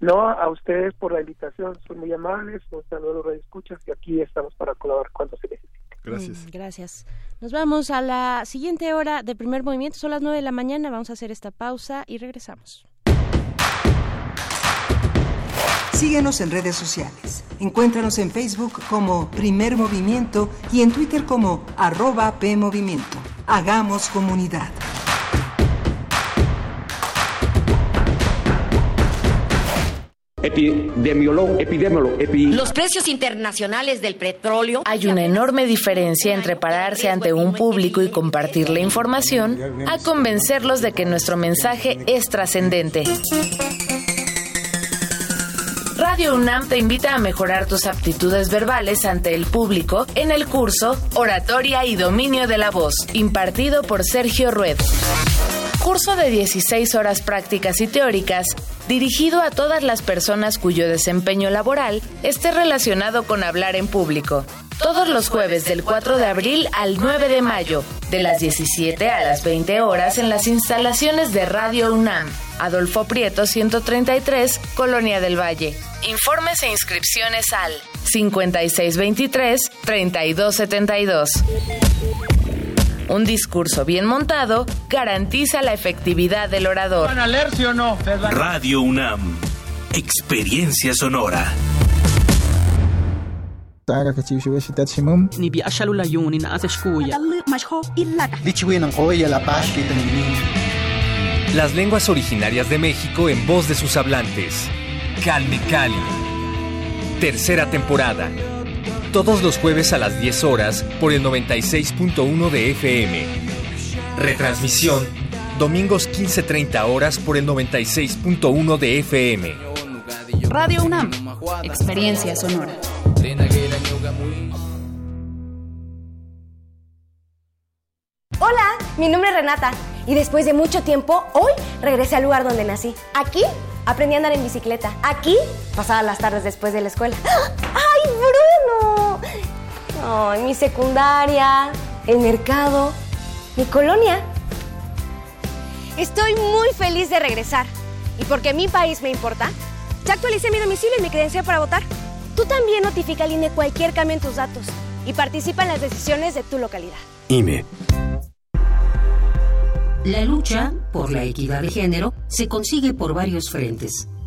No, a ustedes por la invitación, son muy amables, un saludo escuchas y aquí estamos para colaborar cuando se necesite. Gracias. Mm, gracias. Nos vamos a la siguiente hora de primer movimiento. Son las nueve de la mañana. Vamos a hacer esta pausa y regresamos. Síguenos en redes sociales. Encuéntranos en Facebook como Primer Movimiento y en Twitter como arroba PMovimiento. Hagamos comunidad. Epidemiólogo, epidemiólogo, Los precios internacionales del petróleo. Hay una enorme diferencia entre pararse ante un público y compartir la información a convencerlos de que nuestro mensaje es trascendente. Radio UNAM te invita a mejorar tus aptitudes verbales ante el público en el curso Oratoria y Dominio de la Voz, impartido por Sergio Rued. Curso de 16 horas prácticas y teóricas dirigido a todas las personas cuyo desempeño laboral esté relacionado con hablar en público. Todos los jueves del 4 de abril al 9 de mayo, de las 17 a las 20 horas en las instalaciones de Radio UNAM, Adolfo Prieto 133, Colonia del Valle. Informes e inscripciones al 5623-3272. Un discurso bien montado garantiza la efectividad del orador. ¿Van a leer, sí o no? Radio UNAM. Experiencia sonora. Las lenguas originarias de México en voz de sus hablantes. Calme Cali. Tercera temporada. Todos los jueves a las 10 horas por el 96.1 de FM. Retransmisión. Domingos 15.30 horas por el 96.1 de FM. Radio UNAM. Experiencia sonora. Hola, mi nombre es Renata y después de mucho tiempo, hoy regresé al lugar donde nací. Aquí aprendí a andar en bicicleta. Aquí pasaba las tardes después de la escuela. ¡Ay, Bruno! Ay, mi secundaria, el mercado, mi colonia. Estoy muy feliz de regresar. Y porque mi país me importa, ya actualicé mi domicilio y mi credencial para votar. Tú también notifica al INE cualquier cambio en tus datos y participa en las decisiones de tu localidad. IME. La lucha por la equidad de género se consigue por varios frentes,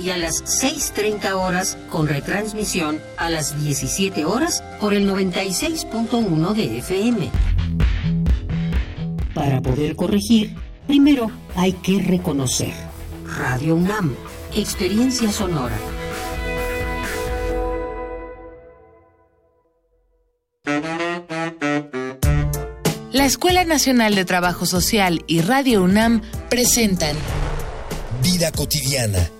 y a las 6.30 horas con retransmisión a las 17 horas por el 96.1 de FM. Para poder corregir, primero hay que reconocer. Radio UNAM, experiencia sonora. La Escuela Nacional de Trabajo Social y Radio UNAM presentan Vida cotidiana.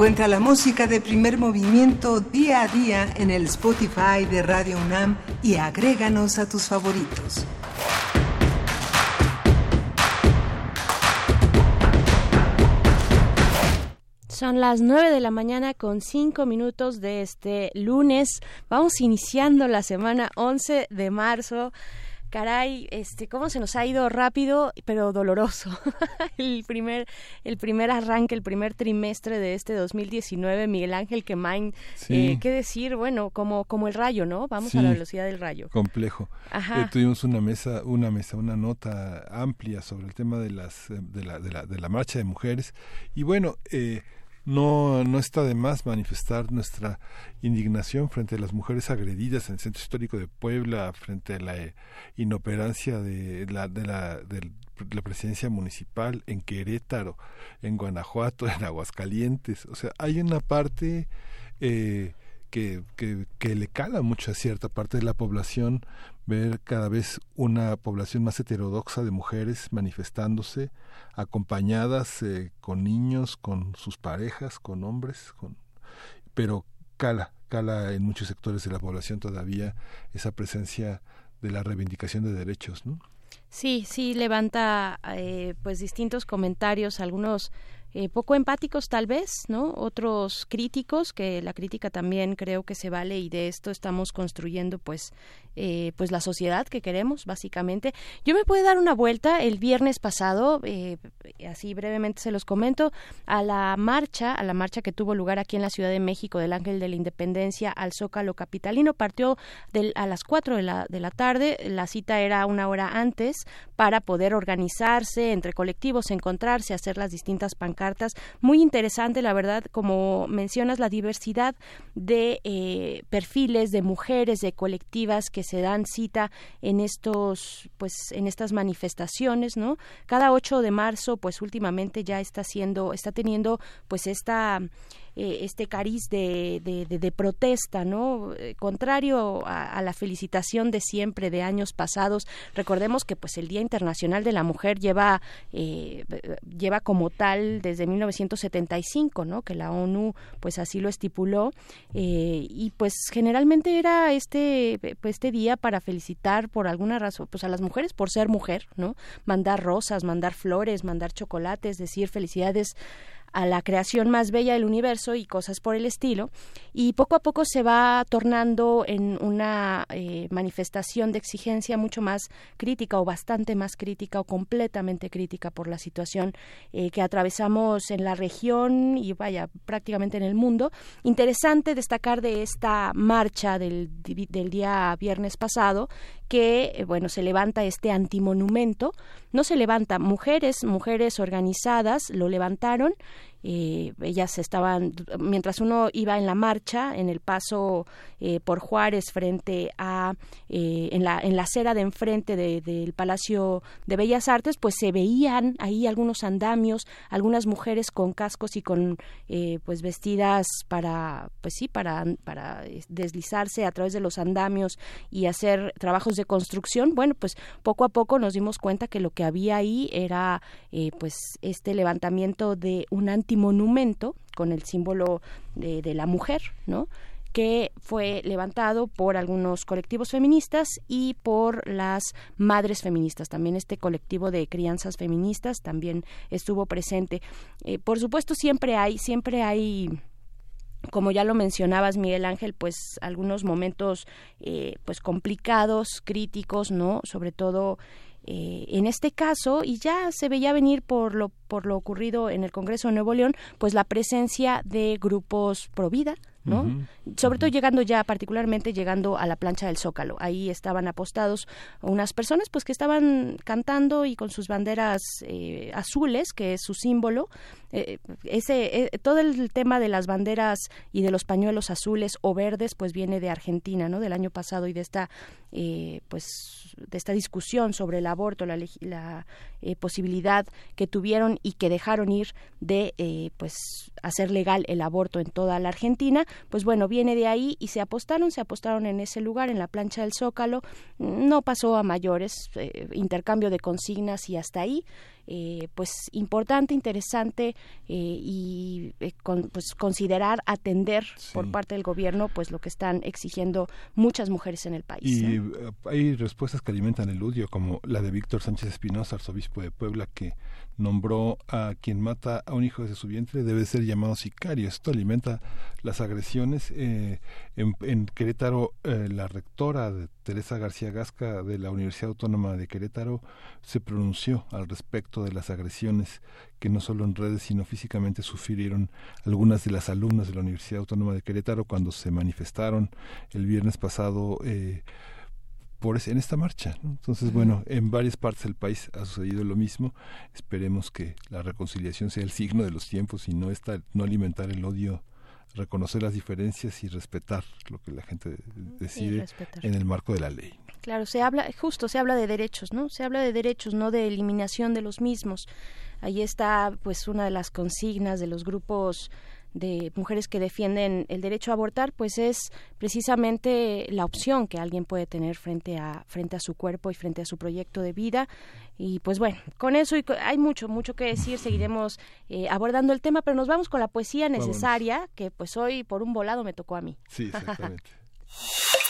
Encuentra la música de primer movimiento día a día en el Spotify de Radio UNAM y agréganos a tus favoritos. Son las 9 de la mañana con 5 minutos de este lunes. Vamos iniciando la semana 11 de marzo caray, este, cómo se nos ha ido rápido, pero doloroso. *laughs* el primer, el primer arranque, el primer trimestre de este 2019, Miguel Ángel Quemain, eh, qué decir, bueno, como, como el rayo, ¿no? Vamos a la velocidad del rayo. Complejo. Eh, tuvimos una mesa, una mesa, una nota amplia sobre el tema de las, eh, de la, de la, de la marcha de mujeres y bueno. Eh, no, no está de más manifestar nuestra indignación frente a las mujeres agredidas en el Centro Histórico de Puebla, frente a la eh, inoperancia de la, de la, de la presidencia municipal en Querétaro, en Guanajuato, *laughs* en Aguascalientes. O sea, hay una parte eh, que, que, que le cala mucho a cierta parte de la población ver cada vez una población más heterodoxa de mujeres manifestándose, acompañadas eh, con niños, con sus parejas, con hombres, con, pero cala, cala en muchos sectores de la población todavía esa presencia de la reivindicación de derechos, ¿no? Sí, sí, levanta eh, pues distintos comentarios, algunos eh, poco empáticos tal vez, ¿no? Otros críticos, que la crítica también creo que se vale y de esto estamos construyendo pues, eh, pues la sociedad que queremos, básicamente. Yo me pude dar una vuelta el viernes pasado, eh, así brevemente se los comento, a la marcha, a la marcha que tuvo lugar aquí en la Ciudad de México del Ángel de la Independencia al Zócalo Capitalino. Partió del, a las 4 de la, de la tarde, la cita era una hora antes para poder organizarse entre colectivos, encontrarse, hacer las distintas pancartas cartas. Muy interesante, la verdad, como mencionas, la diversidad de eh, perfiles de mujeres, de colectivas que se dan cita en estos, pues, en estas manifestaciones, ¿no? Cada 8 de marzo, pues, últimamente ya está siendo, está teniendo, pues, esta eh, este cariz de, de, protesta, ¿no? Eh, contrario a, la felicitación de siempre de años pasados. Recordemos que pues el Día Internacional de la Mujer lleva eh, lleva como tal desde 1975, ¿no? Que la ONU pues así lo estipuló y pues generalmente era este pues, este día para felicitar por alguna razón pues a las mujeres por ser mujer, ¿no? Mandar rosas, mandar flores, mandar chocolates, decir felicidades a la creación más bella del universo y cosas por el estilo, y poco a poco se va tornando en una eh, manifestación de exigencia mucho más crítica o bastante más crítica o completamente crítica por la situación eh, que atravesamos en la región y vaya prácticamente en el mundo. Interesante destacar de esta marcha del, del día viernes pasado que, eh, bueno, se levanta este antimonumento, no se levanta mujeres, mujeres organizadas lo levantaron eh, ellas estaban, mientras uno iba en la marcha, en el paso eh, por Juárez frente a, eh, en, la, en la acera de enfrente del Palacio de Bellas Artes, pues se veían ahí algunos andamios, algunas mujeres con cascos y con, pues vestidas para, pues sí, para, para deslizarse a través de los andamios y hacer trabajos de construcción. Bueno, pues poco a poco nos dimos cuenta que lo que había ahí era, pues, este levantamiento de un monumento con el símbolo de, la mujer, ¿no? que fue levantado por algunos colectivos feministas y por las madres feministas. También este colectivo de crianzas feministas también estuvo presente. Eh, por supuesto, siempre hay, siempre hay como ya lo mencionabas Miguel Ángel pues algunos momentos eh, pues complicados críticos no sobre todo eh, en este caso, y ya se veía venir por lo, por lo ocurrido en el Congreso de Nuevo León, pues la presencia de grupos pro vida, ¿no? Sobre todo llegando ya, particularmente llegando a la plancha del Zócalo. Ahí estaban apostados unas personas pues que estaban cantando y con sus banderas eh, azules, que es su símbolo. Eh, ese, eh, todo el tema de las banderas y de los pañuelos azules o verdes pues viene de Argentina, ¿no? Del año pasado y de esta, pues, de esta discusión sobre el aborto, la, la posibilidad que tuvieron y que dejaron ir de, pues, hacer legal el aborto en toda la Argentina pues bueno, viene de ahí y se apostaron, se apostaron en ese lugar, en la plancha del Zócalo, no pasó a mayores, eh, intercambio de consignas y hasta ahí. Eh, pues importante, interesante eh, y eh, pues considerar atender por parte del gobierno pues lo que están exigiendo muchas mujeres en el país. Y hay respuestas que alimentan el odio como la de Víctor Sánchez Espinosa, arzobispo de Puebla, que nombró a quien mata a un hijo de su vientre debe ser llamado sicario. Esto alimenta las agresiones. en, en, Querétaro, la rectora de Teresa García Gasca de la Universidad Autónoma de Querétaro se pronunció al respecto de las agresiones que no solo en redes sino físicamente sufrieron algunas de las alumnas de la Universidad Autónoma de Querétaro cuando se manifestaron el viernes pasado eh, por en esta marcha. Entonces, bueno, en varias partes del país ha sucedido lo mismo. Esperemos que la reconciliación sea el signo de los tiempos y no, está, no alimentar el odio reconocer las diferencias y respetar lo que la gente decide en el marco de la ley. Claro, se habla, justo se habla de derechos, ¿no? Se habla de derechos, no de eliminación de los mismos. Ahí está, pues, una de las consignas de los grupos de mujeres que defienden el derecho a abortar, pues es precisamente la opción que alguien puede tener frente a frente a su cuerpo y frente a su proyecto de vida. Y pues bueno, con eso hay mucho, mucho que decir. Seguiremos eh, abordando el tema, pero nos vamos con la poesía necesaria, que pues hoy por un volado me tocó a mí. Sí, exactamente. *laughs*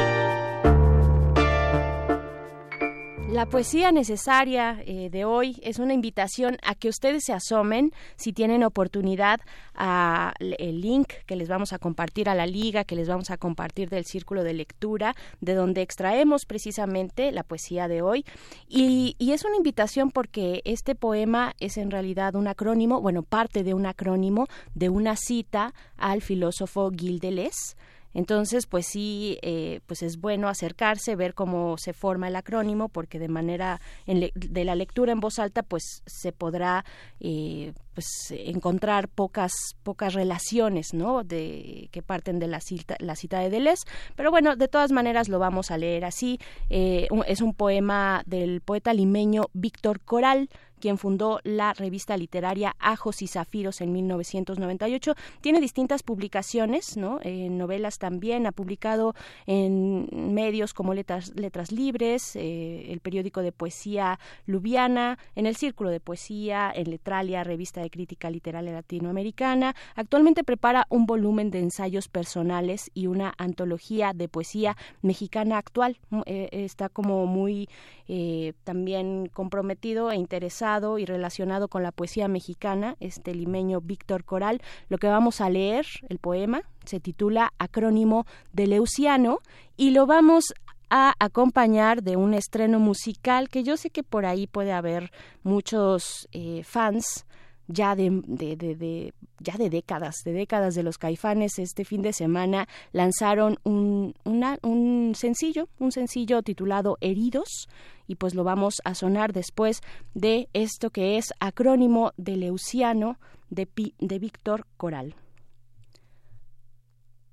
La poesía necesaria eh, de hoy es una invitación a que ustedes se asomen, si tienen oportunidad, al link que les vamos a compartir a la liga, que les vamos a compartir del círculo de lectura, de donde extraemos precisamente la poesía de hoy. Y, y es una invitación porque este poema es en realidad un acrónimo, bueno, parte de un acrónimo de una cita al filósofo Gilles Deleuze entonces, pues sí, eh, pues es bueno acercarse, ver cómo se forma el acrónimo, porque de manera de la lectura en voz alta, pues se podrá eh, pues encontrar pocas pocas relaciones, ¿no? De que parten de la cita la cita de Deleuze, pero bueno, de todas maneras lo vamos a leer así. Eh, es un poema del poeta limeño Víctor Coral quien fundó la revista literaria Ajos y Zafiros en 1998. Tiene distintas publicaciones, ¿no? novelas también, ha publicado en medios como Letras, Libres, eh, el periódico de poesía Lubiana, en el Círculo de Poesía, en Letralia, revista de crítica literaria latinoamericana. Actualmente prepara un volumen de ensayos personales y una antología de poesía mexicana actual. Eh, está como muy eh, también comprometido e interesado y relacionado con la poesía mexicana, este limeño Víctor Coral. Lo que vamos a leer, el poema, se titula Acrónimo de Leuciano y lo vamos a acompañar de un estreno musical que yo sé que por ahí puede haber muchos eh, fans ya de, ya de décadas, de décadas de los caifanes, este fin de semana lanzaron un, un sencillo, un sencillo titulado Heridos, y pues lo vamos a sonar después de esto que es acrónimo de Leuciano de, de Víctor Coral.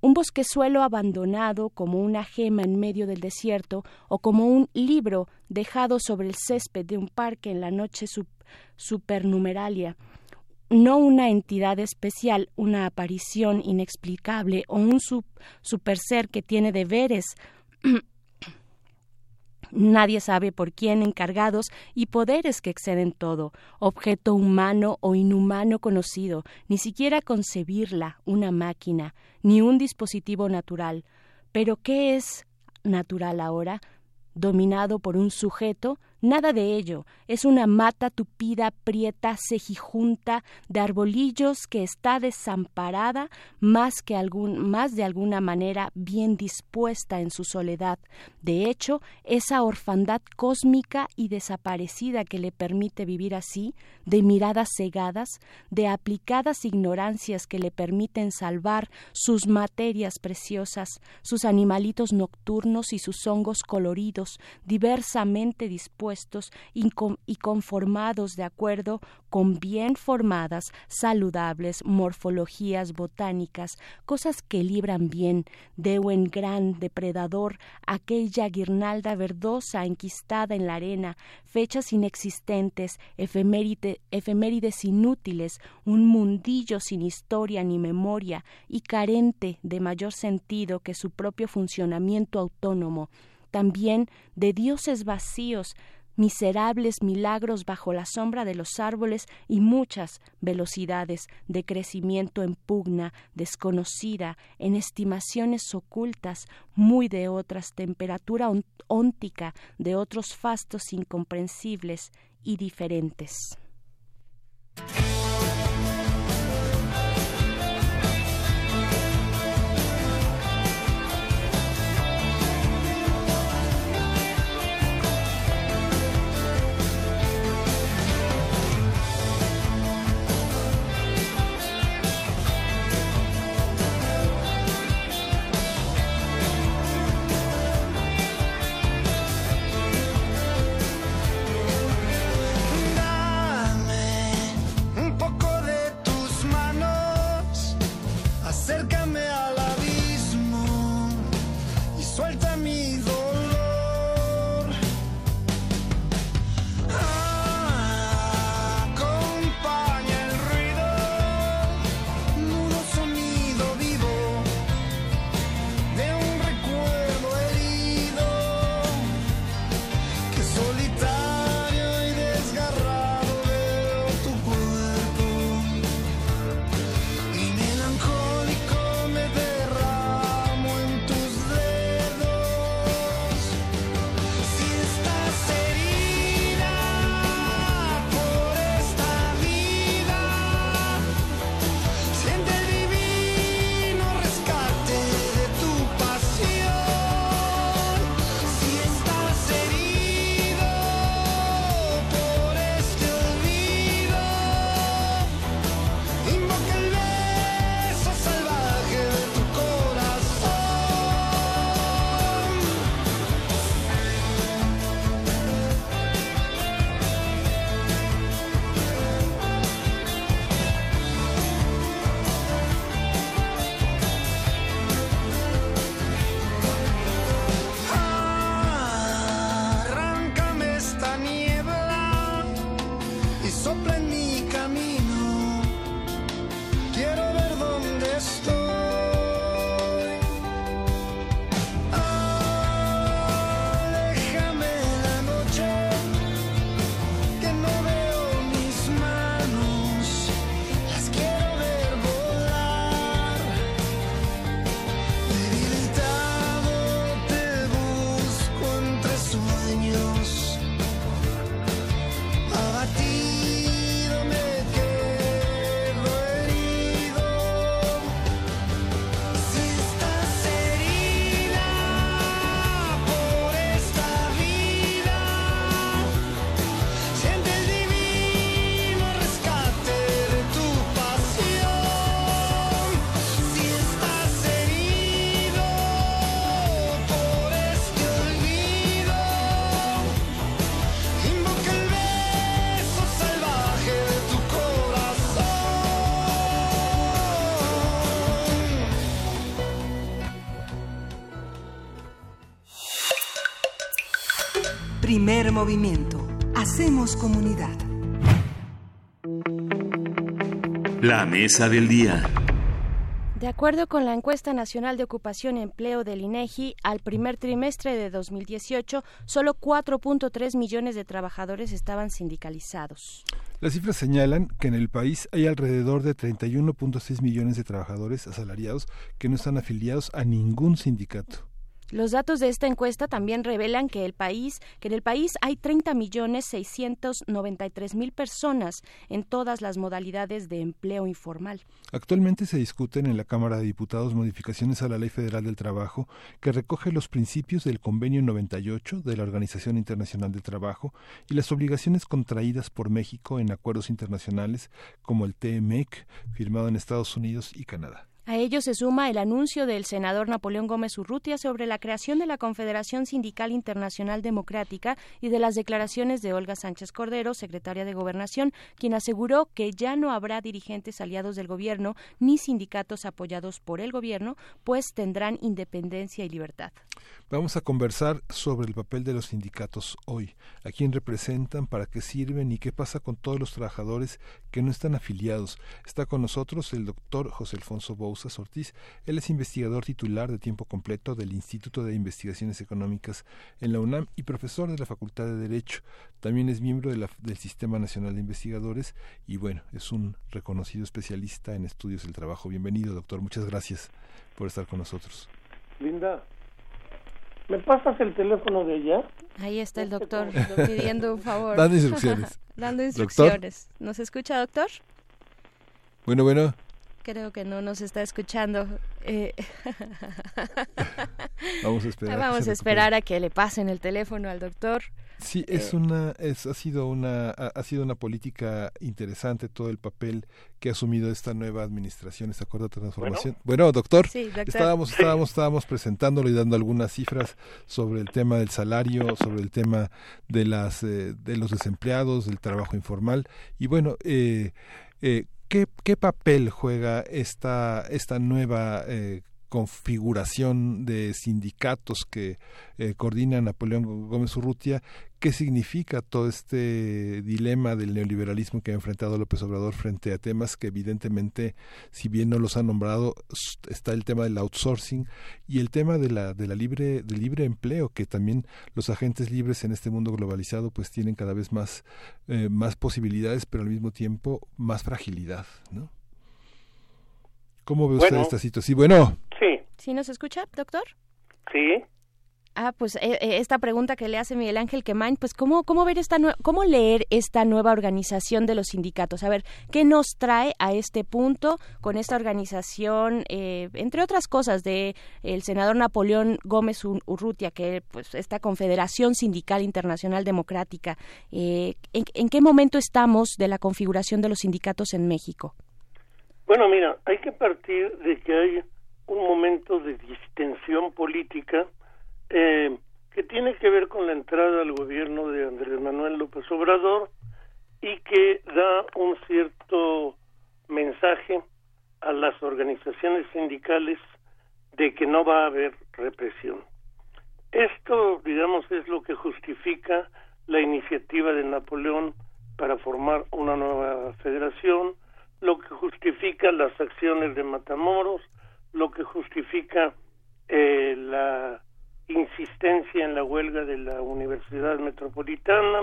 Un bosquezuelo abandonado como una gema en medio del desierto o como un libro dejado sobre el césped de un parque en la noche supernumeralia no una entidad especial, una aparición inexplicable o un super ser que tiene deberes *clears throat* Nadie sabe por quién encargados y poderes que exceden todo, objeto humano o inhumano conocido, ni siquiera concebirla, una máquina, ni un dispositivo natural. Pero ¿qué es natural ahora? Dominado por un sujeto, Nada de ello. Es una mata tupida, prieta, cejijunta, de arbolillos que está desamparada más que más de alguna manera bien dispuesta en su soledad. De hecho, esa orfandad cósmica y desaparecida que le permite vivir así, de miradas cegadas, de aplicadas ignorancias que le permiten salvar sus materias preciosas, sus animalitos nocturnos y sus hongos coloridos, diversamente dispuestos y conformados de acuerdo con bien formadas, saludables morfologías botánicas, cosas que libran bien de un gran depredador aquella guirnalda verdosa enquistada en la arena, fechas inexistentes, efemérides inútiles, un mundillo sin historia ni memoria y carente de mayor sentido que su propio funcionamiento autónomo, también de dioses vacíos, miserables milagros bajo la sombra de los árboles y muchas velocidades de crecimiento en pugna, desconocida, en estimaciones ocultas, muy de otras, temperatura óntica de otros fastos incomprensibles y diferentes. Primer movimiento. Hacemos comunidad. La mesa del día. De acuerdo con la encuesta nacional de ocupación y empleo del INEGI, al primer trimestre de 2018, solo 4.3 millones de trabajadores estaban sindicalizados. Las cifras señalan que en el país hay alrededor de 31.6 millones de trabajadores asalariados que no están afiliados a ningún sindicato. Los datos de esta encuesta también revelan que el país, que en el país hay 30 millones 693 mil personas en todas las modalidades de empleo informal. Actualmente se discuten en la Cámara de Diputados modificaciones a la Ley Federal del Trabajo que recoge los principios del Convenio 98 de la Organización Internacional del Trabajo y las obligaciones contraídas por México en acuerdos internacionales como el TMEC, firmado en Estados Unidos y Canadá. A ello se suma el anuncio del senador Napoleón Gómez Urrutia sobre la creación de la Confederación Sindical Internacional Democrática y de las declaraciones de Olga Sánchez Cordero, secretaria de Gobernación, quien aseguró que ya no habrá dirigentes aliados del gobierno ni sindicatos apoyados por el gobierno, pues tendrán independencia y libertad. Vamos a conversar sobre el papel de los sindicatos hoy, a quién representan, para qué sirven y qué pasa con todos los trabajadores que no están afiliados. Está con nosotros el doctor José Alfonso Bous Ortiz. Él es investigador titular de tiempo completo del Instituto de Investigaciones Económicas en la UNAM y profesor de la Facultad de Derecho. También es miembro del Sistema Nacional de Investigadores y bueno, es un reconocido especialista en estudios del trabajo. Bienvenido, doctor. Muchas gracias por estar con nosotros. Linda, ¿me pasas el teléfono de ella? Ahí está el doctor pidiendo un favor. Dando instrucciones. *laughs* Dando instrucciones. ¿Nos escucha, doctor? Bueno, bueno creo que no nos está escuchando. Eh, *laughs* vamos a esperar. Vamos a esperar a que le pasen el teléfono al doctor. Sí, es eh, una, es, ha sido una, ha, sido una política interesante todo el papel que ha asumido esta nueva administración, esta acuerdo de transformación. Bueno, doctor, estábamos, estábamos, estábamos presentándolo y dando algunas cifras sobre el tema del salario, sobre el tema de las, eh, de los desempleados, del trabajo informal y bueno, eh, eh, ¿Qué, qué papel juega esta, esta nueva eh, configuración de sindicatos que eh, coordina Napoleón Gómez Urrutia, ¿qué significa todo este dilema del neoliberalismo que ha enfrentado López Obrador frente a temas que evidentemente, si bien no los ha nombrado, está el tema del outsourcing y el tema de la, de la libre, del libre empleo, que también los agentes libres en este mundo globalizado pues tienen cada vez más, eh, más posibilidades, pero al mismo tiempo más fragilidad, ¿no? ¿Cómo ve usted esta situación? Bueno. Sí. ¿Sí nos escucha, doctor? Sí. Ah, pues eh, eh, esta pregunta que le hace Miguel Ángel Quemain, pues cómo cómo ver esta cómo leer esta nueva organización de los sindicatos, a ver qué nos trae a este punto con esta organización, eh, entre otras cosas de el senador Napoleón Gómez Urrutia, que pues esta Confederación Sindical Internacional Democrática, ¿en, ¿en qué momento estamos de la configuración de los sindicatos en México? Bueno, mira, hay que partir de que hay un momento de distensión política eh, que tiene que ver con la entrada al gobierno de Andrés Manuel López Obrador y que da un cierto mensaje a las organizaciones sindicales de que no va a haber represión. Esto, digamos, es lo que justifica la iniciativa de Napoleón para formar una nueva federación, lo que justifica las acciones de Matamoros, lo que justifica eh, la insistencia en la huelga de la Universidad Metropolitana,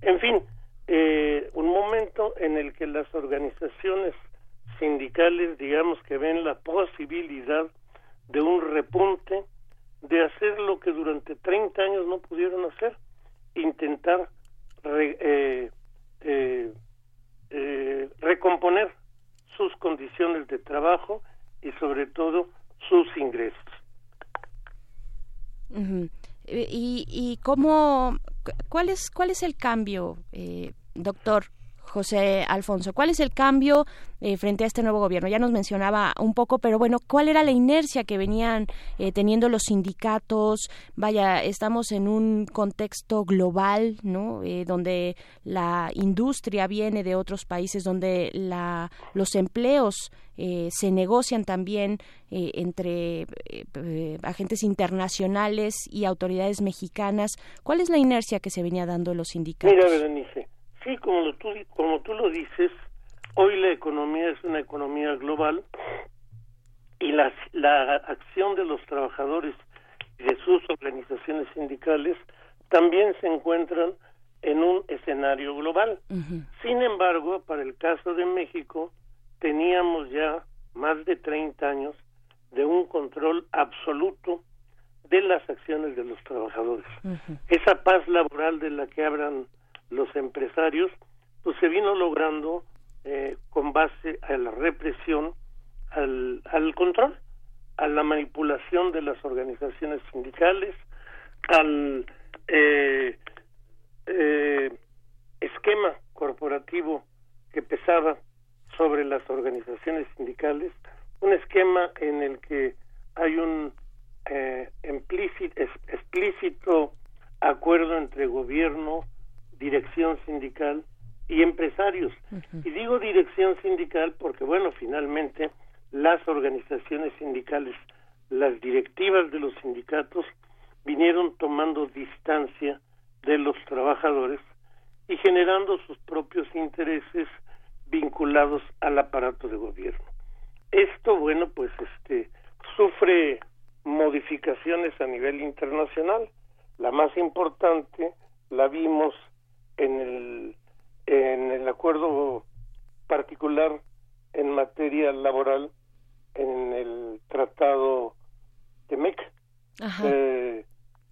en fin, eh, un momento en el que las organizaciones sindicales, digamos que ven la posibilidad de un repunte, de hacer lo que durante 30 años no pudieron hacer, intentar eh, eh, eh, recomponer sus condiciones de trabajo y sobre todo sus ingresos. y, y cómo, cuál es, cuál es el cambio, eh, doctor José Alfonso. ¿Cuál es el cambio eh, frente a este nuevo gobierno? Ya nos mencionaba un poco, pero bueno, ¿cuál era la inercia que venían eh, teniendo los sindicatos? Vaya, estamos en un contexto global, ¿no? Eh, donde la industria viene de otros países, donde la, los empleos se negocian también entre agentes internacionales y autoridades mexicanas. ¿Cuál es la inercia que se venía dando los sindicatos? Sí, como tú, como tú lo dices, hoy la economía es una economía global y la, la acción de los trabajadores y de sus organizaciones sindicales también se encuentran en un escenario global. Sin embargo, para el caso de México, teníamos ya más de 30 años de un control absoluto de las acciones de los trabajadores. Esa paz laboral de la que hablan los empresarios, pues se vino logrando eh, con base a la represión, al, al control, a la manipulación de las organizaciones sindicales, al eh, eh, esquema corporativo que pesaba sobre las organizaciones sindicales, un esquema en el que hay un eh, explícito acuerdo entre gobierno, dirección sindical y empresarios. Y digo dirección sindical porque, bueno, finalmente las organizaciones sindicales, las directivas de los sindicatos vinieron tomando distancia de los trabajadores y generando sus propios intereses vinculados al aparato de gobierno. Esto, bueno, pues este sufre modificaciones a nivel internacional. La más importante la vimos en el, en el acuerdo particular en materia laboral en el tratado de MEC, eh,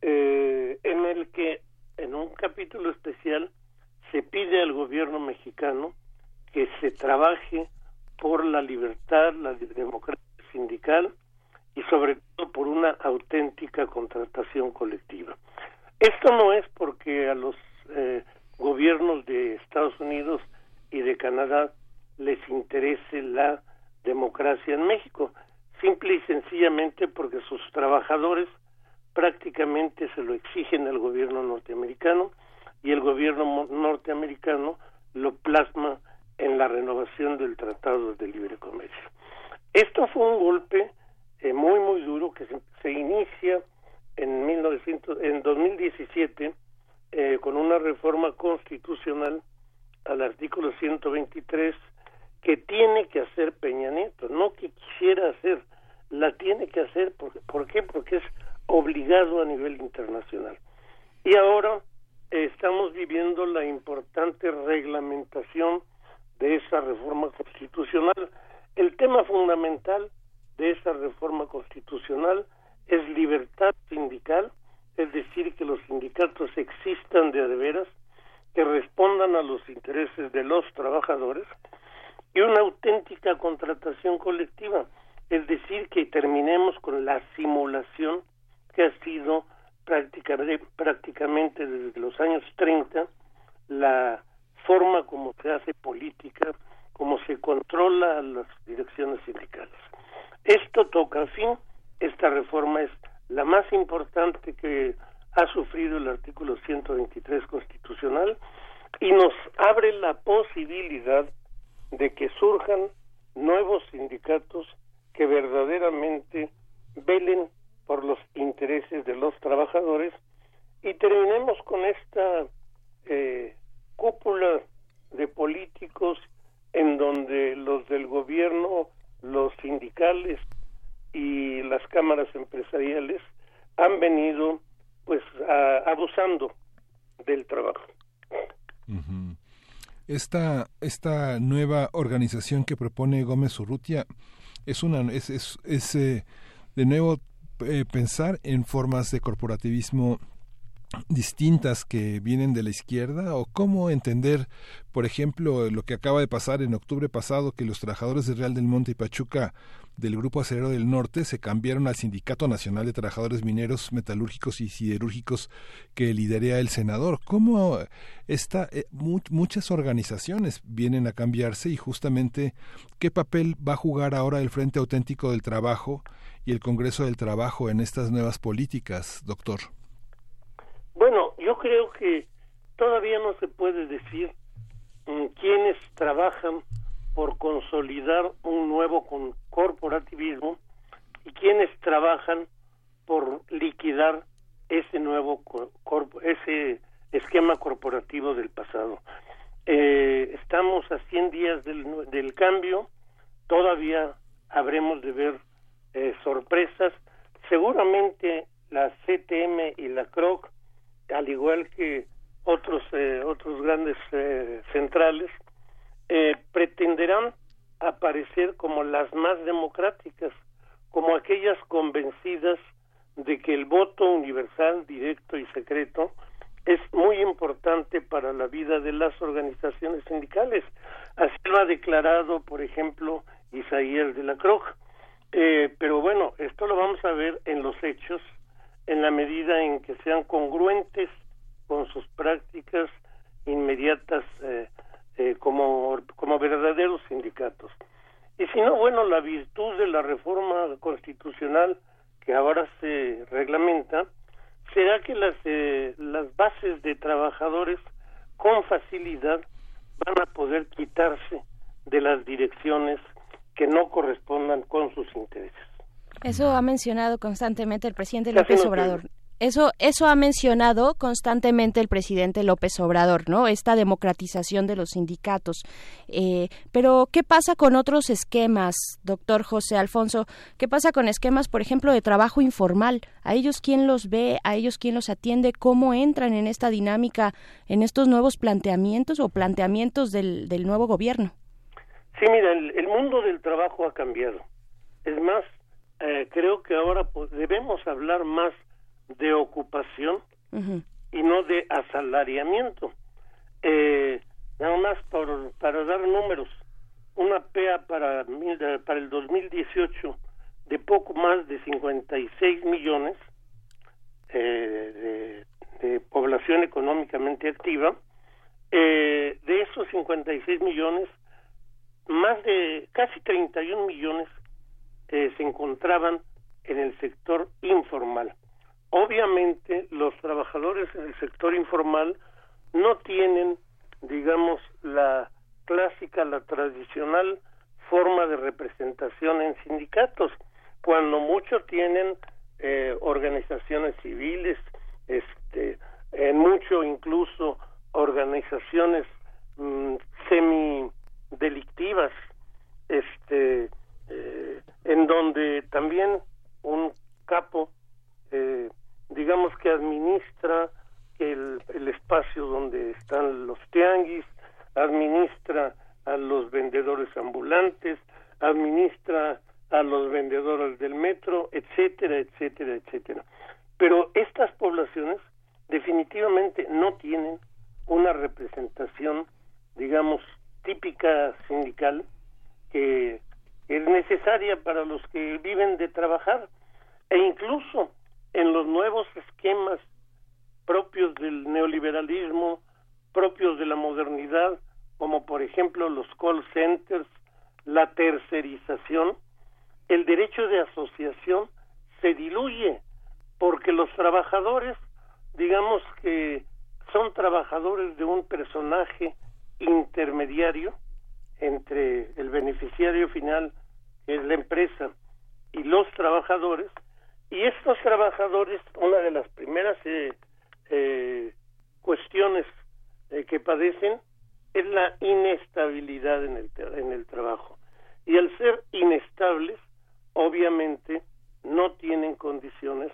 eh, en el que en un capítulo especial se pide al gobierno mexicano que se trabaje por la libertad, la democracia sindical y sobre todo por una auténtica contratación colectiva. Esto no es porque a los eh, gobiernos de Estados Unidos y de Canadá les interese la democracia en México, simple y sencillamente porque sus trabajadores prácticamente se lo exigen al gobierno norteamericano y el gobierno norteamericano lo plasma en la renovación del Tratado de Libre Comercio. Esto fue un golpe eh, muy muy duro que se, se inicia en 1900 en 2017 eh, con una reforma constitucional al artículo 123 que tiene que hacer Peña Nieto, no que quisiera hacer, la tiene que hacer, ¿por, ¿por qué? Porque es obligado a nivel internacional. Y ahora estamos viviendo la importante reglamentación de esa reforma constitucional. El tema fundamental de esa reforma constitucional es libertad sindical es decir, que los sindicatos existan de veras, que respondan a los intereses de los trabajadores y una auténtica contratación colectiva, es decir, que terminemos con la simulación que ha sido prácticamente, desde los años 30 la forma como se hace política, como se controla las direcciones sindicales. Esto toca fin, esta reforma es la más importante que ha sufrido el artículo 123 constitucional y nos abre la posibilidad de que surjan nuevos sindicatos que verdaderamente velen por los intereses de los trabajadores. Y terminemos con esta eh, cúpula de políticos en donde los del gobierno, los sindicales y las cámaras empresariales han venido pues abusando del trabajo. Esta, esta nueva organización que propone Gómez Urrutia es una es, es, eh, de nuevo eh, pensar en formas de corporativismo distintas que vienen de la izquierda o cómo entender, por ejemplo, lo que acaba de pasar en octubre pasado, que los trabajadores de Real del Monte y Pachuca del Grupo Acerero del Norte se cambiaron al Sindicato Nacional de Trabajadores Mineros, Metalúrgicos y Siderúrgicos que lidera el senador. ¿Cómo está, eh, muchas organizaciones vienen a cambiarse y justamente qué papel va a jugar ahora el Frente Auténtico del Trabajo y el Congreso del Trabajo en estas nuevas políticas, doctor? Bueno, yo creo que todavía no se puede decir mm, quiénes trabajan por consolidar un nuevo trabajan por liquidar ese nuevo ese esquema corporativo del pasado. Eh, estamos a 100 días del, del, cambio, todavía habremos de ver eh, sorpresas. Seguramente la CTM y la CROC al igual que otros eh, otros grandes eh, centrales eh, pretenderán aparecer como las más democráticas como aquellas convencidas de que el voto universal directo y secreto es muy importante para la vida de las organizaciones sindicales así lo ha declarado por ejemplo Isaías de la Croix pero bueno esto lo vamos a ver en los hechos en la medida en que sean congruentes con sus prácticas inmediatas eh, eh, como, como verdaderos sindicatos. Y si no, bueno, la virtud de la reforma constitucional que ahora se reglamenta será que las, eh, las bases de trabajadores con facilidad van a poder quitarse de las direcciones que no correspondan con sus intereses. Eso ha mencionado constantemente el presidente López Obrador. Eso, eso ha mencionado constantemente el presidente López Obrador, ¿no? Esta democratización de los sindicatos. Eh, pero, ¿qué pasa con otros esquemas, doctor José Alfonso? ¿Qué pasa con esquemas, por ejemplo, de trabajo informal? ¿A ellos quién los ve? ¿A ellos quién los atiende? ¿Cómo entran en esta dinámica, en estos nuevos planteamientos o planteamientos del, del nuevo gobierno? Sí, mira, el mundo del trabajo ha cambiado. Es más, eh, creo que ahora pues, debemos hablar más de ocupación y no de asalariamiento. Eh, nada más por, para dar números, una PEA para, para el 2018 de poco más de 56 millones eh, de, de, población económicamente activa, eh, de esos 56 millones, más de casi 31 millones eh, se encontraban en el sector informal. Obviamente los trabajadores en el sector informal no tienen, digamos, la clásica, la tradicional forma de representación en sindicatos, cuando mucho tienen eh, organizaciones civiles, este, en mucho incluso organizaciones mm, semi delictivas, este, eh, en donde también un capo, eh, digamos que administra el, el espacio donde están los tianguis, administra a los vendedores ambulantes, administra a los vendedores del metro, etcétera, etcétera, etcétera. Pero estas poblaciones definitivamente no tienen una representación, digamos, típica sindical que es necesaria para los que viven de trabajar e incluso en los nuevos esquemas propios del neoliberalismo, propios de la modernidad, como por ejemplo los call centers, la tercerización, el derecho de asociación se diluye porque los trabajadores, digamos que son trabajadores de un personaje intermediario entre el beneficiario final es la empresa, y los trabajadores, y estos trabajadores, una de las primeras eh, eh, cuestiones eh, que padecen es la inestabilidad en el, en el trabajo. Y al ser inestables, obviamente no tienen condiciones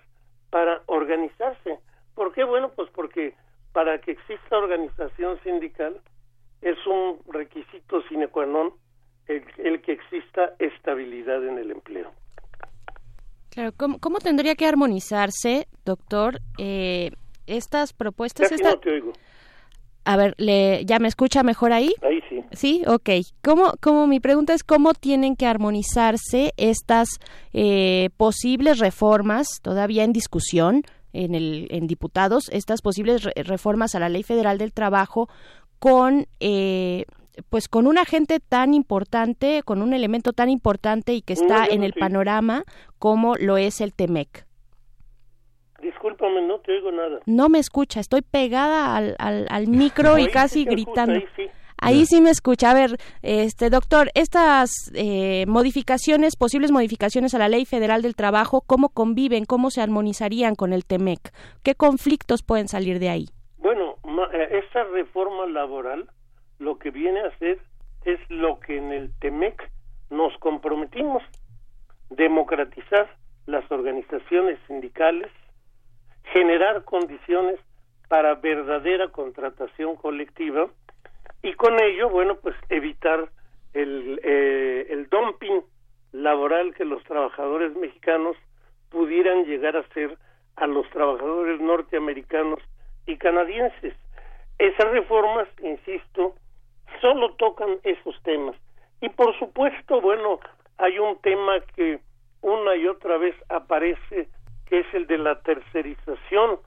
para organizarse. ¿Por qué? Bueno, pues porque para que exista organización sindical es un requisito sine qua non el, que exista estabilidad en el empleo. Claro, ¿cómo, tendría que armonizarse, doctor, eh, estas propuestas... Casi no te oigo. A ver, le, ¿ya me escucha mejor ahí? Ahí sí. Sí, ok. ¿Cómo, cómo, mi pregunta es cómo tienen que armonizarse estas eh, posibles reformas todavía en discusión en, el, en diputados, estas posibles reformas a la Ley Federal del Trabajo con... Eh, pues con un agente tan importante, con un elemento tan importante y que está en el panorama como lo es el TEMEC. Discúlpame, no te oigo nada. No me escucha, estoy pegada al, al, *laughs* micro y casi gritando. ahí, sí. me escucha. A ver, este doctor, estas eh, modificaciones, posibles modificaciones a la Ley Federal del Trabajo, ¿cómo conviven, cómo se armonizarían con el TEMEC? ¿Qué conflictos pueden salir de ahí? Bueno, eh, esta reforma laboral lo que viene a hacer es lo que en el TEMEC nos comprometimos, democratizar las organizaciones sindicales, generar condiciones para verdadera contratación colectiva y con ello, bueno, pues evitar el, eh, el dumping laboral que los trabajadores mexicanos pudieran llegar a ser a los trabajadores norteamericanos y canadienses. Esas reformas, insisto, solo tocan esos temas. Y por supuesto, bueno, hay un tema que una y otra vez aparece que es el de la tercerización,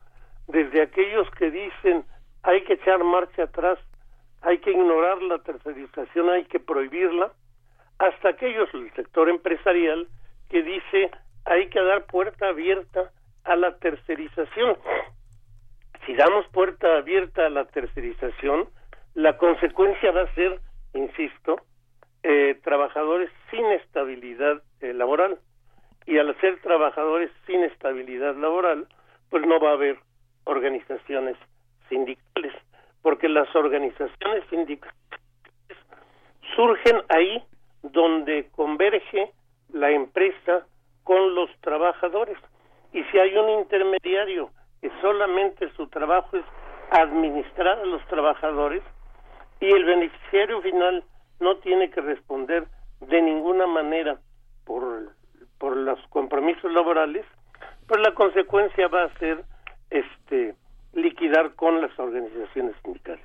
desde aquellos que dicen hay que echar marcha atrás, hay que ignorar la tercerización, hay que prohibirla, hasta aquellos del sector empresarial que dice hay que dar puerta abierta a la tercerización. Si damos puerta abierta a la tercerización, la consecuencia va a ser, insisto, eh, trabajadores sin estabilidad eh, laboral y al ser trabajadores sin estabilidad laboral, pues no va a haber organizaciones sindicales, porque las organizaciones sindicales surgen ahí donde converge la empresa con los trabajadores. Y si hay un intermediario que solamente su trabajo es administrar a los trabajadores y el beneficiario final no tiene que responder de ninguna manera por por los compromisos laborales, pues la consecuencia va a ser este liquidar con las organizaciones sindicales.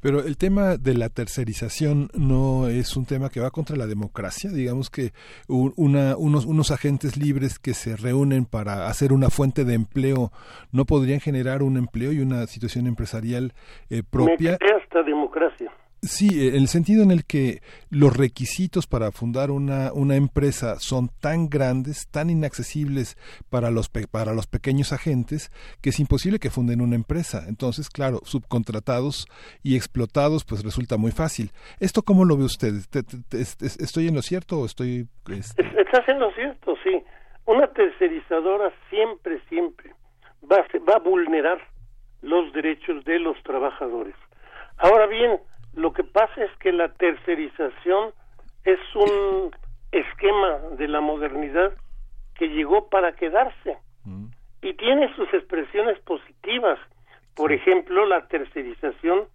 Pero el tema de la tercerización no es un tema que va contra la democracia. Digamos que una, unos, unos agentes libres que se reúnen para hacer una fuente de empleo no podrían generar un empleo y una situación empresarial eh, propia. Me hasta democracia. Sí, en el sentido en el que los requisitos para fundar una, una empresa son tan grandes, tan inaccesibles para los, para los pequeños agentes, que es imposible que funden una empresa. Entonces, claro, subcontratados y explotados, pues resulta muy fácil. ¿Esto cómo lo ve usted? ¿Estoy en lo cierto o estoy...? Este? Estás en lo cierto, sí. Una tercerizadora siempre, siempre va va a vulnerar los derechos de los trabajadores. Ahora bien, lo que pasa es que la tercerización es un esquema de la modernidad que llegó para quedarse mm. y tiene sus expresiones positivas. Por ejemplo, la tercerización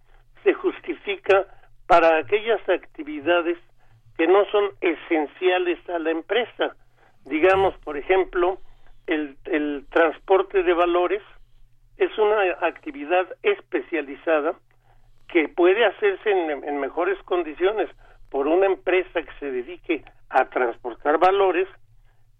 se justifica para aquellas actividades que no son esenciales a la empresa. Digamos, por ejemplo, el, el transporte de valores es una actividad especializada que puede hacerse en, mejores condiciones por una empresa que se dedique a transportar valores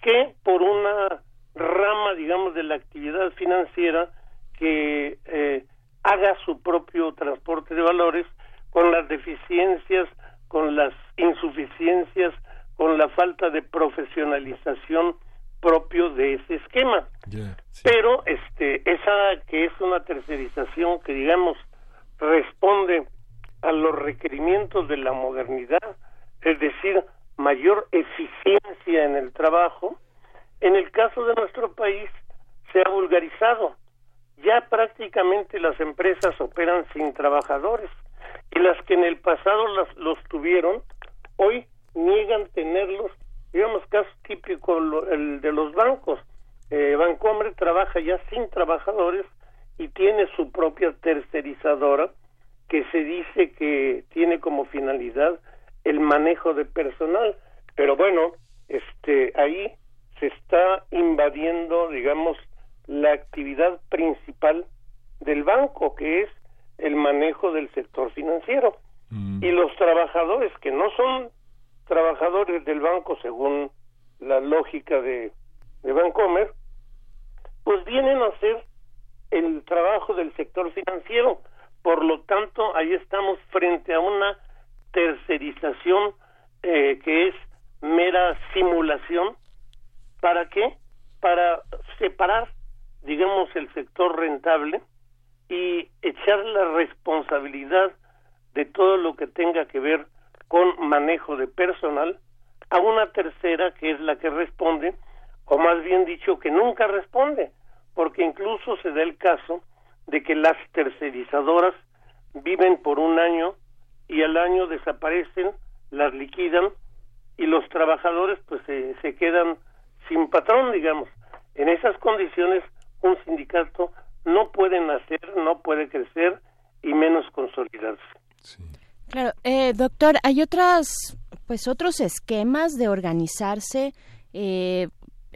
que por una rama, digamos, de la actividad financiera que eh, haga su propio transporte de valores con las deficiencias, con las insuficiencias, con la falta de profesionalización propio de ese esquema. Pero este esa que es una tercerización que digamos responde a los requerimientos de la modernidad, es decir, mayor eficiencia en el trabajo, en el caso de nuestro país se ha vulgarizado. Ya prácticamente las empresas operan sin trabajadores y las que en el pasado los tuvieron, hoy niegan tenerlos. Digamos, caso típico el de los bancos. Eh, Bancomer trabaja ya sin trabajadores y tiene su propia tercerizadora que se dice que tiene como finalidad el manejo de personal, pero bueno, este ahí se está invadiendo, digamos, la actividad principal del banco, que es el manejo del sector financiero. Y los trabajadores que no son trabajadores del banco según la lógica de, de Bancomer, pues vienen a hacer el trabajo del sector financiero. Por lo tanto, ahí estamos frente a una tercerización eh, que es mera simulación. ¿Para qué? Para separar, digamos, el sector rentable y echar la responsabilidad de todo lo que tenga que ver con manejo de personal a una tercera que es la que responde, o más bien dicho, que nunca responde, porque incluso se da el caso de que las tercerizadoras viven por un año y al año desaparecen, las liquidan y los trabajadores pues se, se quedan sin patrón, digamos. En esas condiciones un sindicato no puede nacer, no puede crecer y menos consolidarse. Claro, eh, doctor, hay otras, pues otros esquemas de organizarse. Eh,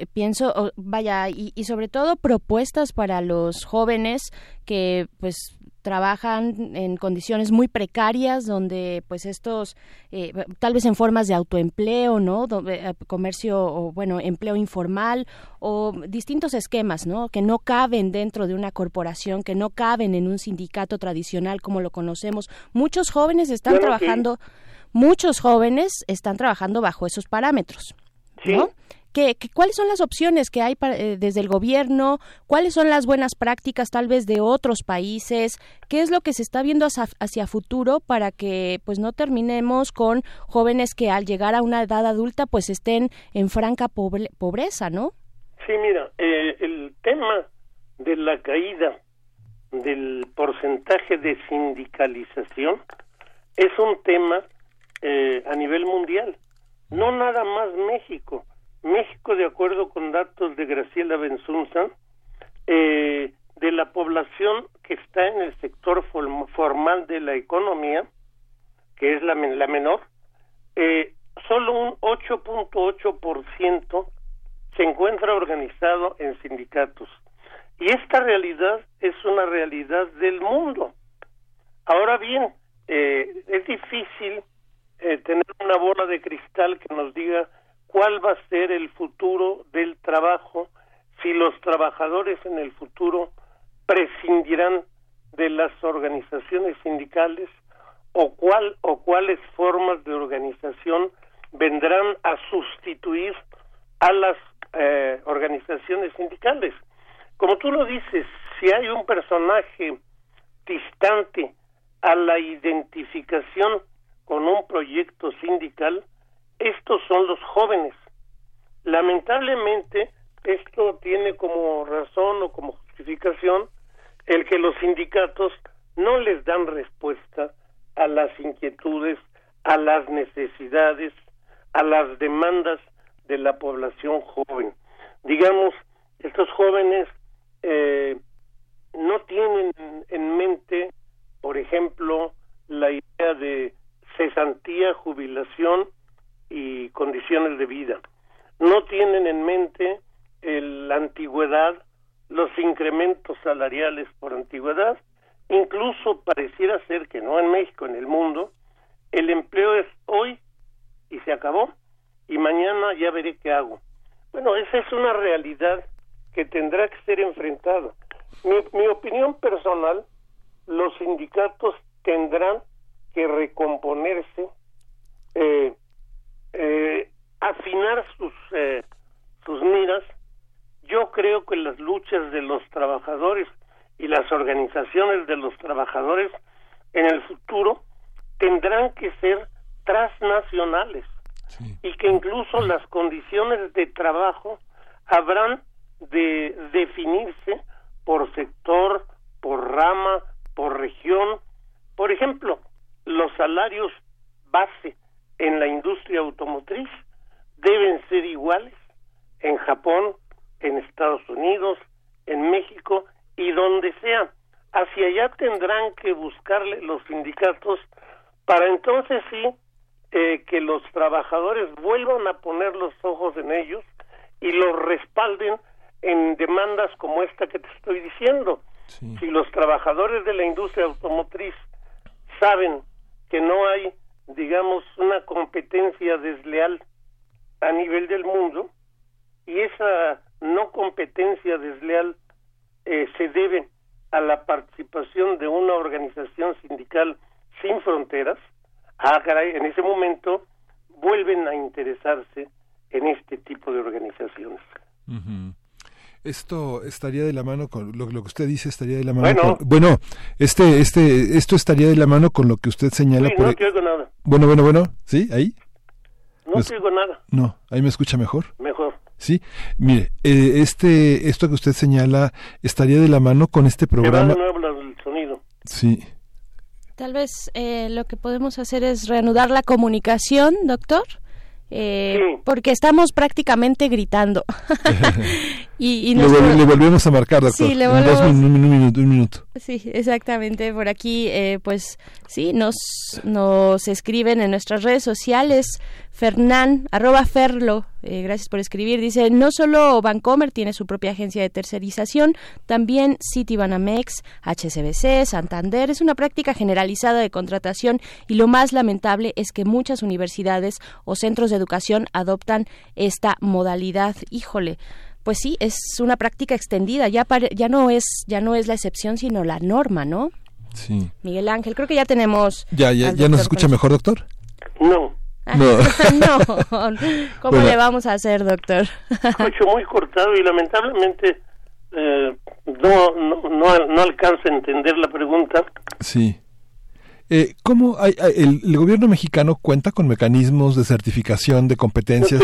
pienso, vaya, y, y, sobre todo propuestas para los jóvenes que, pues, trabajan en condiciones muy precarias donde pues estos eh, tal vez en formas de autoempleo no eh, comercio o bueno empleo informal o distintos esquemas no que no caben dentro de una corporación que no caben en un sindicato tradicional como lo conocemos. Muchos jóvenes están trabajando muchos jóvenes están trabajando bajo esos parámetros ¿no? ¿Qué, cuáles son las opciones que hay eh, desde el gobierno? ¿Cuáles son las buenas prácticas tal vez de otros países? ¿Qué es lo que se está viendo hacia, hacia futuro para que pues no terminemos con jóvenes que al llegar a una edad adulta pues estén en franca pobreza, ¿no? Sí, mira, eh, el tema de la caída del porcentaje de sindicalización es un tema eh, a nivel mundial, no nada más México. México, de acuerdo con datos de Graciela Benzunza, eh, de la población que está en el sector formal de la economía, que es la, la menor, eh, solo un 8.8% se encuentra organizado en sindicatos. Y esta realidad es una realidad del mundo. Ahora bien, eh, es difícil eh, tener una bola de cristal que nos diga cuál va a ser el futuro del trabajo si los trabajadores en el futuro prescindirán de las organizaciones sindicales o cuál o cuáles formas de organización vendrán a sustituir a las eh, organizaciones sindicales. Como tú lo dices, si hay un personaje distante a la identificación con un proyecto sindical, estos son los jóvenes. Lamentablemente, esto tiene como razón o como justificación el que los sindicatos no les dan respuesta a las inquietudes, a las necesidades, a las demandas de la población joven. Digamos, estos jóvenes eh, no tienen en mente, por ejemplo, la idea de cesantía, jubilación y condiciones de vida. No tienen en mente la antigüedad, los incrementos salariales por antigüedad, incluso pareciera ser que no en México, en el mundo, el empleo es hoy y se acabó y mañana ya veré qué hago. Bueno, esa es una realidad que tendrá que ser enfrentada. Mi, mi opinión personal, los sindicatos tendrán que recomponerse eh, eh, afinar sus, eh, sus miras, yo creo que las luchas de los trabajadores y las organizaciones de los trabajadores en el futuro tendrán que ser transnacionales y que incluso las condiciones de trabajo habrán de definirse por sector, por rama, por región. Por ejemplo, los salarios base en la industria automotriz deben ser iguales en Japón, en Estados Unidos, en México y donde sea. Hacia allá tendrán que buscarle los sindicatos para entonces sí eh, que los trabajadores vuelvan a poner los ojos en ellos y los respalden en demandas como esta que te estoy diciendo. Si los trabajadores de la industria automotriz saben que no hay, digamos, una competencia desleal a nivel del mundo y esa no competencia desleal eh, se debe a la participación de una organización sindical sin fronteras, ah, en ese momento vuelven a interesarse en este tipo de organizaciones. Esto estaría de la mano con lo, que usted dice estaría de la mano bueno, con, bueno este este esto estaría de la mano con lo que usted señala no te oigo nada. Bueno, bueno, bueno, ¿sí? Ahí? No pues, te oigo nada. No, ahí me escucha mejor. Mejor. Sí, mire, eh, este, esto que usted señala estaría de la mano con este programa. De nuevo el sonido. Sí. Tal vez eh, lo que podemos hacer es reanudar la comunicación, doctor. Eh, porque estamos prácticamente gritando. *laughs* *laughs* y, le, volvemos a marcar, doctor. Sí, le volvemos... un, minuto, un minuto. Sí, exactamente. Por aquí, eh, pues sí, nos, nos escriben en nuestras redes sociales. Fernán, arroba Ferlo, eh, gracias por escribir, dice, no solo Vancomer tiene su propia agencia de tercerización, también Citibanamex, HCBC, Santander, es una práctica generalizada de contratación y lo más lamentable es que muchas universidades o centros de educación adoptan esta modalidad. Híjole, pues sí, es una práctica extendida, ya, ya, no, es, ya no es la excepción, sino la norma, ¿no? Sí. Miguel Ángel, creo que ya tenemos... ¿Ya, ya, ya nos escucha mejor, doctor? No. *laughs* No. ¿Cómo le vamos a hacer, doctor? Escucho muy cortado y lamentablemente eh, no, no, no, no alcanza a entender la pregunta. Sí. Eh, ¿Cómo hay, el, gobierno mexicano cuenta con mecanismos de certificación de competencias?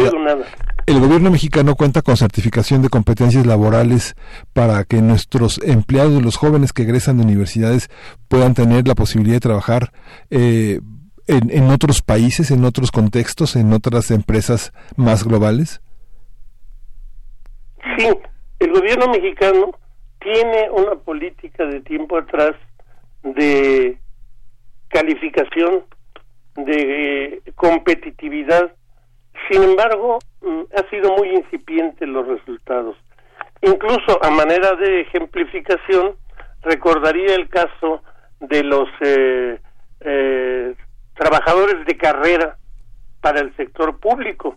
El gobierno mexicano cuenta con certificación de competencias laborales para que nuestros empleados, los jóvenes que egresan de universidades, puedan tener la posibilidad de trabajar eh, en, en otros países, en otros contextos, en otras empresas más globales. Sí, el gobierno mexicano tiene una política de tiempo atrás de calificación de competitividad. Sin embargo, mm, ha sido muy incipiente los resultados. Incluso a manera de ejemplificación, recordaría el caso de los eh, eh, trabajadores de carrera para el sector público,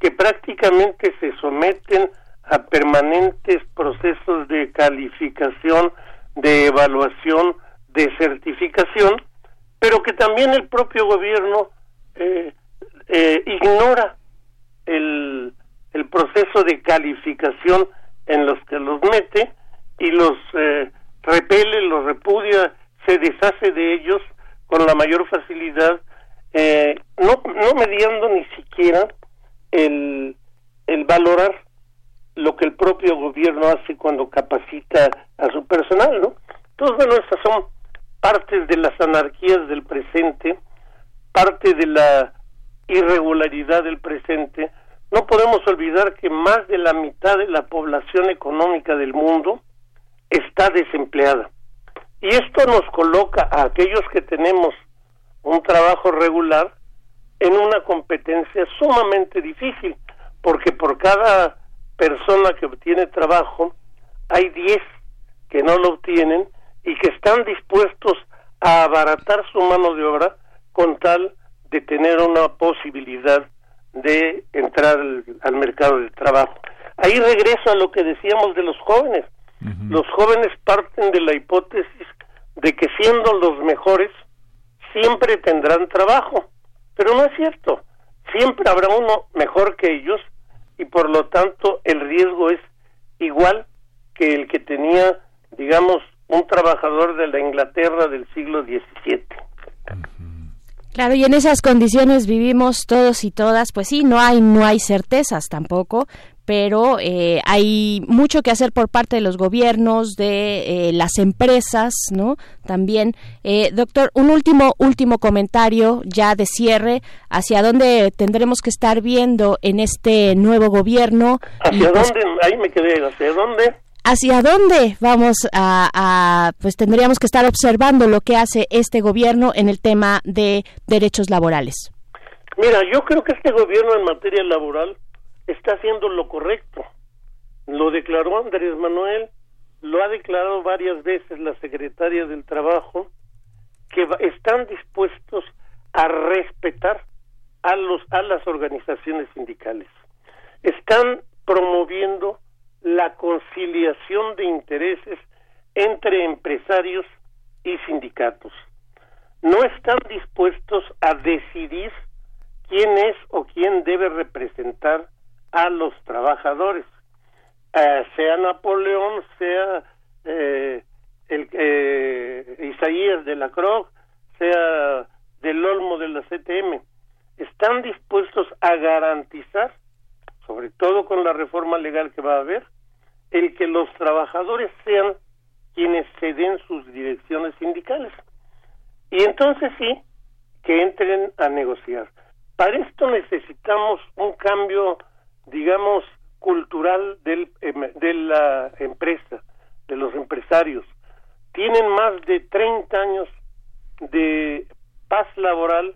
que prácticamente se someten a permanentes procesos de calificación, de evaluación, de certificación, pero que también el propio gobierno eh, eh, ignora el, proceso de calificación en los que los mete y los eh, repele, los repudia, se deshace de ellos con la mayor facilidad, no, no mediando ni siquiera el, el valorar lo que el propio gobierno hace cuando capacita a su personal, ¿no? Entonces, bueno, estas son partes de las anarquías del presente, parte de la irregularidad del presente, no podemos olvidar que más de la mitad de la población económica del mundo está desempleada. Y esto nos coloca a aquellos que tenemos un trabajo regular en una competencia sumamente difícil, porque por cada persona que obtiene trabajo hay 10 que no lo obtienen y que están dispuestos a abaratar su mano de obra con tal de tener una posibilidad de entrar al, mercado del trabajo. Ahí regreso a lo que decíamos de los jóvenes. Los jóvenes parten de la hipótesis de que siendo los mejores siempre tendrán trabajo, pero no es cierto. Siempre habrá uno mejor que ellos y por lo tanto el riesgo es igual que el que tenía, digamos, un trabajador de la Inglaterra del siglo XVII. Claro, y en esas condiciones vivimos todos y todas, pues sí, no hay, no hay certezas tampoco, pero eh, hay mucho que hacer por parte de los gobiernos, de eh, las empresas, ¿no? También, eh, doctor, un último último comentario ya de cierre, hacia dónde tendremos que estar viendo en este nuevo gobierno. ¿Hacia pues dónde? Ahí me quedé. ¿Hacia dónde? hacia dónde vamos a, pues tendríamos que estar observando lo que hace este gobierno en el tema de derechos laborales. Mira, yo creo que este gobierno en materia laboral está haciendo lo correcto. Lo declaró Andrés Manuel, lo ha declarado varias veces la secretaria del Trabajo, que están dispuestos a respetar a los a las organizaciones sindicales. Están promoviendo la conciliación de intereses entre empresarios y sindicatos. No están dispuestos a decidir quién es o quién debe representar a los trabajadores, eh, sea Napoleón, sea eh, el eh, Isaías de la Croix, sea del Olmo de la CTM. Están dispuestos a garantizar, sobre todo con la reforma legal que va a haber, el que los trabajadores sean quienes se den sus direcciones sindicales. Y entonces sí, que entren a negociar. Para esto necesitamos un cambio, digamos, cultural del, em, de la empresa, de los empresarios. Tienen más de 30 años de paz laboral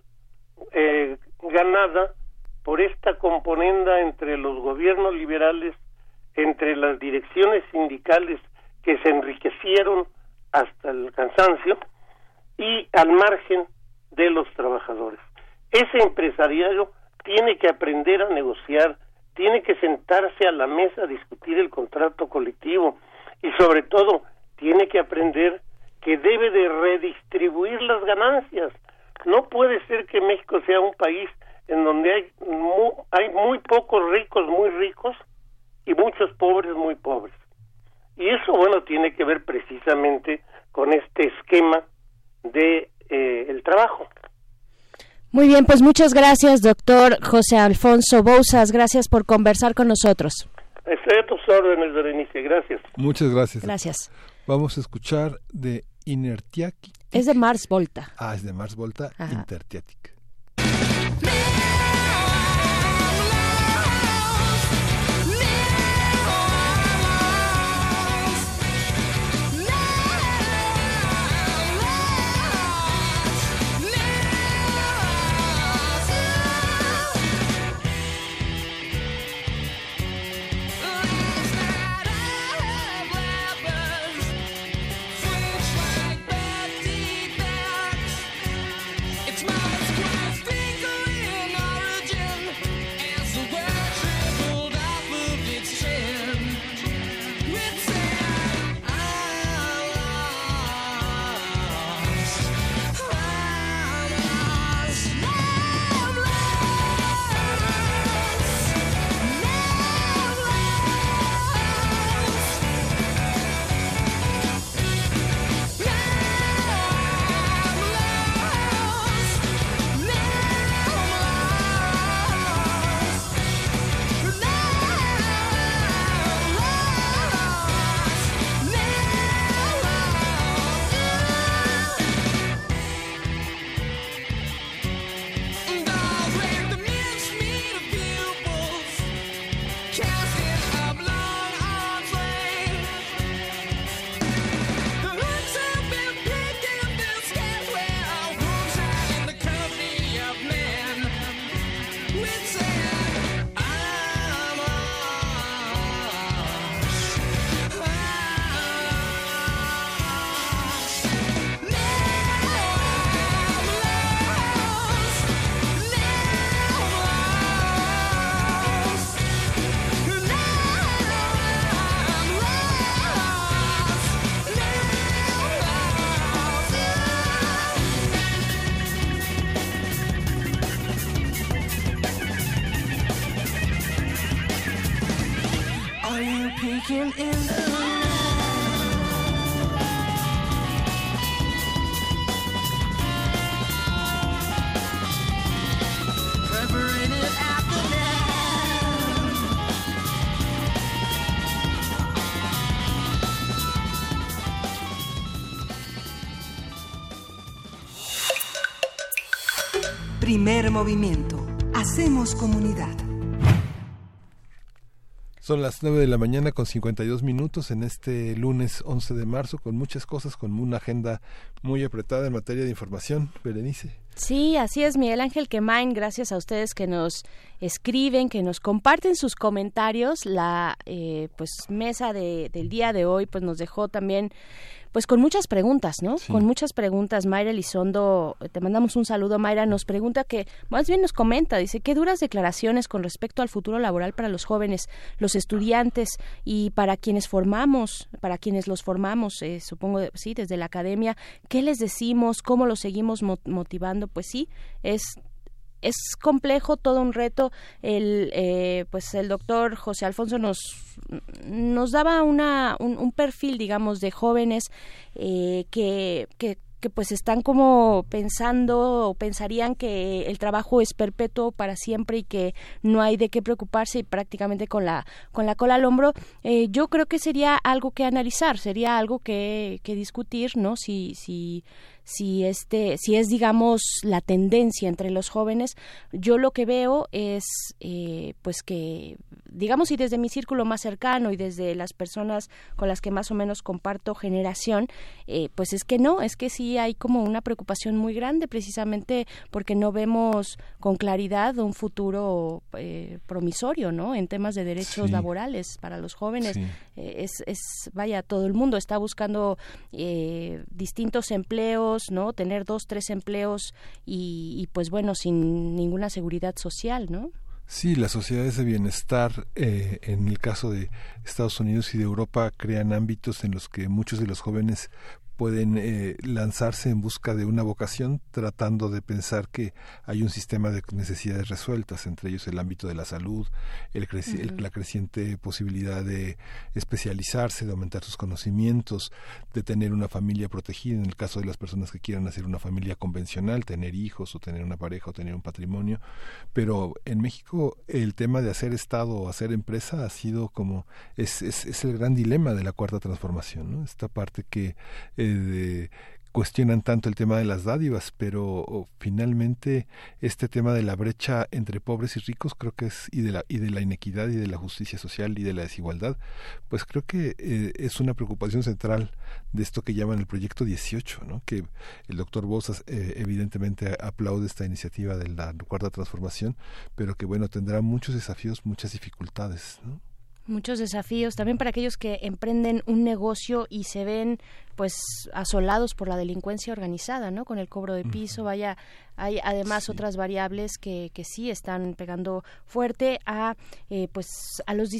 eh, ganada por esta componenda entre los gobiernos liberales, entre las direcciones sindicales que se enriquecieron hasta el cansancio y al margen de los trabajadores. Ese empresariado tiene que aprender a negociar, tiene que sentarse a la mesa a discutir el contrato colectivo y sobre todo tiene que aprender que debe de redistribuir las ganancias. No puede ser que México sea un país en donde hay muy, hay muy pocos ricos muy ricos y muchos pobres muy pobres. Y eso, bueno, tiene que ver precisamente con este esquema de eh, el trabajo. Muy bien, pues muchas gracias, doctor José Alfonso Bouzas. Gracias por conversar con nosotros. Estoy a tus órdenes, Berenice. Gracias. Muchas gracias. Gracias. Vamos a escuchar de Inertiac. Es de Mars Volta. Ah, es de Mars Volta, Intertiatic. Movimiento. Hacemos comunidad. Son las 9 de la mañana con 52 minutos en este lunes 11 de marzo con muchas cosas, con una agenda muy apretada en materia de información. Berenice. Sí, así es, Miguel Ángel Quemain. Gracias a ustedes que nos escriben, que nos comparten sus comentarios. La eh, pues mesa de, del día de hoy pues nos dejó también pues con muchas preguntas, ¿no? Con muchas preguntas. Mayra Elizondo, te mandamos un saludo. Mayra nos pregunta que, más bien nos comenta, dice, qué duras declaraciones con respecto al futuro laboral para los jóvenes, los estudiantes y para quienes formamos, para quienes los formamos, eh, supongo, sí, desde la academia. ¿Qué les decimos? ¿Cómo los seguimos motivando? Pues sí, es es complejo, todo un reto. El, eh, pues el doctor José Alfonso nos, nos daba una, un, perfil, digamos, de jóvenes eh, que, que que pues están como pensando o pensarían que el trabajo es perpetuo para siempre y que no hay de qué preocuparse y prácticamente con la con la cola al hombro eh, yo creo que sería algo que analizar sería algo que, que discutir no si si si este si es digamos la tendencia entre los jóvenes yo lo que veo es eh, pues que digamos y desde mi círculo más cercano y desde las personas con las que más o menos comparto generación eh, pues es que no es que sí hay como una preocupación muy grande precisamente porque no vemos con claridad un futuro eh, promisorio no en temas de derechos laborales para los jóvenes. Es, es vaya todo el mundo está buscando distintos empleos ¿no? Tener dos, tres empleos y, pues bueno, sin ninguna seguridad social, ¿no? Sí, las sociedades de bienestar, eh, en el caso de Estados Unidos y de Europa, crean ámbitos en los que muchos de los jóvenes pueden eh, lanzarse en busca de una vocación tratando de pensar que hay un sistema de necesidades resueltas, entre ellos el ámbito de la salud, el, la creciente posibilidad de especializarse, de aumentar sus conocimientos, de tener una familia protegida, en el caso de las personas que quieran hacer una familia convencional, tener hijos o tener una pareja o tener un patrimonio. Pero en México el tema de hacer Estado o hacer empresa ha sido como, es, es, es el gran dilema de la cuarta transformación, ¿no? Esta parte que eh, cuestionan tanto el tema de las dádivas, pero finalmente este tema de la brecha entre pobres y ricos creo que es y de la y de la inequidad y de la justicia social y de la desigualdad, pues creo que eh, es una preocupación central de esto que llaman el proyecto 18, ¿no? Que el doctor Bosas eh, evidentemente aplaude esta iniciativa de la cuarta transformación, pero que bueno tendrá muchos desafíos, muchas dificultades, muchos desafíos también para aquellos que emprenden un negocio y se ven pues asolados por la delincuencia organizada, ¿no? Con el cobro de piso, vaya, hay además otras variables que, que sí están pegando fuerte a eh, pues a los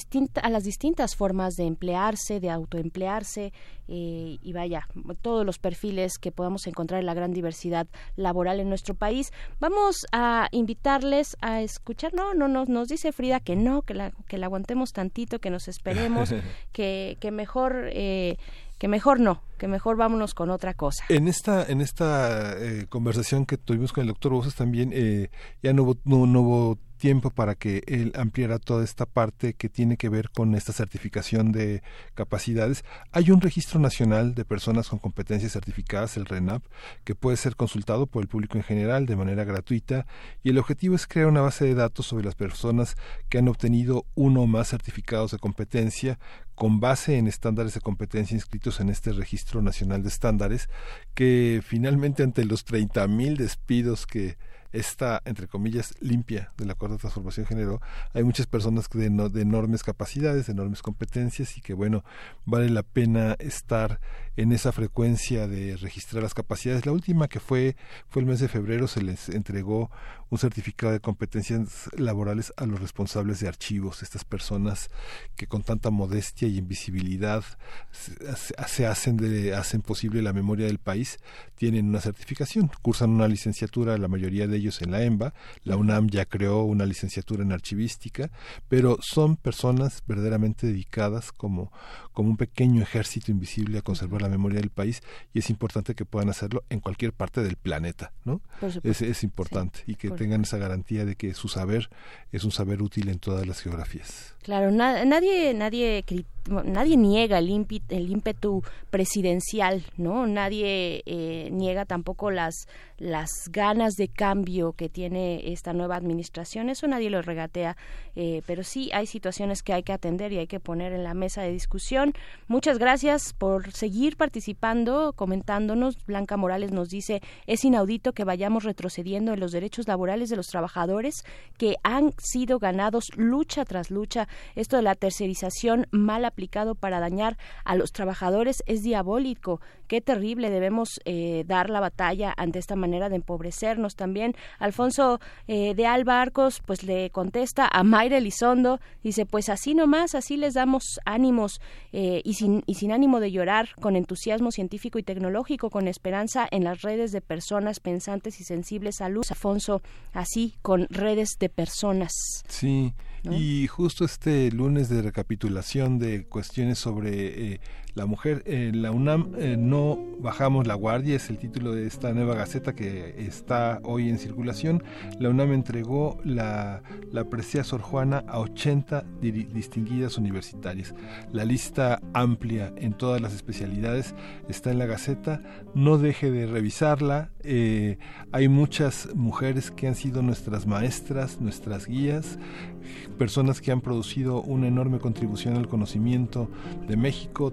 a las distintas formas de emplearse, de autoemplearse eh, y vaya, todos los perfiles que podamos encontrar en la gran diversidad laboral en nuestro país. Vamos a invitarles a escuchar, no, no, no nos dice Frida que no, que la, que la aguantemos tantito, que nos esperemos, *laughs* que, que mejor eh, que mejor no, que mejor vámonos con otra cosa. En esta, en esta eh, conversación que tuvimos con el doctor Bosas también, eh, ya no no, no hubo tiempo para que él ampliara toda esta parte que tiene que ver con esta certificación de capacidades. Hay un registro nacional de personas con competencias certificadas, el RENAP, que puede ser consultado por el público en general de manera gratuita y el objetivo es crear una base de datos sobre las personas que han obtenido uno o más certificados de competencia con base en estándares de competencia inscritos en este registro nacional de estándares que finalmente ante los 30.000 despidos que esta, entre comillas, limpia de la cuarta transformación generó, hay muchas personas de, de enormes capacidades, de enormes competencias y que, bueno, vale la pena estar en esa frecuencia de registrar las capacidades. La última que fue, fue el mes de febrero, se les entregó un certificado de competencias laborales a los responsables de archivos, estas personas que con tanta modestia y invisibilidad se, hacen, hacen posible la memoria del país, tienen una certificación, cursan una licenciatura, la mayoría de ellos en la EMBA, la UNAM ya creó una licenciatura en archivística, pero son personas verdaderamente dedicadas como, como un pequeño ejército invisible a conservar la memoria del país y es importante que puedan hacerlo en cualquier parte del planeta, ¿no? Es, es importante y que tengan esa garantía de que su saber es un saber útil en todas las geografías. Claro, nadie nadie nadie niega el, ímpetu presidencial, ¿no? Nadie eh, niega tampoco las, las ganas de cambio que tiene esta nueva administración. Eso nadie lo regatea, eh, pero sí hay situaciones que hay que atender y hay que poner en la mesa de discusión. Muchas gracias por seguir participando, comentándonos. Blanca Morales nos dice, es inaudito que vayamos retrocediendo en los derechos laborales de los trabajadores que han sido ganados lucha tras lucha. Esto de la tercerización mal aplicado para dañar a los trabajadores es diabólico. Qué terrible. Debemos eh, dar la batalla ante esta manera de empobrecernos también. Alfonso eh, de Alba Arcos pues le contesta a Mayra Elizondo, dice pues así nomás, así les damos ánimos eh, y, sin, y sin ánimo de llorar, con entusiasmo científico y tecnológico, con esperanza en las redes de personas pensantes y sensibles a luz. Alfonso, así con redes de personas. Sí, y justo este lunes de recapitulación de cuestiones sobre la mujer, en la UNAM eh, no bajamos la guardia, es el título de esta nueva gaceta que está hoy en circulación. La UNAM entregó la, la presea Sor Juana a 80 distinguidas universitarias. La lista amplia en todas las especialidades está en la gaceta. No deje de revisarla. Eh, hay muchas mujeres que han sido nuestras maestras, nuestras guías, personas que han producido una enorme contribución al conocimiento de México,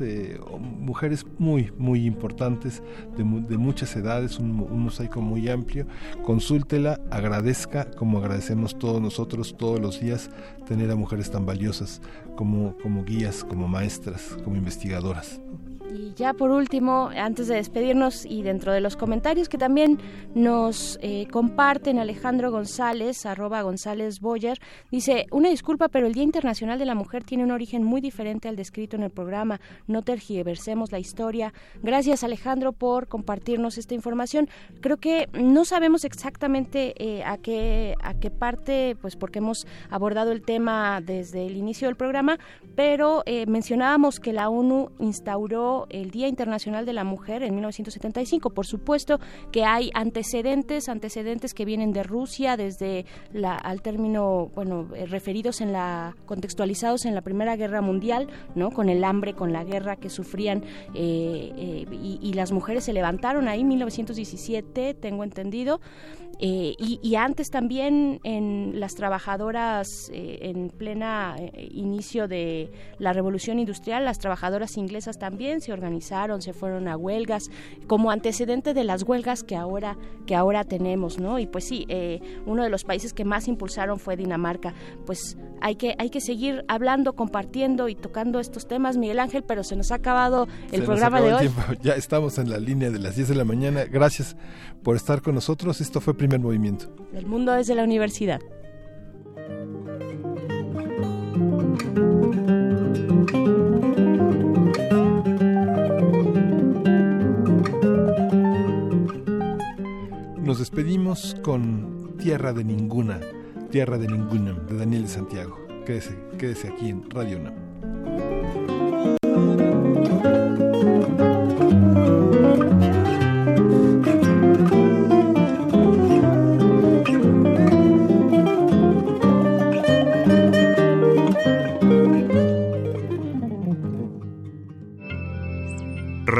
eh, mujeres muy, muy importantes, de, muchas edades, un, mosaico muy amplio. Consúltela, agradezca, como agradecemos todos nosotros todos los días, tener a mujeres tan valiosas como, como guías, como maestras, como investigadoras. Y ya por último, antes de despedirnos y dentro de los comentarios que también nos eh, comparten Alejandro González, arroba González Boyer, dice, una disculpa, pero el Día Internacional de la Mujer tiene un origen muy diferente al descrito en el programa. No tergiversemos la historia. Gracias Alejandro por compartirnos esta información. Creo que no sabemos exactamente eh, a, qué, a qué parte, pues porque hemos abordado el tema desde el inicio del programa, pero eh, mencionábamos que la ONU instauró el Día Internacional de la Mujer en 1975. Por supuesto que hay antecedentes, antecedentes que vienen de Rusia desde la, al término, bueno, eh, referidos en la, contextualizados en la Primera Guerra Mundial, ¿no? Con el hambre, con la guerra que sufrían eh, eh, y, y, las mujeres se levantaron ahí, 1917, tengo entendido. Eh, y, antes también en las trabajadoras eh, en plena eh, inicio de la revolución industrial, las trabajadoras inglesas también se organizaron, se fueron a huelgas, como antecedente de las huelgas que ahora, que ahora tenemos, ¿no? Y pues sí, uno de los países que más impulsaron fue Dinamarca. Pues hay que, hay que seguir hablando, compartiendo y tocando estos temas, Miguel Ángel, pero se nos ha acabado el programa de hoy. Ya estamos en la línea de las 10 de la mañana. Gracias por estar con nosotros. Esto fue Primer Movimiento. El mundo desde la universidad. Nos despedimos con Tierra de Ninguna, Tierra de Ninguna, de Daniel de Santiago. Quédese, quédese aquí en Radio UNAM.